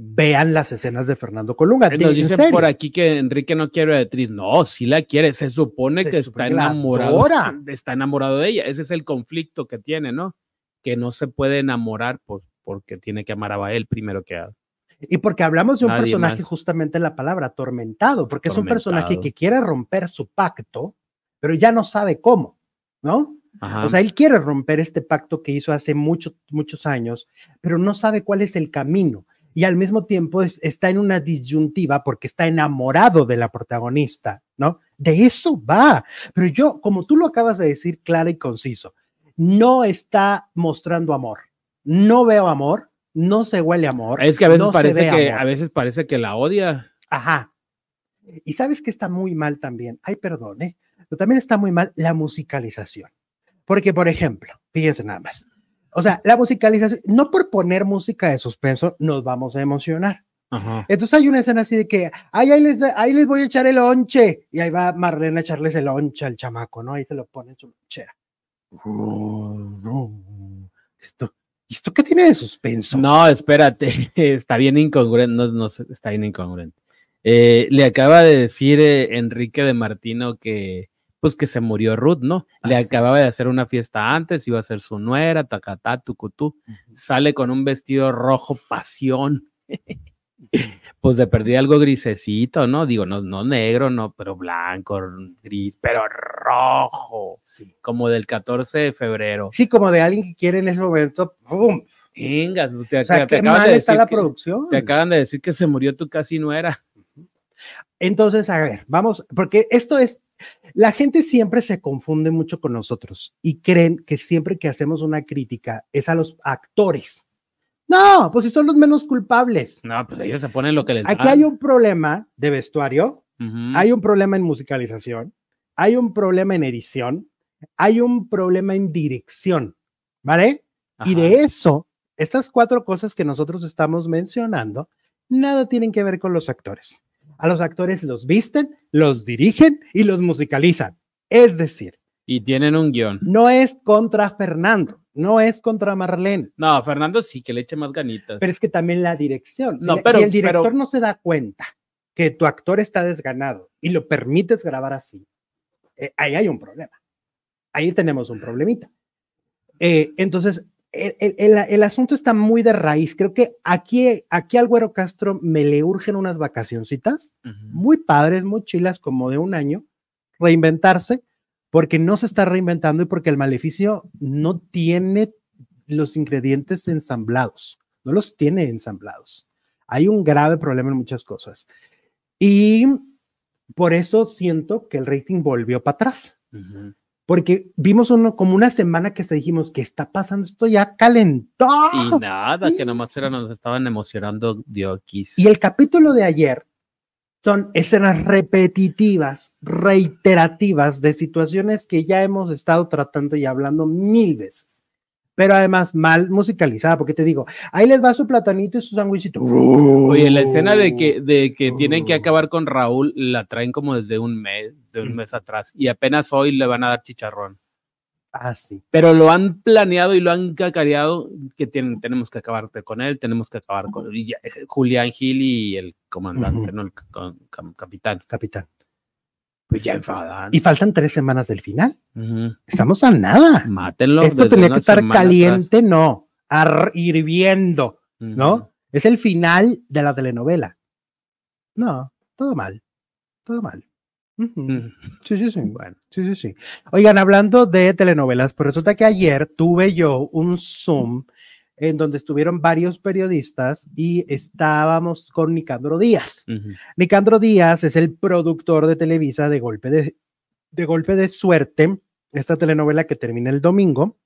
vean las escenas de Fernando Colunga. Nos en dicen por aquí que Enrique no quiere a Beatriz. No, sí la quiere. Se supone Se que supone está enamorado. Está enamorado de ella. Ese es el conflicto que tiene, ¿no? Que no se puede enamorar por, porque tiene que amar a él primero que a. Y porque hablamos de un Nadie personaje, más. justamente la palabra, atormentado, porque es un personaje que quiere romper su pacto, pero ya no sabe cómo, ¿no? Ajá. O sea, él quiere romper este pacto que hizo hace muchos, muchos años, pero no sabe cuál es el camino. Y al mismo tiempo es- está en una disyuntiva porque está enamorado de la protagonista, ¿no? De eso va. Pero yo, como tú lo acabas de decir, claro y conciso, no está mostrando amor. No veo amor, no se huele amor. es que a veces no parece que amor. a veces parece que la odia. Ajá. Y sabes que está muy mal también. Ay, perdón, ¿eh? Pero también está muy mal la musicalización. Porque, por ejemplo, fíjense nada más. O sea, la musicalización, no por poner música de suspenso nos vamos a emocionar. Ajá. Entonces hay una escena así de que, ay, ahí les, ahí les voy a echar el lonche. Y ahí va Marlene a echarles el lonche al chamaco, ¿no? Ahí se lo pone en su lonchera. ¿Esto, ¿Esto qué tiene de suspenso? No, espérate, está bien incongruente, no, no está bien incongruente. Eh, le acaba de decir eh, Enrique de Martino que, pues que se murió Ruth, ¿no? Le sí. acababa de hacer una fiesta antes, iba a ser su nuera, tacatá, tucutú, sale con un vestido rojo pasión, pues de perdida algo grisecito, ¿no? Digo, no, no negro, no, pero blanco, gris, pero rojo, Sí. como del 14 de febrero. Sí, como de alguien que quiere en ese momento, ¡pum! Venga, te, O sea, te acaban está la que- producción. te acaban de decir que se murió tu casi nuera. Entonces, a ver, vamos, porque esto es, la gente siempre se confunde mucho con nosotros y creen que siempre que hacemos una crítica es a los actores. No, pues si son los menos culpables. No, pues ellos se ponen lo que les Aquí hay un problema de vestuario, hay un problema en musicalización, hay un problema en edición, hay un problema en dirección, ¿vale? Y de eso, estas cuatro cosas que nosotros estamos mencionando, nada tienen que ver con los actores. A los actores los visten, los dirigen y los musicalizan. Es decir, Y tienen un guion. no es contra Fernando, no es contra Marlene, No, Fernando sí, que le eche más ganitas. pero es que también la dirección. Si No, la- pero- si el director pero- no se da cuenta que tu actor está desganado y lo permites grabar así, eh, ahí hay un problema. Ahí tenemos un problemita. Eh, entonces, el, el- el- asunto está muy de raíz. Creo que aquí, aquí al Güero Castro me le urgen unas vacacioncitas muy padres, muy chilas, como de un año, reinventarse, porque no se está reinventando y porque el maleficio no tiene los ingredientes ensamblados, no los tiene ensamblados. Hay un grave problema en muchas cosas. Y por eso siento que el rating volvió para atrás. Porque vimos uno como una semana que se dijimos, ¿qué está pasando? Esto ya calentó. Y nada, que nomás era, nos estaban emocionando Diokis. Y el capítulo de ayer son escenas repetitivas, reiterativas de situaciones que ya hemos estado tratando y hablando mil veces. Pero además mal musicalizada, porque te digo, ahí les va su platanito y su sándwichito. Oye, la escena de que, de que tienen que Oh. acabar con Raúl la traen como desde un mes, de un mes atrás. Y apenas hoy le van a dar chicharrón. Ah, sí. Pero lo han planeado y lo han cacareado que tienen, tenemos que acabar con él, tenemos que acabar con y ya, eh, Julián Gil y el comandante. ¿no? El con- capitán. Capitán. Pues ya enfadan. Y faltan tres semanas del final. Estamos a nada. Mátenlo. Esto tenía que estar caliente, no. ar- hirviendo. ¿no? Es el final de la telenovela. No, todo mal. Todo mal. Ujú. Ujú. Sí, sí, sí. Bueno. Sí, sí, sí. Oigan, hablando de telenovelas, pues resulta que ayer tuve yo un Zoom en donde estuvieron varios periodistas y estábamos con Nicandro Díaz. Ujú. Nicandro Díaz es el productor de Televisa de Golpe de, de Golpe de Suerte, esta telenovela que termina el domingo.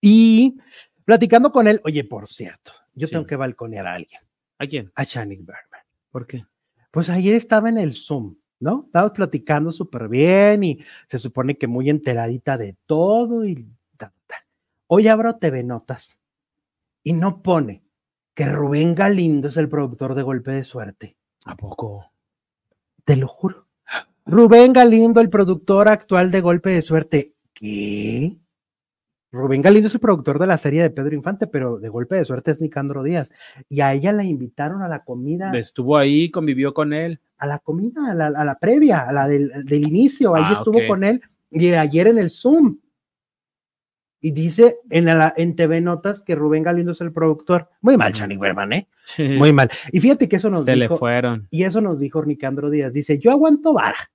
Y platicando con él, oye, por cierto, yo Sí. tengo que balconear a alguien, ¿A quién? a Channing Berman. ¿Por qué? Pues ayer estaba en el Zoom, ¿no? Estaba platicando súper bien y se supone que muy enteradita de todo y ta, ta. Hoy abro TV Notas y no pone que Rubén Galindo es el productor de Golpe de Suerte. ¿A poco? Te lo juro. Rubén Galindo, el productor actual de Golpe de Suerte. ¿Qué? Rubén Galindo es el productor de la serie de Pedro Infante, pero de golpe de suerte es Nicandro Díaz. Y a ella la invitaron a la comida, Estuvo ahí, convivió con él. a la comida, a la, a la previa, a la del, del inicio. Ahí Ah, estuvo con él y ayer en el Zoom. Y dice en, la, en TV Notas que Rubén Galindo es el productor. Muy mal, Chani Berman, ¿eh? Muy mal. Y fíjate que eso nos Se le fueron. y eso nos dijo Nicandro Díaz. Dice, yo aguanto vara.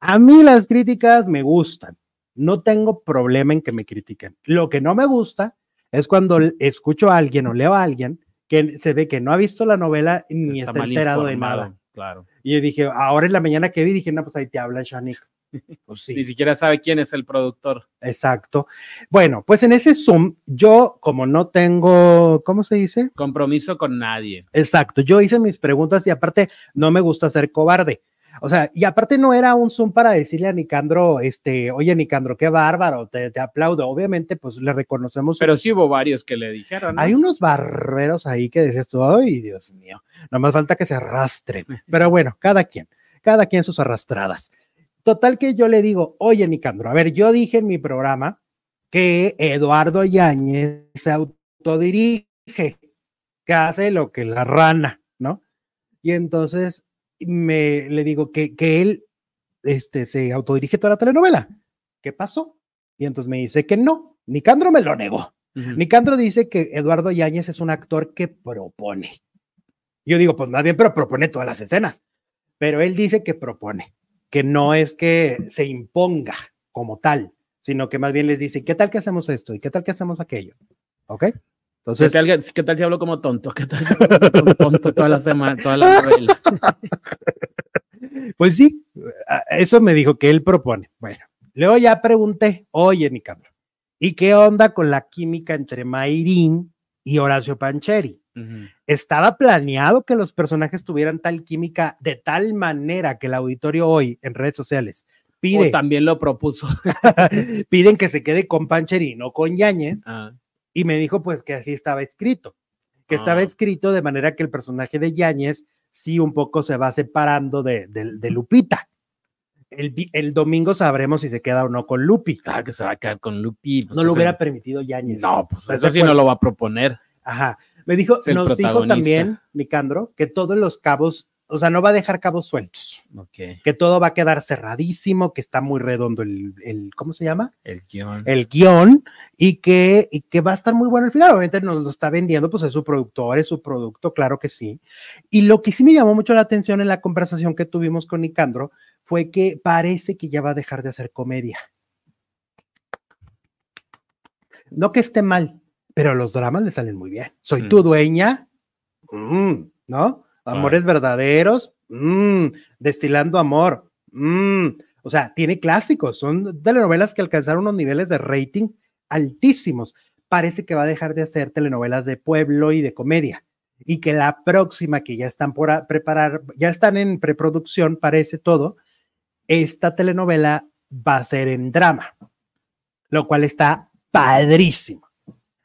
A mí las críticas me gustan. No tengo problema en que me critiquen. Lo que no me gusta es cuando escucho a alguien o leo a alguien que se ve que no ha visto la novela ni está, mal enterado de nada. Claro. Y yo dije, ahora en la mañana que vi, dije, no, pues ahí te habla Shanik. Pues Ni sí, siquiera sabe quién es el productor. exacto. Bueno, pues en ese Zoom, yo como no tengo, ¿cómo se dice? Compromiso con nadie. Exacto, yo hice mis preguntas y aparte no me gusta ser cobarde. O sea, y aparte no era un Zoom para decirle a Nicandro, este, oye Nicandro, qué bárbaro, te, te aplaudo. Obviamente, pues le reconocemos. Pero sí hubo varios que le dijeron. ¿no? hay unos barberos ahí que dices tú, ay, Dios mío, no más falta que se arrastren. Pero bueno, cada quien, cada quien sus arrastradas. Total que yo le digo, oye Nicandro, a ver, yo dije en mi programa que Eduardo Yáñez se autodirige, que hace lo que la rana, ¿no? Y entonces me le digo que, que él este, se autodirige toda la telenovela. ¿Qué pasó? Y entonces me dice que no. Nicandro me lo negó. Nicandro dice que Eduardo Yáñez es un actor que propone. Yo digo, pues más bien, pero propone todas las escenas. Pero él dice que propone, que no es que se imponga como tal, sino que más bien les dice, ¿qué tal que hacemos esto? ¿Y qué tal que hacemos aquello? ¿Ok? ¿Qué Entonces, tal, que- qué tal si hablo como tonto? ¿Qué tal si hablo como tonto toda la semana, toda la novela? pues sí, eso me dijo que él propone. Bueno, luego ya pregunté, oye, Nicandro, ¿y qué onda con la química entre Mayrín y Horacio Pancheri? Estaba planeado que los personajes tuvieran tal química de tal manera que el auditorio hoy en redes sociales O pide, también lo propuso. piden que se quede con Pancheri no con Yáñez Ah, y me dijo pues que así estaba escrito, que estaba Ah. escrito de manera que el personaje de Yáñez sí un poco se va separando de, de- de Lupita. El, el domingo sabremos si se queda o no con Lupi. claro que se va a quedar con Lupi. pues No lo hubiera permitido Yáñez. No, pues ¿Estás eso sí no lo va a proponer. Ajá. Me dijo, nos dijo también, Nicandro, que todos los cabos, o sea, no va a dejar cabos sueltos, Ok. que todo va a quedar cerradísimo, que está muy redondo el, el ¿cómo se llama? El guion. El guion y que, y que va a estar muy bueno el final. Obviamente nos lo está vendiendo, pues es su productor, es su producto, claro que sí. Y lo que sí me llamó mucho la atención en la conversación que tuvimos con Nicandro fue que parece que ya va a dejar de hacer comedia. No que esté mal, pero los dramas le salen muy bien. Soy tu Mm. dueña, mm, ¿no? Amores verdaderos, mm, destilando amor. mm. O sea, tiene clásicos, son telenovelas que alcanzaron unos niveles de rating altísimos. Parece que va a dejar de hacer telenovelas de pueblo y de comedia. Y que la próxima que ya están por preparar, ya están en preproducción, parece todo, esta telenovela va a ser en drama, lo cual está padrísimo.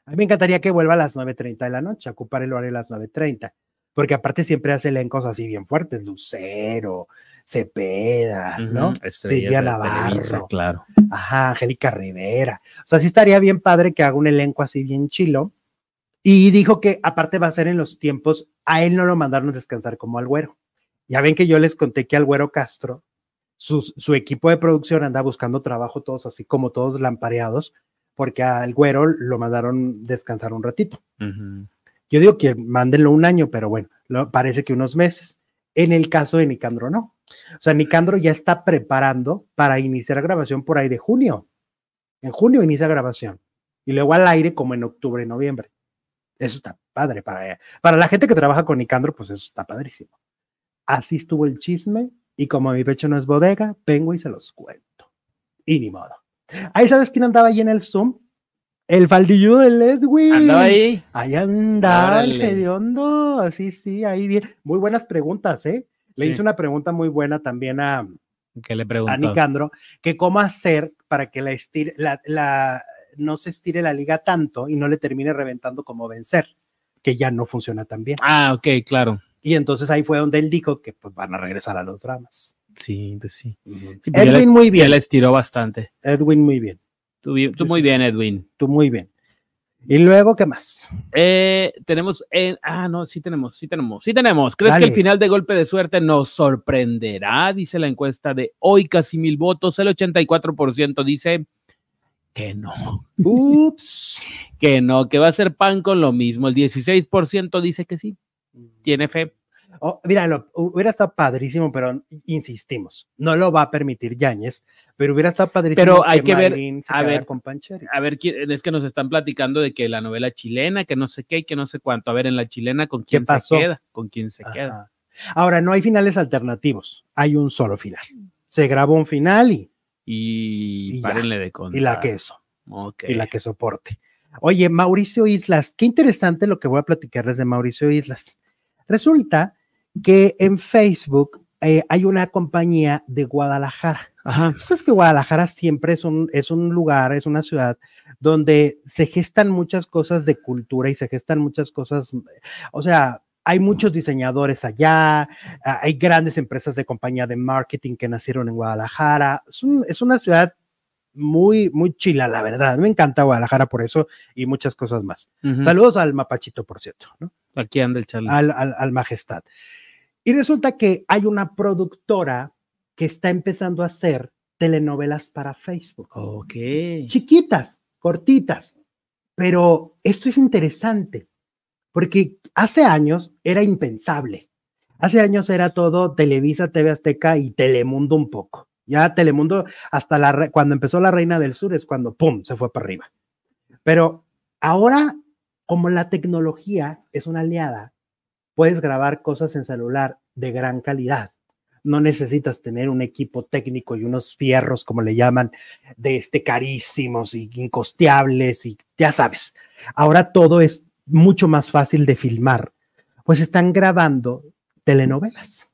A mí me encantaría que vuelva a las 9.30 de la noche, ocupar el horario a las 9.30, porque aparte siempre hace elencos así bien fuertes, Lucero, Cepeda, ¿no? Ujú, estrellas Silvia de Televisa, Navarro, claro. ajá, Angélica Rivera. O sea, sí estaría bien padre que haga un elenco así bien chilo. Y dijo que aparte va a ser en los tiempos, a él no lo mandaron descansar como al güero. Ya ven que yo les conté que al güero Castro, sus- su equipo de producción anda buscando trabajo todos así como todos lampareados, porque al güero lo mandaron descansar un ratito. Ujú. Yo digo que mándenlo un año, pero bueno, parece que unos meses. En el caso de Nicandro, no. O sea, Nicandro ya está preparando para iniciar grabación por ahí de junio. En junio inicia grabación. Y luego al aire como en octubre, noviembre. Eso está padre para, para la gente que trabaja con Nicandro, pues eso está padrísimo. Así estuvo el chisme y como mi pecho no es bodega, vengo y se los cuento. Y ni modo. Ahí sabes quién andaba ahí en el Zoom. El faldillo del Edwin. Andaba ahí. Ahí anda el hediondo, así sí, ahí bien. Muy buenas preguntas, ¿eh? Le Sí. hice una pregunta muy buena también a, que le a preguntó. Nicandro, que cómo hacer para que la, la, la- no se estire la liga tanto y no le termine reventando como vencer, que ya no funciona tan bien. Ah, ok, claro. Y entonces ahí fue donde él dijo que pues van a regresar a los dramas. Sí, pues sí. Sí, pues ya Edwin le- muy Ya bien, les tiró bastante. Edwin muy bien. Tú, muy bien, Edwin. Tú muy bien. Y luego, ¿qué más? Eh, tenemos, eh, ah, no, sí tenemos, sí tenemos, sí tenemos. ¿Crees Dale. que el final de golpe de suerte nos sorprenderá? Dice la encuesta de hoy, casi mil votos. El 84% dice que no, Ups. que no, que va a ser pan con lo mismo. El 16% dice que sí, tiene fe. Oh, mira, lo- hubiera estado padrísimo, pero insistimos, no lo va a permitir Yáñez, pero hubiera estado padrísimo. Pero hay que ver, a ver, con Pancheri. A ver, ¿quién- es que nos están platicando de que la novela chilena, que no sé qué y que no sé cuánto. A ver, en la chilena, ¿con quién se queda? ¿Con quién se queda? Ahora, no hay finales alternativos, hay un solo final. Se grabó un final y, Y, Y ya. párenle de contar. y la queso, Ok. y la que soporte. Oye, Mauricio Islas, qué interesante lo que voy a platicarles de Mauricio Islas. Resulta que en Facebook eh, hay una compañía de Guadalajara. Ajá. Sabes que Guadalajara siempre es un, es un lugar, es una ciudad donde se gestan muchas cosas de cultura y se gestan muchas cosas, o sea, hay muchos diseñadores allá, ah, hay grandes empresas de compañía de marketing que nacieron en Guadalajara. Es, un- es una ciudad muy, muy chila, la verdad. Me encanta Guadalajara por eso y muchas cosas más. Saludos al Mapachito, por cierto, ¿no? Aquí anda el Charlie. al, al, al Majestad. Y resulta que hay una productora que está empezando a hacer telenovelas para Facebook. Ok. Chiquitas, cortitas. Pero esto es interesante, porque hace años era impensable. Hace años era todo Televisa, TV Azteca y Telemundo un poco. Ya Telemundo, hasta la, cuando empezó la Reina del Sur, es cuando, ¡pum!, se fue para arriba. Pero ahora, como la tecnología es una aliada, puedes grabar cosas en celular de gran calidad. No necesitas tener un equipo técnico y unos fierros, como le llaman, de este carísimos y incosteables y ya sabes. Ahora todo es mucho más fácil de filmar. Pues están grabando telenovelas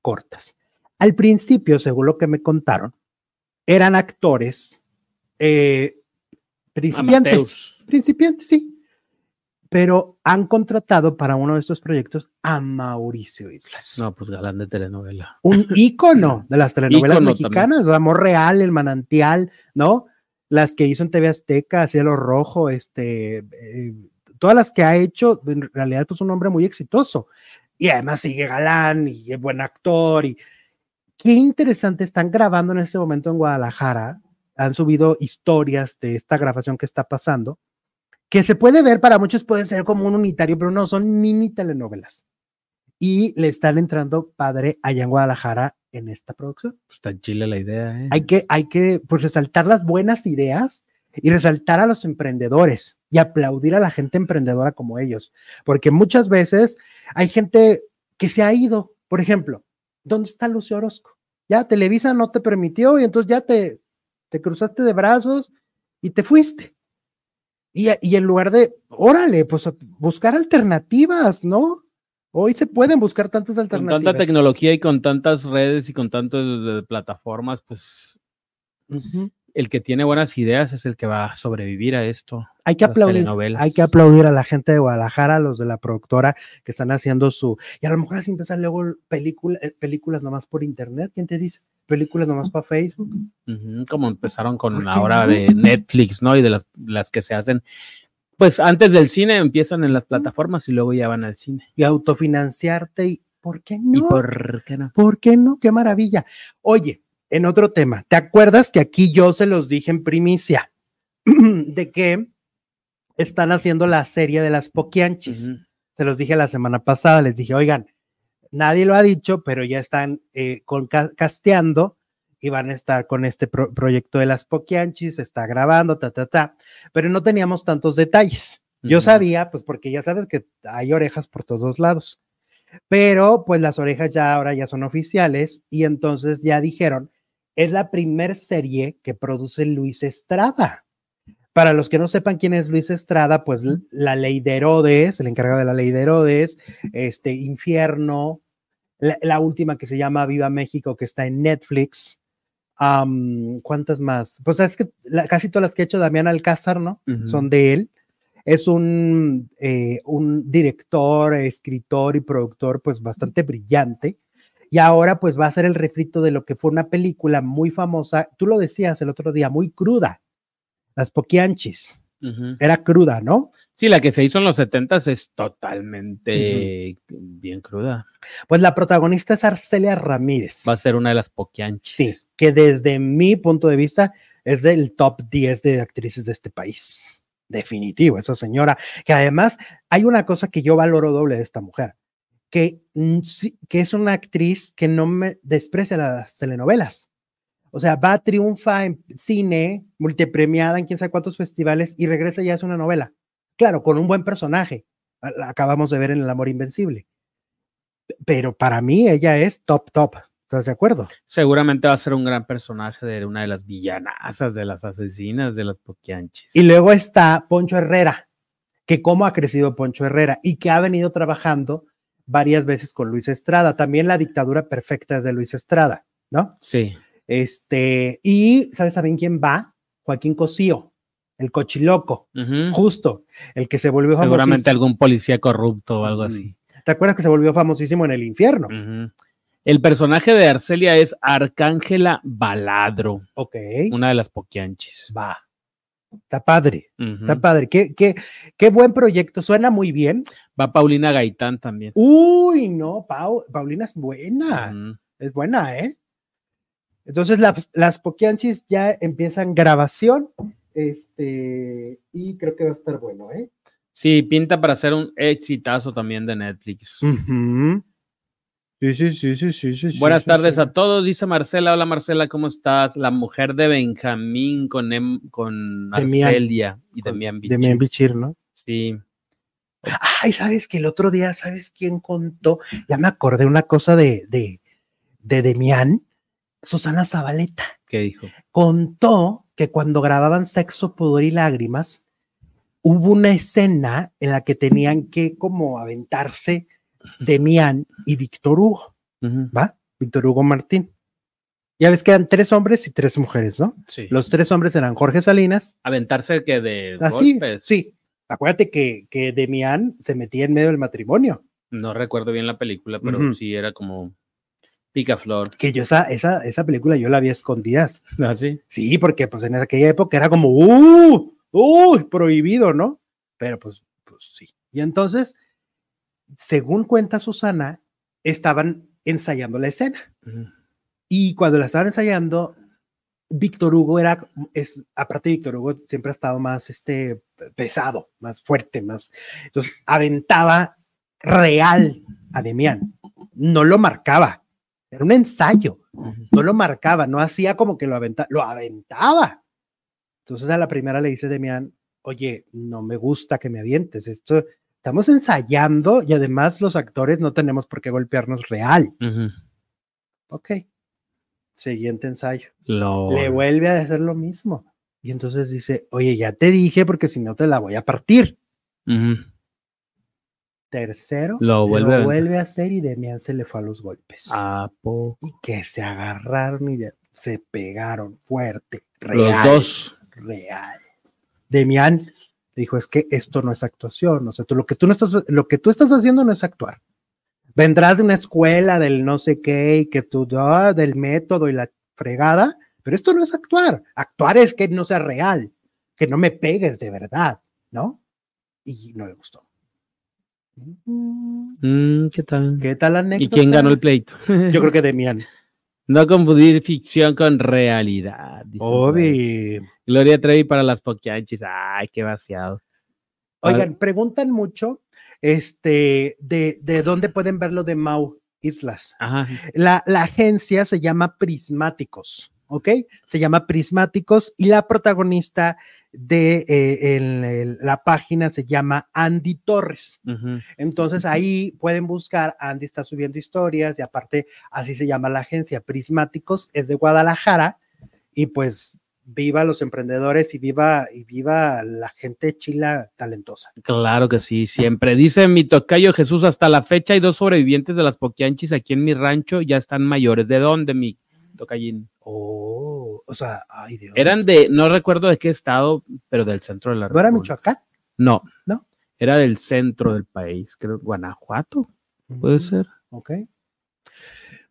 cortas. Al principio, según lo que me contaron, eran actores eh, principiantes. Principiantes, sí. Pero han contratado para uno de estos proyectos a Mauricio Islas. No, pues galán de telenovela. Un ícono de las telenovelas mexicanas, o Amor Real, El Manantial, ¿no? Las que hizo en TV Azteca, Cielo Rojo, este, eh, todas las que ha hecho, en realidad, pues un hombre muy exitoso. Y además sigue galán y es buen actor. Y qué interesante, están grabando en este momento en Guadalajara. Han subido historias de esta grabación que está pasando, que se puede ver para muchos, puede ser como un unitario, pero no, son mini telenovelas. Y le están entrando padre allá en Guadalajara en esta producción. Pues está Chile la idea, ¿eh? Hay que, hay que pues, resaltar las buenas ideas y resaltar a los emprendedores y aplaudir a la gente emprendedora como ellos, porque muchas veces hay gente que se ha ido, por ejemplo, ¿dónde está Lucio Orozco? Ya Televisa no te permitió y entonces ya te, te cruzaste de brazos y te fuiste. Y, y en lugar de, órale, pues buscar alternativas, ¿no? Hoy se pueden buscar tantas Con alternativas. tanta tecnología y con tantas redes y con tantas plataformas, pues. El que tiene buenas ideas es el que va a sobrevivir a esto. Hay que aplaudir, hay que aplaudir a la gente de Guadalajara, a los de la productora que están haciendo su, y a lo mejor así empiezan luego película, eh, películas nomás por internet, ¿quién te dice? Películas nomás para Facebook. Como empezaron ¿Por con qué ahora no? de Netflix, ¿no? Y de las, las que se hacen, pues antes del cine empiezan en las plataformas y luego ya van al cine. Y autofinanciarte, y ¿por qué no? ¿Y por qué no? ¿Por qué no? Qué maravilla. Oye, en otro tema, ¿te acuerdas que aquí yo se los dije en primicia de que están haciendo la serie de las Poquianchis? Se los dije la semana pasada, les dije, oigan, nadie lo ha dicho, pero ya están eh, con, ca- casteando y van a estar con este pro- proyecto de las Poquianchis, se está grabando, ta, ta, ta, pero no teníamos tantos detalles. Yo sabía, pues porque ya sabes que hay orejas por todos lados, pero pues las orejas ya ahora ya son oficiales y entonces ya dijeron, es la primer serie que produce Luis Estrada. Para los que no sepan quién es Luis Estrada, pues la ley de Herodes, el encargado de la ley de Herodes, este Infierno, la, la última que se llama Viva México, que está en Netflix. ¿Cuántas más? Pues es que la- casi todas las que ha hecho Damián Alcázar, ¿no? Son de él. Es un, eh, un director, escritor y productor, pues bastante brillante. Y ahora, pues va a ser el refrito de lo que fue una película muy famosa. Tú lo decías el otro día, muy cruda las poquianchis. Era cruda, ¿no? Sí, la que se hizo en los 70 es totalmente bien cruda. Pues la protagonista es Arcelia Ramírez. Va a ser una de las poquianchis. Sí, que desde mi punto de vista es del top 10 de actrices de este país. Definitivo, esa señora. Que además hay una cosa que yo valoro doble de esta mujer, que, mm, que es una actriz que no me desprecia las telenovelas. O sea, va, triunfa en cine, multipremiada en quién sabe cuántos festivales y regresa y hace una novela. Claro, con un buen personaje. La acabamos de ver en El Amor Invencible. Pero para mí ella es top, top. ¿Estás de acuerdo? Seguramente va a ser un gran personaje de una de las villanazas, de las asesinas, de las poquianchis. Y luego está Poncho Herrera, que cómo ha crecido Poncho Herrera y que ha venido trabajando varias veces con Luis Estrada. También la dictadura perfecta es de Luis Estrada, ¿no? Sí. Este, y ¿sabes también quién va? Joaquín Cosío, el cochiloco, justo, el que se volvió Seguramente algún policía corrupto o algo así. ¿Te acuerdas que se volvió famosísimo en el infierno? El personaje de Arcelia es Arcángela Baladro, Ok, una de las poquianchis. va. Está padre, Ujú. está padre. Qué, qué, qué buen proyecto, suena muy bien. Va Paulina Gaitán también. Uy, no, Pau, Paulina es buena. Es buena, ¿eh? Entonces las, las Poquianchis ya empiezan grabación, este, y creo que va a estar bueno, ¿eh? Sí, pinta para ser un exitazo también de Netflix. Sí, sí, sí, sí, sí, sí, sí, Buenas sí, tardes a todos, dice Marcela. Hola Marcela, ¿cómo estás? La mujer de Benjamín con, em- con y Con- Demián Demián Bichir. Bichir, ¿no? Sí. Ay, ¿sabes que el otro día, ¿sabes quién contó? Ya me acordé una cosa de, de, de Demián, Susana Zabaleta. ¿Qué dijo? contó que cuando grababan Sexo, Pudor y Lágrimas, hubo una escena en la que tenían que como aventarse Demián y Víctor Hugo. ¿va? Víctor Hugo Martín. Ya ves que eran tres hombres y tres mujeres, ¿no? Sí. Los tres hombres eran Jorge Salinas, Aventarse que de así, golpes. sí. Acuérdate que, que Demián se metía en medio del matrimonio, No recuerdo bien la película, pero sí era como picaflor. que yo esa, esa, esa película yo la vi a escondidas. ¿Así? Sí, porque pues en aquella época era como, ¡uh! ¡uh! Prohibido, ¿no? Pero pues, pues sí. Y entonces, según cuenta Susana, estaban ensayando la escena. Y cuando la estaban ensayando, Víctor Hugo era, es, aparte Víctor Hugo siempre ha estado más este, pesado, más fuerte, más. Entonces, aventaba real a Demián. No lo marcaba. Era un ensayo no lo marcaba, no hacía como que lo aventaba, lo aventaba. Entonces a la primera le dice Demián, oye, no me gusta que me avientes, esto estamos ensayando y además los actores no tenemos por qué golpearnos real. Ujú. Ok. Siguiente ensayo. Le vuelve a hacer lo mismo. Y entonces dice, oye, ya te dije porque si no te la voy a partir. Tercero, Lo vuelve a lo aventar. vuelve a hacer y Demián se le fue a los golpes. ¿A poco? Y que se agarraron y se pegaron fuerte. Los Real. dos. real. Dijo, es que esto no es actuación, o sea, tú, lo, que tú no estás, lo que tú estás haciendo no es actuar. Vendrás de una escuela del no sé qué y que tú, ah, del método y la fregada, pero esto no es actuar. Actuar es que no sea real, que no me pegues de verdad, ¿no? Y no le gustó. Mm, ¿Qué tal? ¿Qué tal la ¿Y quién ganó el pleito? Yo creo que Demián. No confundir ficción con realidad. Obvio. Gloria Trevi para las poquianchis. Ay, qué vaciado. Oigan, preguntan mucho este, de, de dónde pueden ver lo de Mau Islas. Ajá. La, la agencia se llama Prismáticos, ¿ok? Se llama Prismáticos y la protagonista de eh, en la página se llama Andy Torres. Entonces ahí pueden buscar, Andy está subiendo historias y aparte así se llama la agencia, Prismáticos, es de Guadalajara y pues viva los emprendedores y viva, y viva la gente chila talentosa. Claro que sí, siempre. Dice mi tocayo Jesús, hasta la fecha hay dos sobrevivientes de las poquianchis aquí en mi rancho, ya están mayores. ¿De dónde, mi tocayín? Oh, o sea, ay Dios. Eran de, no recuerdo de qué estado, pero del centro de la ¿No era. Michoacán? No, ¿No? Era del centro del país, creo, Guanajuato, puede ser. Ok.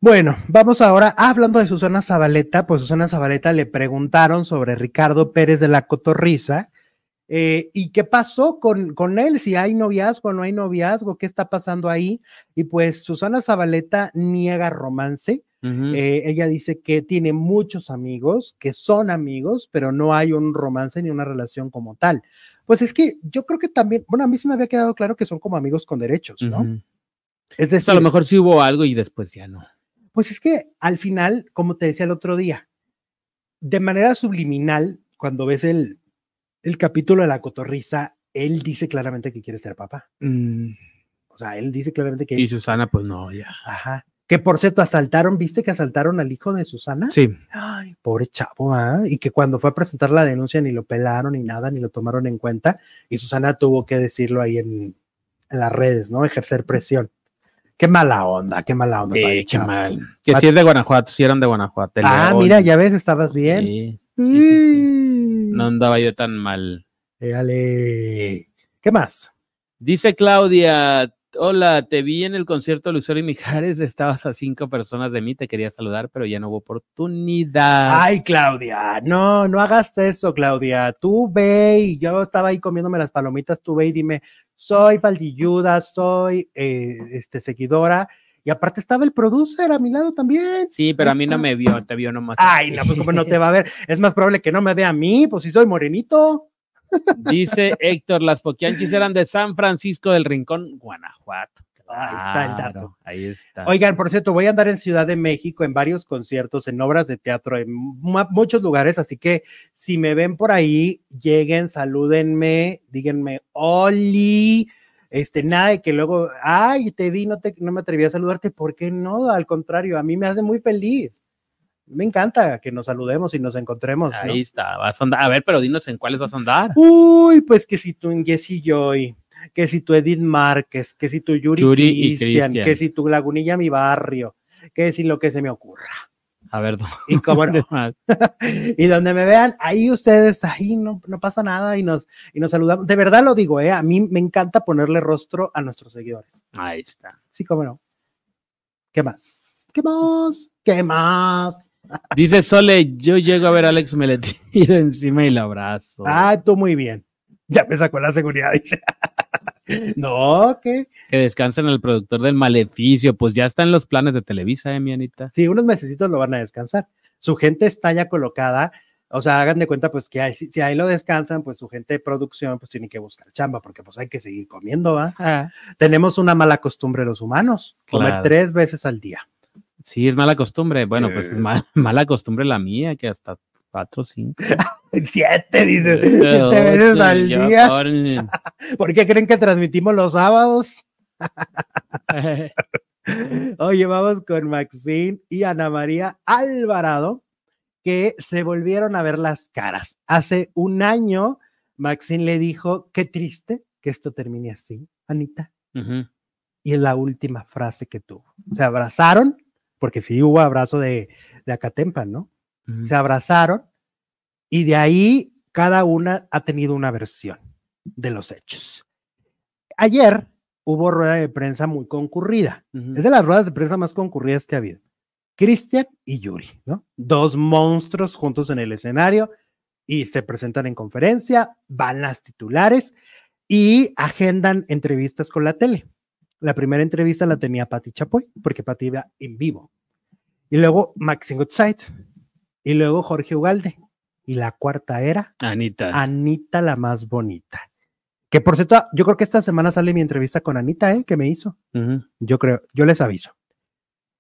Bueno, vamos ahora, ah, hablando de Susana Zabaleta, pues Susana Zabaleta le preguntaron sobre Ricardo Pérez de la Cotorriza, eh, ¿Y qué pasó con, con él? Si hay noviazgo o no hay noviazgo, ¿qué está pasando ahí? Y pues Susana Zabaleta niega romance. Eh, ella dice que tiene muchos amigos, que son amigos, pero no hay un romance ni una relación como tal. Pues es que yo creo que también, bueno, a mí sí me había quedado claro que son como amigos con derechos, ¿no? Es decir, a lo mejor sí hubo algo y después ya no. Pues es que al final, como te decía el otro día, de manera subliminal, cuando ves el, el capítulo de la cotorriza, él dice claramente que quiere ser papá. Mm. O sea, él dice claramente que... Y Susana, pues no, ya. Ajá. Que por cierto, asaltaron, ¿viste que asaltaron al hijo de Susana? Sí. Ay, pobre chavo, ¿ah? Y que cuando fue a presentar la denuncia ni lo pelaron ni nada, ni lo tomaron en cuenta. Y Susana tuvo que decirlo ahí en, en las redes, ¿no? Ejercer presión. Qué mala onda, qué mala onda. Sí, qué mal. Que si es de Guanajuato, si eran de Guanajuato. Ah, mira, ya ves, estabas bien. Sí, sí, sí, No andaba yo tan mal. Dale. ¿Qué más? Dice Claudia, hola, te vi en el concierto de Lucero y Mijares, estabas a cinco personas de mí, te quería saludar, pero ya no hubo oportunidad. Ay, Claudia, no, no hagas eso, Claudia. Tú ve y yo estaba ahí comiéndome las palomitas, tú ve y dime, soy faldilluda, soy eh, este, seguidora. Y aparte estaba el producer a mi lado también. Sí, pero a mí no me vio, te vio nomás. Ay, no, pues como no te va a ver. Es más probable que no me vea a mí, pues si soy morenito. Dice Héctor, las poquianchis eran de San Francisco del Rincón, Guanajuato. Ahí está el dato. Ahí está. Oigan, por cierto, voy a andar en Ciudad de México en varios conciertos, en obras de teatro, en muchos lugares, así que si me ven por ahí, lleguen, salúdenme, díganme, Oli, este, nada de que luego, ay, te vi, no, te, no me atreví a saludarte, ¿por qué no? Al contrario, a mí me hace muy feliz. Me encanta que nos saludemos y nos encontremos. Ahí está, vas a andar. A ver, pero dinos en cuáles vas a andar. Uy, pues que si tú en Jessy Joy que si tu Edith Márquez, que si tu Yuri, Cristian, que si tu Lagunilla Mi Barrio, que si lo que se me ocurra. A ver, y cómo no. y donde me vean, ahí ustedes, ahí no, no pasa nada y nos, y nos saludamos. De verdad lo digo, ¿eh? a mí me encanta ponerle rostro a nuestros seguidores. Ahí está. Sí, cómo no. ¿Qué más? ¿Qué más? ¿Qué más? Dice Sole, yo llego a ver a Alex, me le tiro encima y le abrazo. Ah, tú muy bien. Ya me sacó la seguridad, dice. no, ¿qué? Que descansen el productor del maleficio, pues ya está en los planes de Televisa, ¿eh, mi Anita? Sí, unos mesecitos lo van a descansar. Su gente está ya colocada, o sea, hagan de cuenta pues que si, ahí lo descansan, pues su gente de producción pues tiene que buscar chamba, porque pues hay que seguir comiendo, ¿va? Ah. Tenemos una mala costumbre los humanos, comer tres veces al día. Sí, es mala costumbre. Bueno, pues es mala costumbre la mía, que hasta cuatro, cinco. Siete, dice. Siete veces al día. ¿Por qué creen que transmitimos los sábados? Oye, vamos con Maxine y Ana María Alvarado, que se volvieron a ver las caras. Hace un año, Maxine le dijo, qué triste que esto termine así, Anita. Y es la última frase que tuvo. Se abrazaron, porque sí hubo abrazo de, de Acatempa, ¿no? Se abrazaron y de ahí cada una ha tenido una versión de los hechos. Ayer hubo rueda de prensa muy concurrida. Es de las ruedas de prensa más concurridas que ha habido. Cristian y Yuri, ¿no? Dos monstruos juntos en el escenario y se presentan en conferencia, van las titulares y agendan entrevistas con la tele. La primera entrevista la tenía Patti Chapoy, porque Patti iba en vivo. Y luego Maxine Goodside. Y luego Jorge Ugalde y la cuarta era Anita. Anita la más bonita. Que por cierto, yo creo que esta semana sale mi entrevista con Anita, ¿eh? Que me hizo. Yo creo, yo les aviso.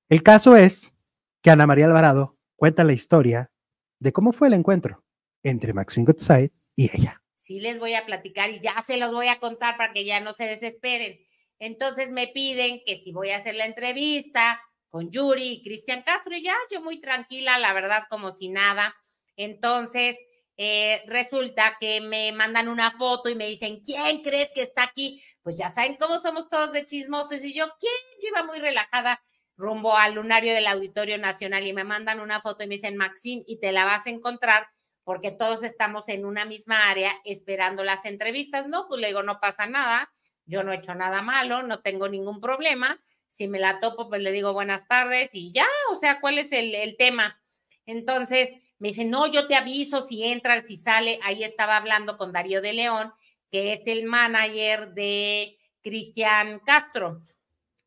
El caso es que Ana María Alvarado cuenta la historia de cómo fue el encuentro entre Maxine Goodside y ella. Sí, les voy a platicar y ya se los voy a contar para que ya no se desesperen. Entonces me piden que si voy a hacer la entrevista con Yuri y Cristian Castro, y ya yo muy tranquila, la verdad, como si nada. Entonces, eh, resulta que me mandan una foto y me dicen, ¿quién crees que está aquí? Pues ya saben cómo somos todos de chismosos. Y yo, ¿quién? Yo iba muy relajada rumbo al lunario del Auditorio Nacional y me mandan una foto y me dicen, Maxine, y te la vas a encontrar porque todos estamos en una misma área esperando las entrevistas. No, pues le digo, no pasa nada, yo no he hecho nada malo, no tengo ningún problema. Si me la topo, pues le digo buenas tardes y ya, o sea, ¿cuál es el, el tema? Entonces me dice, no, yo te aviso si entra, si sale. Ahí estaba hablando con Darío de León, que es el manager de Cristian Castro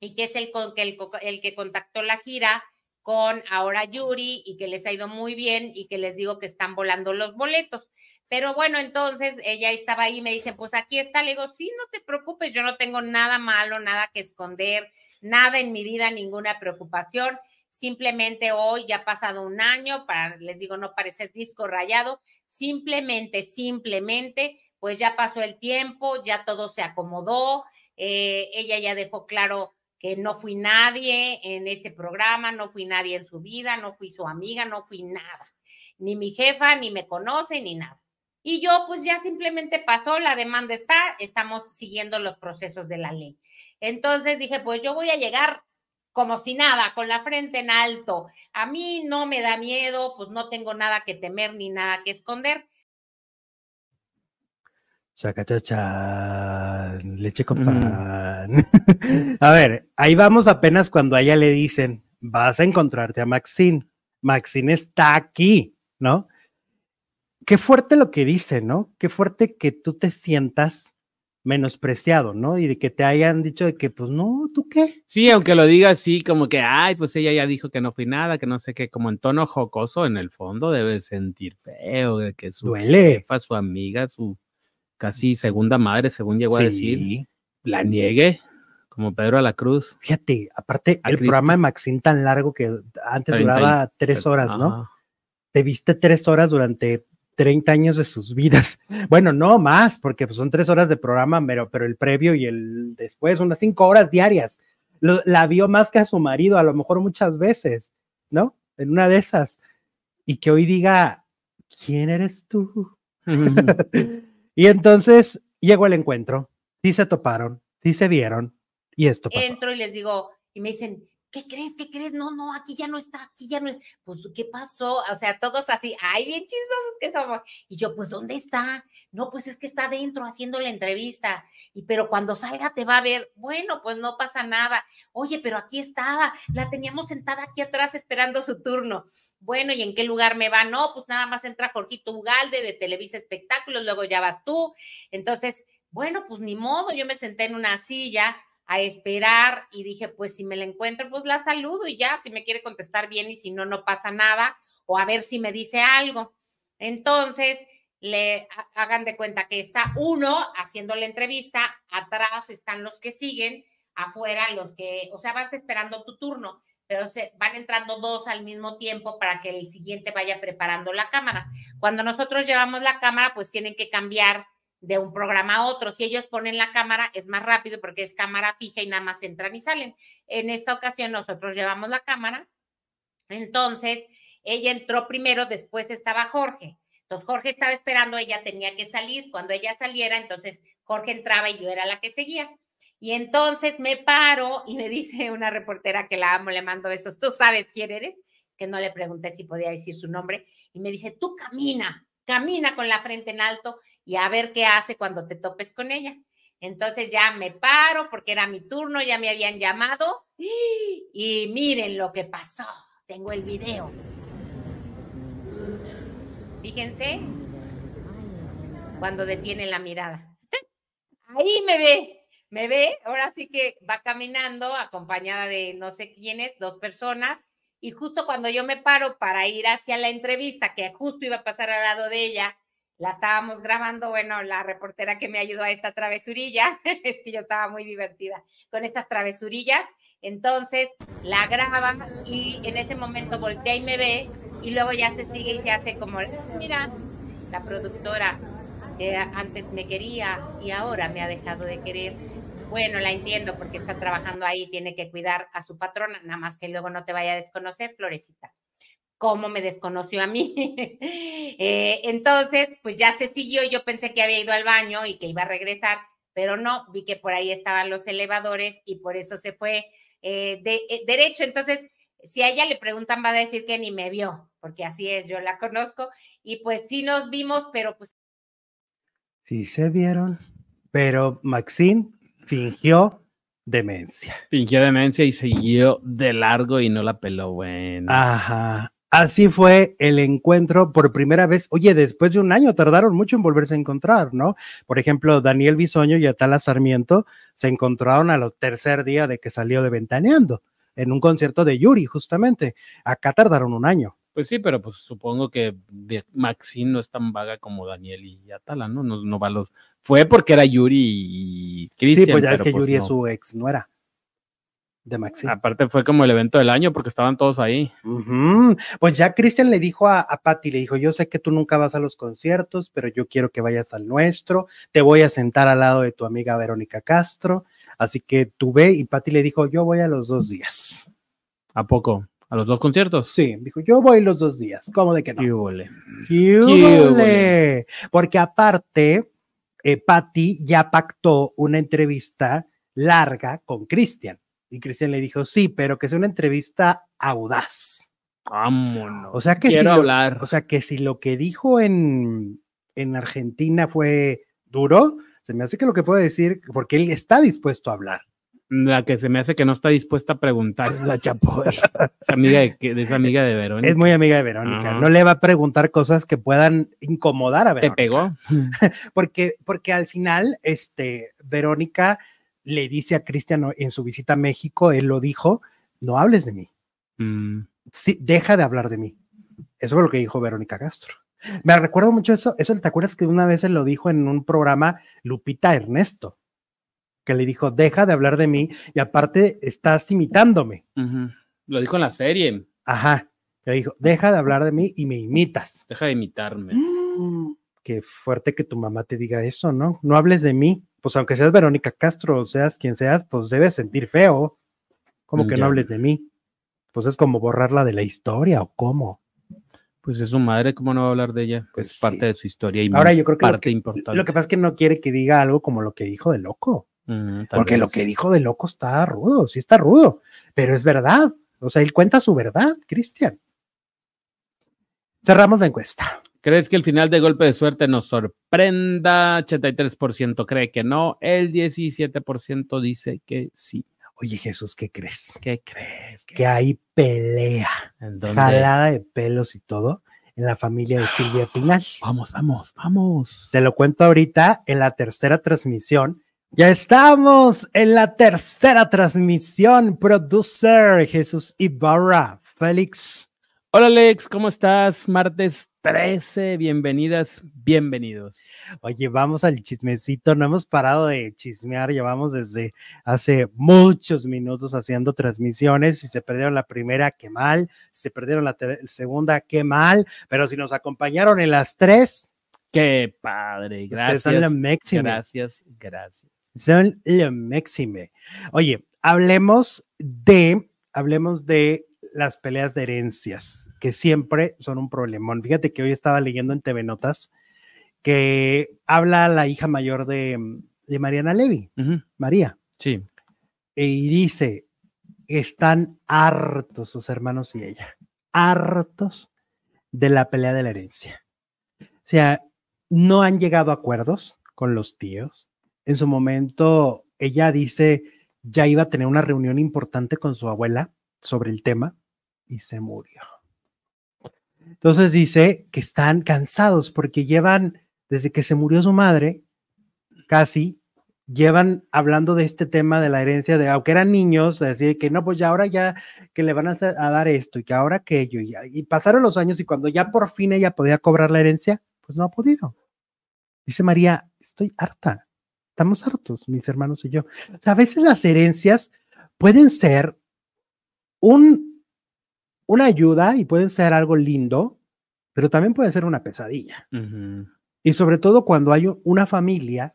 y que es el, el, el que contactó la gira con ahora Yuri y que les ha ido muy bien y que les digo que están volando los boletos. Pero bueno, entonces ella estaba ahí y me dice, pues aquí está. Le digo, sí, no te preocupes, yo no tengo nada malo, nada que esconder, nada en mi vida, ninguna preocupación. Simplemente hoy ya ha pasado un año, para, les digo, no parecer disco rayado, simplemente, simplemente, pues ya pasó el tiempo, ya todo se acomodó. Eh, ella ya dejó claro que no fui nadie en ese programa, no fui nadie en su vida, no fui su amiga, no fui nada. Ni mi jefa, ni me conoce, ni nada. Y yo pues ya simplemente pasó, la demanda está, estamos siguiendo los procesos de la ley. Entonces dije, pues yo voy a llegar como si nada, con la frente en alto. A mí no me da miedo, pues no tengo nada que temer ni nada que esconder. Chaca, chacha, leche con pan. a ver, ahí vamos apenas cuando a ella le dicen, vas a encontrarte a Maxine. Maxine está aquí, ¿no? Qué fuerte lo que dice, ¿no? Qué fuerte que tú te sientas menospreciado, ¿no? Y de que te hayan dicho de que, pues no, ¿tú qué? Sí, aunque lo diga así, como que, ay, pues ella ya dijo que no fui nada, que no sé qué, como en tono jocoso, en el fondo debe sentir feo, de que su Duele. jefa, su amiga, su casi segunda madre, según llegó a decir, la niegue, como Pedro a la Cruz. Fíjate, aparte, el programa de Maxine tan largo que antes duraba tres horas, ¿no? Te viste tres horas durante 30 años de sus vidas. Bueno, no más, porque pues, son tres horas de programa, pero, pero el previo y el después, unas cinco horas diarias. la vio más que a su marido, a lo mejor muchas veces, ¿no? En una de esas. Y que hoy diga, ¿quién eres tú? y entonces llegó el encuentro, sí se toparon, sí se vieron, y esto pasó. Entro y les digo, y me dicen, ¿qué crees? ¿Qué crees? No, no, aquí ya no está, aquí ya no. Pues, ¿qué pasó? O sea, todos así, ay, bien chismosos que somos. Y yo, pues, ¿dónde está? No, pues es que está dentro haciendo la entrevista. Y pero cuando salga te va a ver, bueno, pues no pasa nada. Oye, pero aquí estaba, la teníamos sentada aquí atrás esperando su turno. Bueno, ¿y en qué lugar me va? No, pues nada más entra Jorgito Ugalde de Televisa Espectáculos, luego ya vas tú. Entonces, bueno, pues ni modo, yo me senté en una silla a esperar y dije, pues si me la encuentro, pues la saludo y ya, si me quiere contestar bien y si no, no pasa nada, o a ver si me dice algo. Entonces, le hagan de cuenta que está uno haciendo la entrevista, atrás están los que siguen, afuera los que, o sea, vas esperando tu turno, pero se van entrando dos al mismo tiempo para que el siguiente vaya preparando la cámara. Cuando nosotros llevamos la cámara, pues tienen que cambiar de un programa a otro. Si ellos ponen la cámara, es más rápido porque es cámara fija y nada más entran y salen. En esta ocasión nosotros llevamos la cámara. Entonces, ella entró primero, después estaba Jorge. Entonces, Jorge estaba esperando, ella tenía que salir. Cuando ella saliera, entonces Jorge entraba y yo era la que seguía. Y entonces me paro y me dice una reportera que la amo, le mando esos, tú sabes quién eres, que no le pregunté si podía decir su nombre, y me dice, tú camina, camina con la frente en alto y a ver qué hace cuando te topes con ella. Entonces ya me paro porque era mi turno, ya me habían llamado y miren lo que pasó. Tengo el video. Fíjense cuando detiene la mirada. Ahí me ve, me ve. Ahora sí que va caminando acompañada de no sé quiénes, dos personas. Y justo cuando yo me paro para ir hacia la entrevista, que justo iba a pasar al lado de ella, la estábamos grabando, bueno, la reportera que me ayudó a esta travesurilla, es que yo estaba muy divertida con estas travesurillas, entonces la graba y en ese momento voltea y me ve y luego ya se sigue y se hace como, mira, la productora antes me quería y ahora me ha dejado de querer. Bueno, la entiendo porque está trabajando ahí, tiene que cuidar a su patrona, nada más que luego no te vaya a desconocer, Florecita cómo me desconoció a mí. Eh, entonces, pues ya se siguió, yo pensé que había ido al baño y que iba a regresar, pero no, vi que por ahí estaban los elevadores y por eso se fue eh, de, eh, derecho. Entonces, si a ella le preguntan, va a decir que ni me vio, porque así es, yo la conozco, y pues sí nos vimos, pero pues... Sí se vieron, pero Maxine fingió demencia. Fingió demencia y siguió de largo y no la peló, bueno. Ajá. Así fue el encuentro por primera vez. Oye, después de un año tardaron mucho en volverse a encontrar, ¿no? Por ejemplo, Daniel Bisoño y Atala Sarmiento se encontraron al tercer día de que salió de Ventaneando, en un concierto de Yuri, justamente. Acá tardaron un año. Pues sí, pero pues supongo que Maxine no es tan vaga como Daniel y Atala, ¿no? No, no va a los. Fue porque era Yuri y Cristian. Sí, pues ya es que pues, Yuri es su ex nuera de Maxi. Aparte fue como el evento del año porque estaban todos ahí. Ujú. Pues ya Cristian le dijo a, a Patty, le dijo, yo sé que tú nunca vas a los conciertos, pero yo quiero que vayas al nuestro, te voy a sentar al lado de tu amiga Verónica Castro, así que tú ve, y Patty le dijo, yo voy a los dos días. ¿A poco? ¿A los dos conciertos? Sí, dijo, yo voy los dos días, ¿cómo de que no? Qué húbole. ¡Qué húbole! húbole! Porque aparte, eh, Patty ya pactó una entrevista larga con Cristian. Y Cristian le dijo, sí, pero que sea una entrevista audaz. Vámonos. O sea que Quiero si lo- hablar. o sea que si lo que dijo en, en Argentina fue duro, se me hace que lo que puede decir, porque él está dispuesto a hablar. La que se me hace que no está dispuesta a preguntar es la Chapoy. Es amiga de, amiga de Verónica. Es muy amiga de Verónica. Ajá. No le va a preguntar cosas que puedan incomodar a ¿Te Verónica. pegó? Porque, porque al final, este, Verónica le dice a Cristian en su visita a México, él lo dijo, no hables de mí. Mm, Sí, deja de hablar de mí. Eso fue lo que dijo Verónica Castro. Me recuerdo mucho eso, eso, ¿te acuerdas que una vez él lo dijo en un programa Lupita Ernesto? Que le dijo, deja de hablar de mí y aparte estás imitándome. Lo dijo en la serie. Ajá. Le dijo, deja de hablar de mí y me imitas. Deja de imitarme. Mm, Qué fuerte que tu mamá te diga eso, ¿no? No hables de mí. Pues aunque seas Verónica Castro o seas quien seas, pues debes sentir feo. Como que Ya. no hables de mí. Pues es como borrarla de la historia o cómo. Pues es su madre, ¿cómo no va a hablar de ella? Pues es parte de su historia y Ahora yo creo que lo, parte que importante. lo que pasa es que no quiere que diga algo como lo que dijo de loco. Porque lo que dijo de loco está rudo, sí está rudo, pero es verdad. O sea, él cuenta su verdad, Cristian. Cerramos la encuesta. ¿Crees que el final de golpe de suerte nos sorprenda? 83% cree que no, el 17% dice que sí. Oye, Jesús, ¿qué crees? ¿Qué crees? Que hay pelea, ¿En dónde? jalada de pelos y todo en la familia de Silvia Pinal. Vamos, vamos, vamos. Te lo cuento ahorita en la tercera transmisión. Ya estamos en la tercera transmisión. Producer Jesús Ibarra, Félix. Hola Alex, ¿cómo estás? Martes 13, bienvenidas, bienvenidos. Oye, vamos al chismecito. No hemos parado de chismear. Llevamos desde hace muchos minutos haciendo transmisiones. Si se perdieron la primera, qué mal. Si se perdieron la segunda, qué mal. Pero si nos acompañaron en las tres, Qué padre, ustedes son la gracias. Gracias, gracias. Son lo máxime. Oye, hablemos de, hablemos de las peleas de herencias, que siempre son un problemón. Fíjate que hoy estaba leyendo en TV Notas que habla la hija mayor de, de Mariana Levy, María, Sí, y dice, están hartos sus hermanos y ella, hartos de la pelea de la herencia. O sea, no han llegado a acuerdos con los tíos. En su momento, ella dice, ya iba a tener una reunión importante con su abuela sobre el tema y se murió. Entonces dice que están cansados porque llevan, desde que se murió su madre, casi, llevan hablando de este tema de la herencia, de aunque eran niños, así de que no, pues ya ahora ya que le van a, hacer- dar esto y que ahora aquello, y pasaron los años y cuando ya por fin ella podía cobrar la herencia, pues no ha podido. Dice María, estoy harta, estamos hartos, mis hermanos y yo. O sea, a veces las herencias pueden ser un, una ayuda y pueden ser algo lindo, pero también pueden ser una pesadilla. ujú, Y sobre todo cuando hay una familia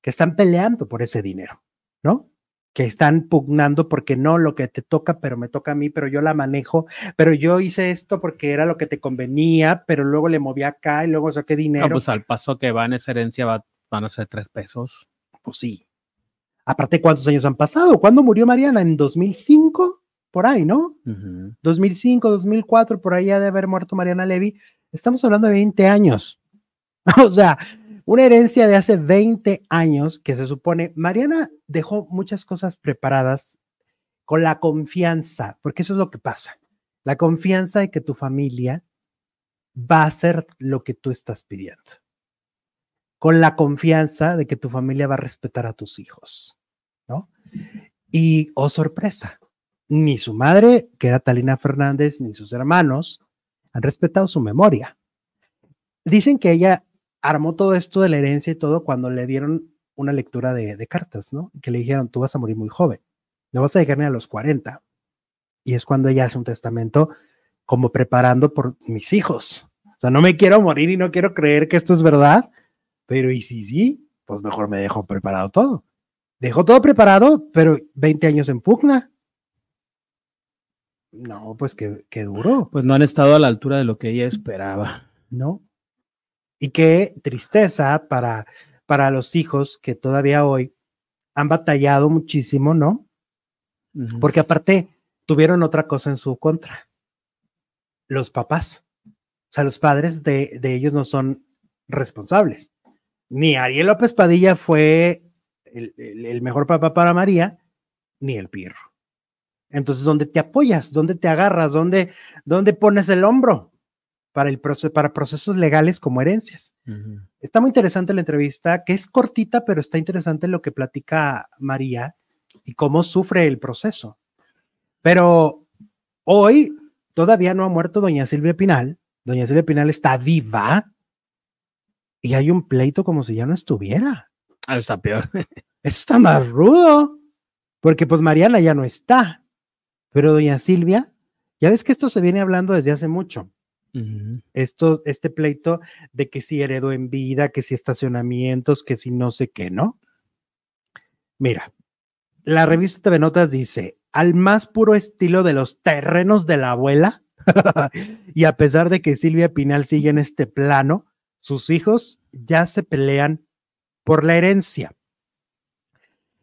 que están peleando por ese dinero, ¿no? Que están pugnando porque no lo que te toca, pero me toca a mí, pero yo la manejo, pero yo hice esto porque era lo que te convenía, pero luego le moví acá y luego saqué dinero. Pues al paso que van esa herencia va- van a ser tres pesos. Pues sí. Aparte, ¿cuántos años han pasado? ¿Cuándo murió Mariana? ¿En 2005? Por ahí, ¿no? Ujú. 2005, 2004, por ahí ha de haber muerto Mariana Levy. Estamos hablando de 20 años. o sea, Una herencia de hace 20 años que se supone, Mariana dejó muchas cosas preparadas con la confianza, porque eso es lo que pasa. La confianza de que tu familia va a hacer lo que tú estás pidiendo. Con la confianza de que tu familia va a respetar a tus hijos, ¿no? Y, oh sorpresa, ni su madre, que era Talina Fernández, ni sus hermanos han respetado su memoria. Dicen que ella armó todo esto de la herencia y todo cuando le dieron una lectura de, cartas, ¿no? Que le dijeron, tú vas a morir muy joven, no vas a llegar ni a los 40. Y es cuando ella hace un testamento como preparando por mis hijos. O sea, no me quiero morir y no quiero creer que esto es verdad, pero y si sí, pues mejor me dejo preparado todo. Dejó todo preparado, pero 20 años en pugna. No, pues qué, qué duro. Pues no han estado a la altura de lo que ella esperaba. No. Y qué tristeza para, para los hijos que todavía hoy han batallado muchísimo, ¿no? Porque aparte tuvieron otra cosa en su contra. Los papás. O sea, los padres de, de ellos no son responsables. Ni Ariel López Padilla fue el, el, mejor papá para María, ni el Pirro. Entonces, ¿dónde te apoyas? ¿Dónde te agarras? ¿Dónde, dónde pones el hombro? para, el proceso, para procesos legales como herencias. Está muy interesante la entrevista, que es cortita, pero está interesante lo que platica María y cómo sufre el proceso. Pero hoy todavía no ha muerto doña Silvia Pinal. Doña Silvia Pinal está viva y hay un pleito como si ya no estuviera. Ah, está peor. Eso está más rudo, porque pues Mariana ya no está, pero doña Silvia, ya ves que esto se viene hablando desde hace mucho. Esto, este pleito de que si heredó en vida, que si estacionamientos, que si no sé qué, ¿no? Mira, la revista TV Notas dice, al más puro estilo de los terrenos de la abuela, y a pesar de que Silvia Pinal sigue en este plano, sus hijos ya se pelean por la herencia.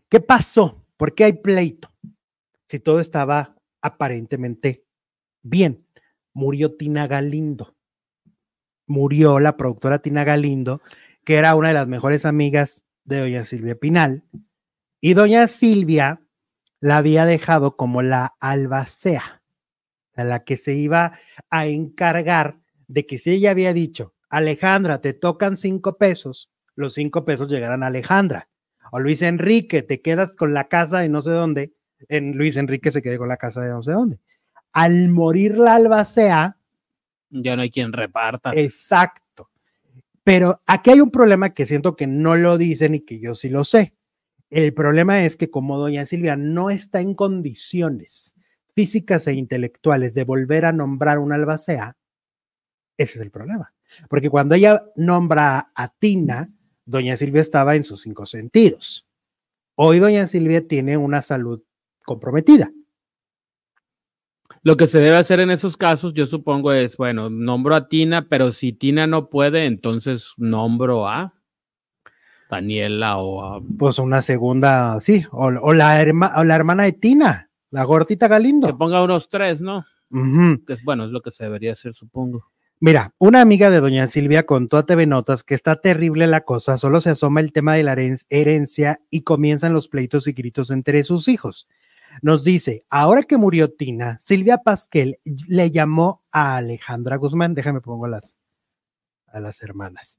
¿Qué pasó? ¿Por qué hay pleito? Si todo estaba aparentemente bien murió Tina Galindo. Murió la productora Tina Galindo, que era una de las mejores amigas de doña Silvia Pinal. Y doña Silvia la había dejado como la albacea, a la que se iba a encargar de que si ella había dicho, Alejandra, te tocan cinco pesos, los cinco pesos llegarán a Alejandra. O Luis Enrique, te quedas con la casa de no sé dónde. En Luis Enrique se quedó con la casa de no sé dónde al morir la albacea, ya no hay quien reparta. Exacto. Pero aquí hay un problema que siento que no lo dicen y que yo sí lo sé. El problema es que como doña Silvia no está en condiciones físicas e intelectuales de volver a nombrar una albacea, ese es el problema. Porque cuando ella nombra a Tina, doña Silvia estaba en sus cinco sentidos. Hoy doña Silvia tiene una salud comprometida. Lo que se debe hacer en esos casos, yo supongo, es, bueno, nombro a Tina, pero si Tina no puede, entonces nombro a Daniela o a... Pues una segunda, sí, o, la, o la hermana de Tina, la gordita Galindo. Que ponga unos tres, ¿no? que bueno, es lo que se debería hacer, supongo. Mira, una amiga de doña Silvia contó a TV Notas que está terrible la cosa, solo se asoma el tema de la herencia y comienzan los pleitos y gritos entre sus hijos. Nos dice, ahora que murió Tina, Silvia Pasquel le llamó a Alejandra Guzmán, déjame pongo las, a las hermanas,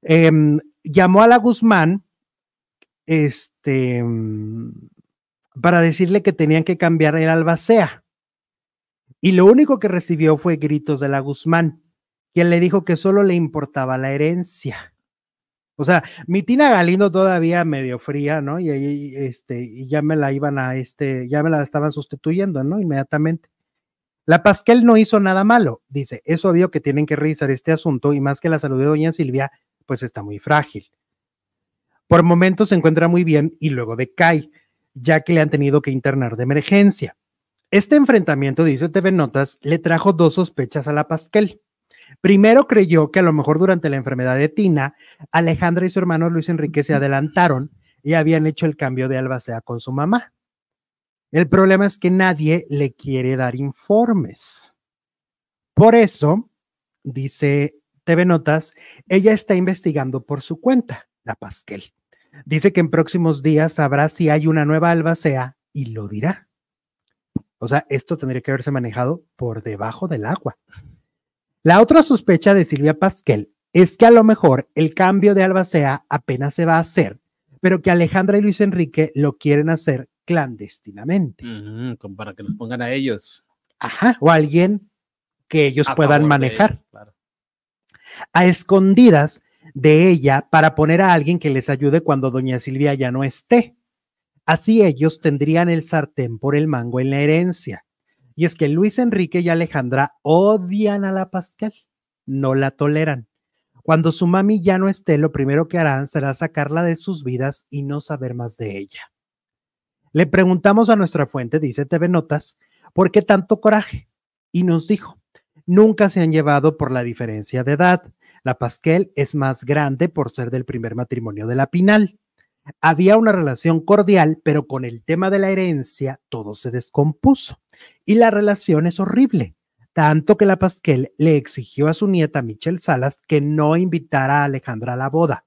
em, llamó a la Guzmán, este, para decirle que tenían que cambiar el albacea. Y lo único que recibió fue gritos de la Guzmán, quien le dijo que solo le importaba la herencia. O sea, mi Tina Galindo todavía medio fría, ¿no? Y, y, este, y ya me la iban a, este, ya me la estaban sustituyendo, ¿no? Inmediatamente. La Pasquel no hizo nada malo, dice, es obvio que tienen que revisar este asunto y más que la salud de doña Silvia, pues está muy frágil. Por momentos se encuentra muy bien y luego decae, ya que le han tenido que internar de emergencia. Este enfrentamiento, dice TV Notas, le trajo dos sospechas a la Pasquel. Primero creyó que a lo mejor durante la enfermedad de Tina, Alejandra y su hermano Luis Enrique se adelantaron y habían hecho el cambio de albacea con su mamá. El problema es que nadie le quiere dar informes. Por eso, dice TV Notas, ella está investigando por su cuenta, la Pasquel. Dice que en próximos días sabrá si hay una nueva albacea y lo dirá. O sea, esto tendría que haberse manejado por debajo del agua. La otra sospecha de Silvia Pasquel es que a lo mejor el cambio de albacea apenas se va a hacer, pero que Alejandra y Luis Enrique lo quieren hacer clandestinamente. Para que los pongan a ellos. Ajá, o alguien que ellos a puedan manejar. ellos, claro. a escondidas de ella para poner a alguien que les ayude cuando doña Silvia ya no esté. Así ellos tendrían el sartén por el mango en la herencia. Y es que Luis Enrique y Alejandra odian a la Pascal, no la toleran. Cuando su mami ya no esté, lo primero que harán será sacarla de sus vidas y no saber más de ella. Le preguntamos a nuestra fuente, dice TV Notas, ¿por qué tanto coraje? Y nos dijo, nunca se han llevado por la diferencia de edad. La Pasquel es más grande por ser del primer matrimonio de la Pinal. Había una relación cordial, pero con el tema de la herencia todo se descompuso y la relación es horrible. Tanto que la Pasquel le exigió a su nieta Michelle Salas que no invitara a Alejandra a la boda.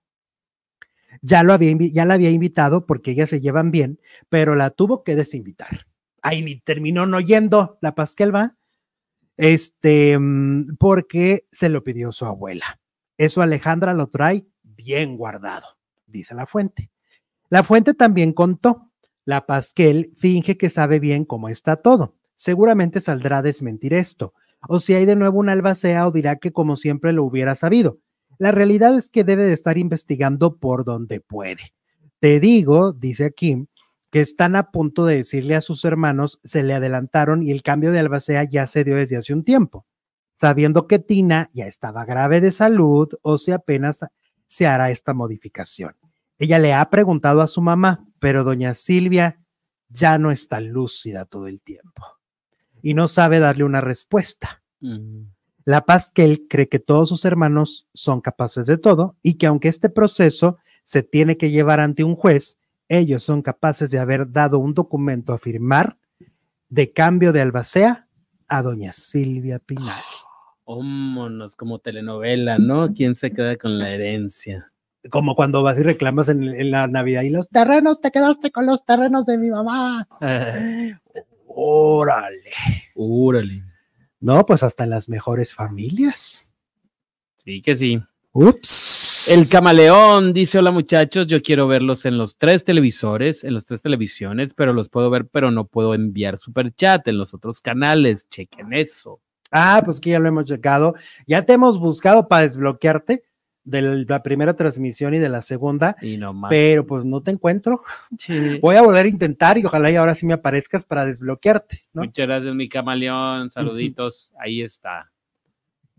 Ya, lo había, ya la había invitado porque ellas se llevan bien, pero la tuvo que desinvitar. Ahí ni terminó no yendo la Pasquel, va. Este, mm, porque se lo pidió su abuela. Eso Alejandra lo trae bien guardado, dice la fuente. La fuente también contó, la Pasquel finge que sabe bien cómo está todo. Seguramente saldrá a desmentir esto. O si hay de nuevo un albacea o dirá que como siempre lo hubiera sabido. La realidad es que debe de estar investigando por donde puede. Te digo, dice aquí, que están a punto de decirle a sus hermanos, se le adelantaron y el cambio de albacea ya se dio desde hace un tiempo, sabiendo que Tina ya estaba grave de salud o si apenas se hará esta modificación. Ella le ha preguntado a su mamá, pero doña Silvia ya no está lúcida todo el tiempo y no sabe darle una respuesta. Mm. La Pasquel cree que todos sus hermanos son capaces de todo y que aunque este proceso se tiene que llevar ante un juez, ellos son capaces de haber dado un documento a firmar de cambio de albacea a doña Silvia Pinal. Vámonos, como telenovela, ¿no? ¿Quién se queda con la herencia? Como cuando vas y reclamas en, en la Navidad y los terrenos, te quedaste con los terrenos de mi mamá. Órale. Úrale. No, pues hasta en las mejores familias. Sí que sí. Ups. El camaleón dice: Hola muchachos, yo quiero verlos en los tres televisores, en los tres televisiones, pero los puedo ver, pero no puedo enviar super chat en los otros canales. Chequen eso. Ah, pues que ya lo hemos checado. Ya te hemos buscado para desbloquearte de la primera transmisión y de la segunda, Y no más. pero pues no te encuentro. Sí. Voy a volver a intentar y ojalá y ahora sí me aparezcas para desbloquearte, ¿no? Muchas gracias, mi camaleón. Saluditos. Ahí está.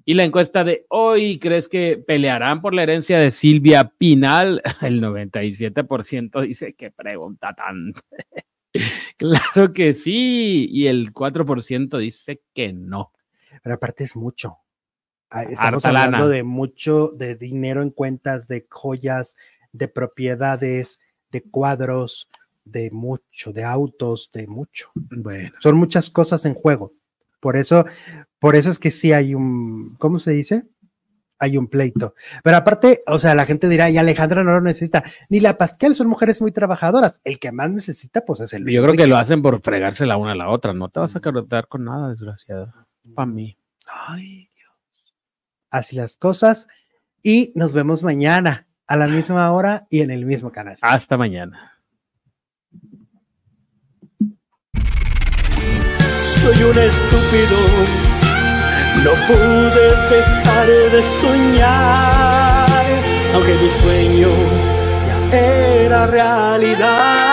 Y la encuesta de hoy, ¿crees que pelearán por la herencia de Silvia Pinal? El 97% dice que pregunta tan. claro que sí. Y el 4% dice que no. Pero aparte es mucho. Ah, Estamos hablando de mucho, de dinero en cuentas, de joyas, de propiedades, de cuadros, de mucho, de autos, de mucho. Bueno. Son muchas cosas en juego. Por eso, por eso es que sí hay un, ¿cómo se dice? Hay un pleito. Pero aparte, o sea, la gente dirá, y Alejandra no lo necesita. Ni la Pascal son mujeres muy trabajadoras. El que más necesita, pues es el. Yo creo que lo hacen por fregarse la una a la otra. No te vas a quedar con nada, desgraciado. Para mí. Ay. Así las cosas. Y nos vemos mañana a la misma hora y en el mismo canal. Hasta mañana. Soy un estúpido, no pude dejar de soñar, aunque mi sueño ya era realidad.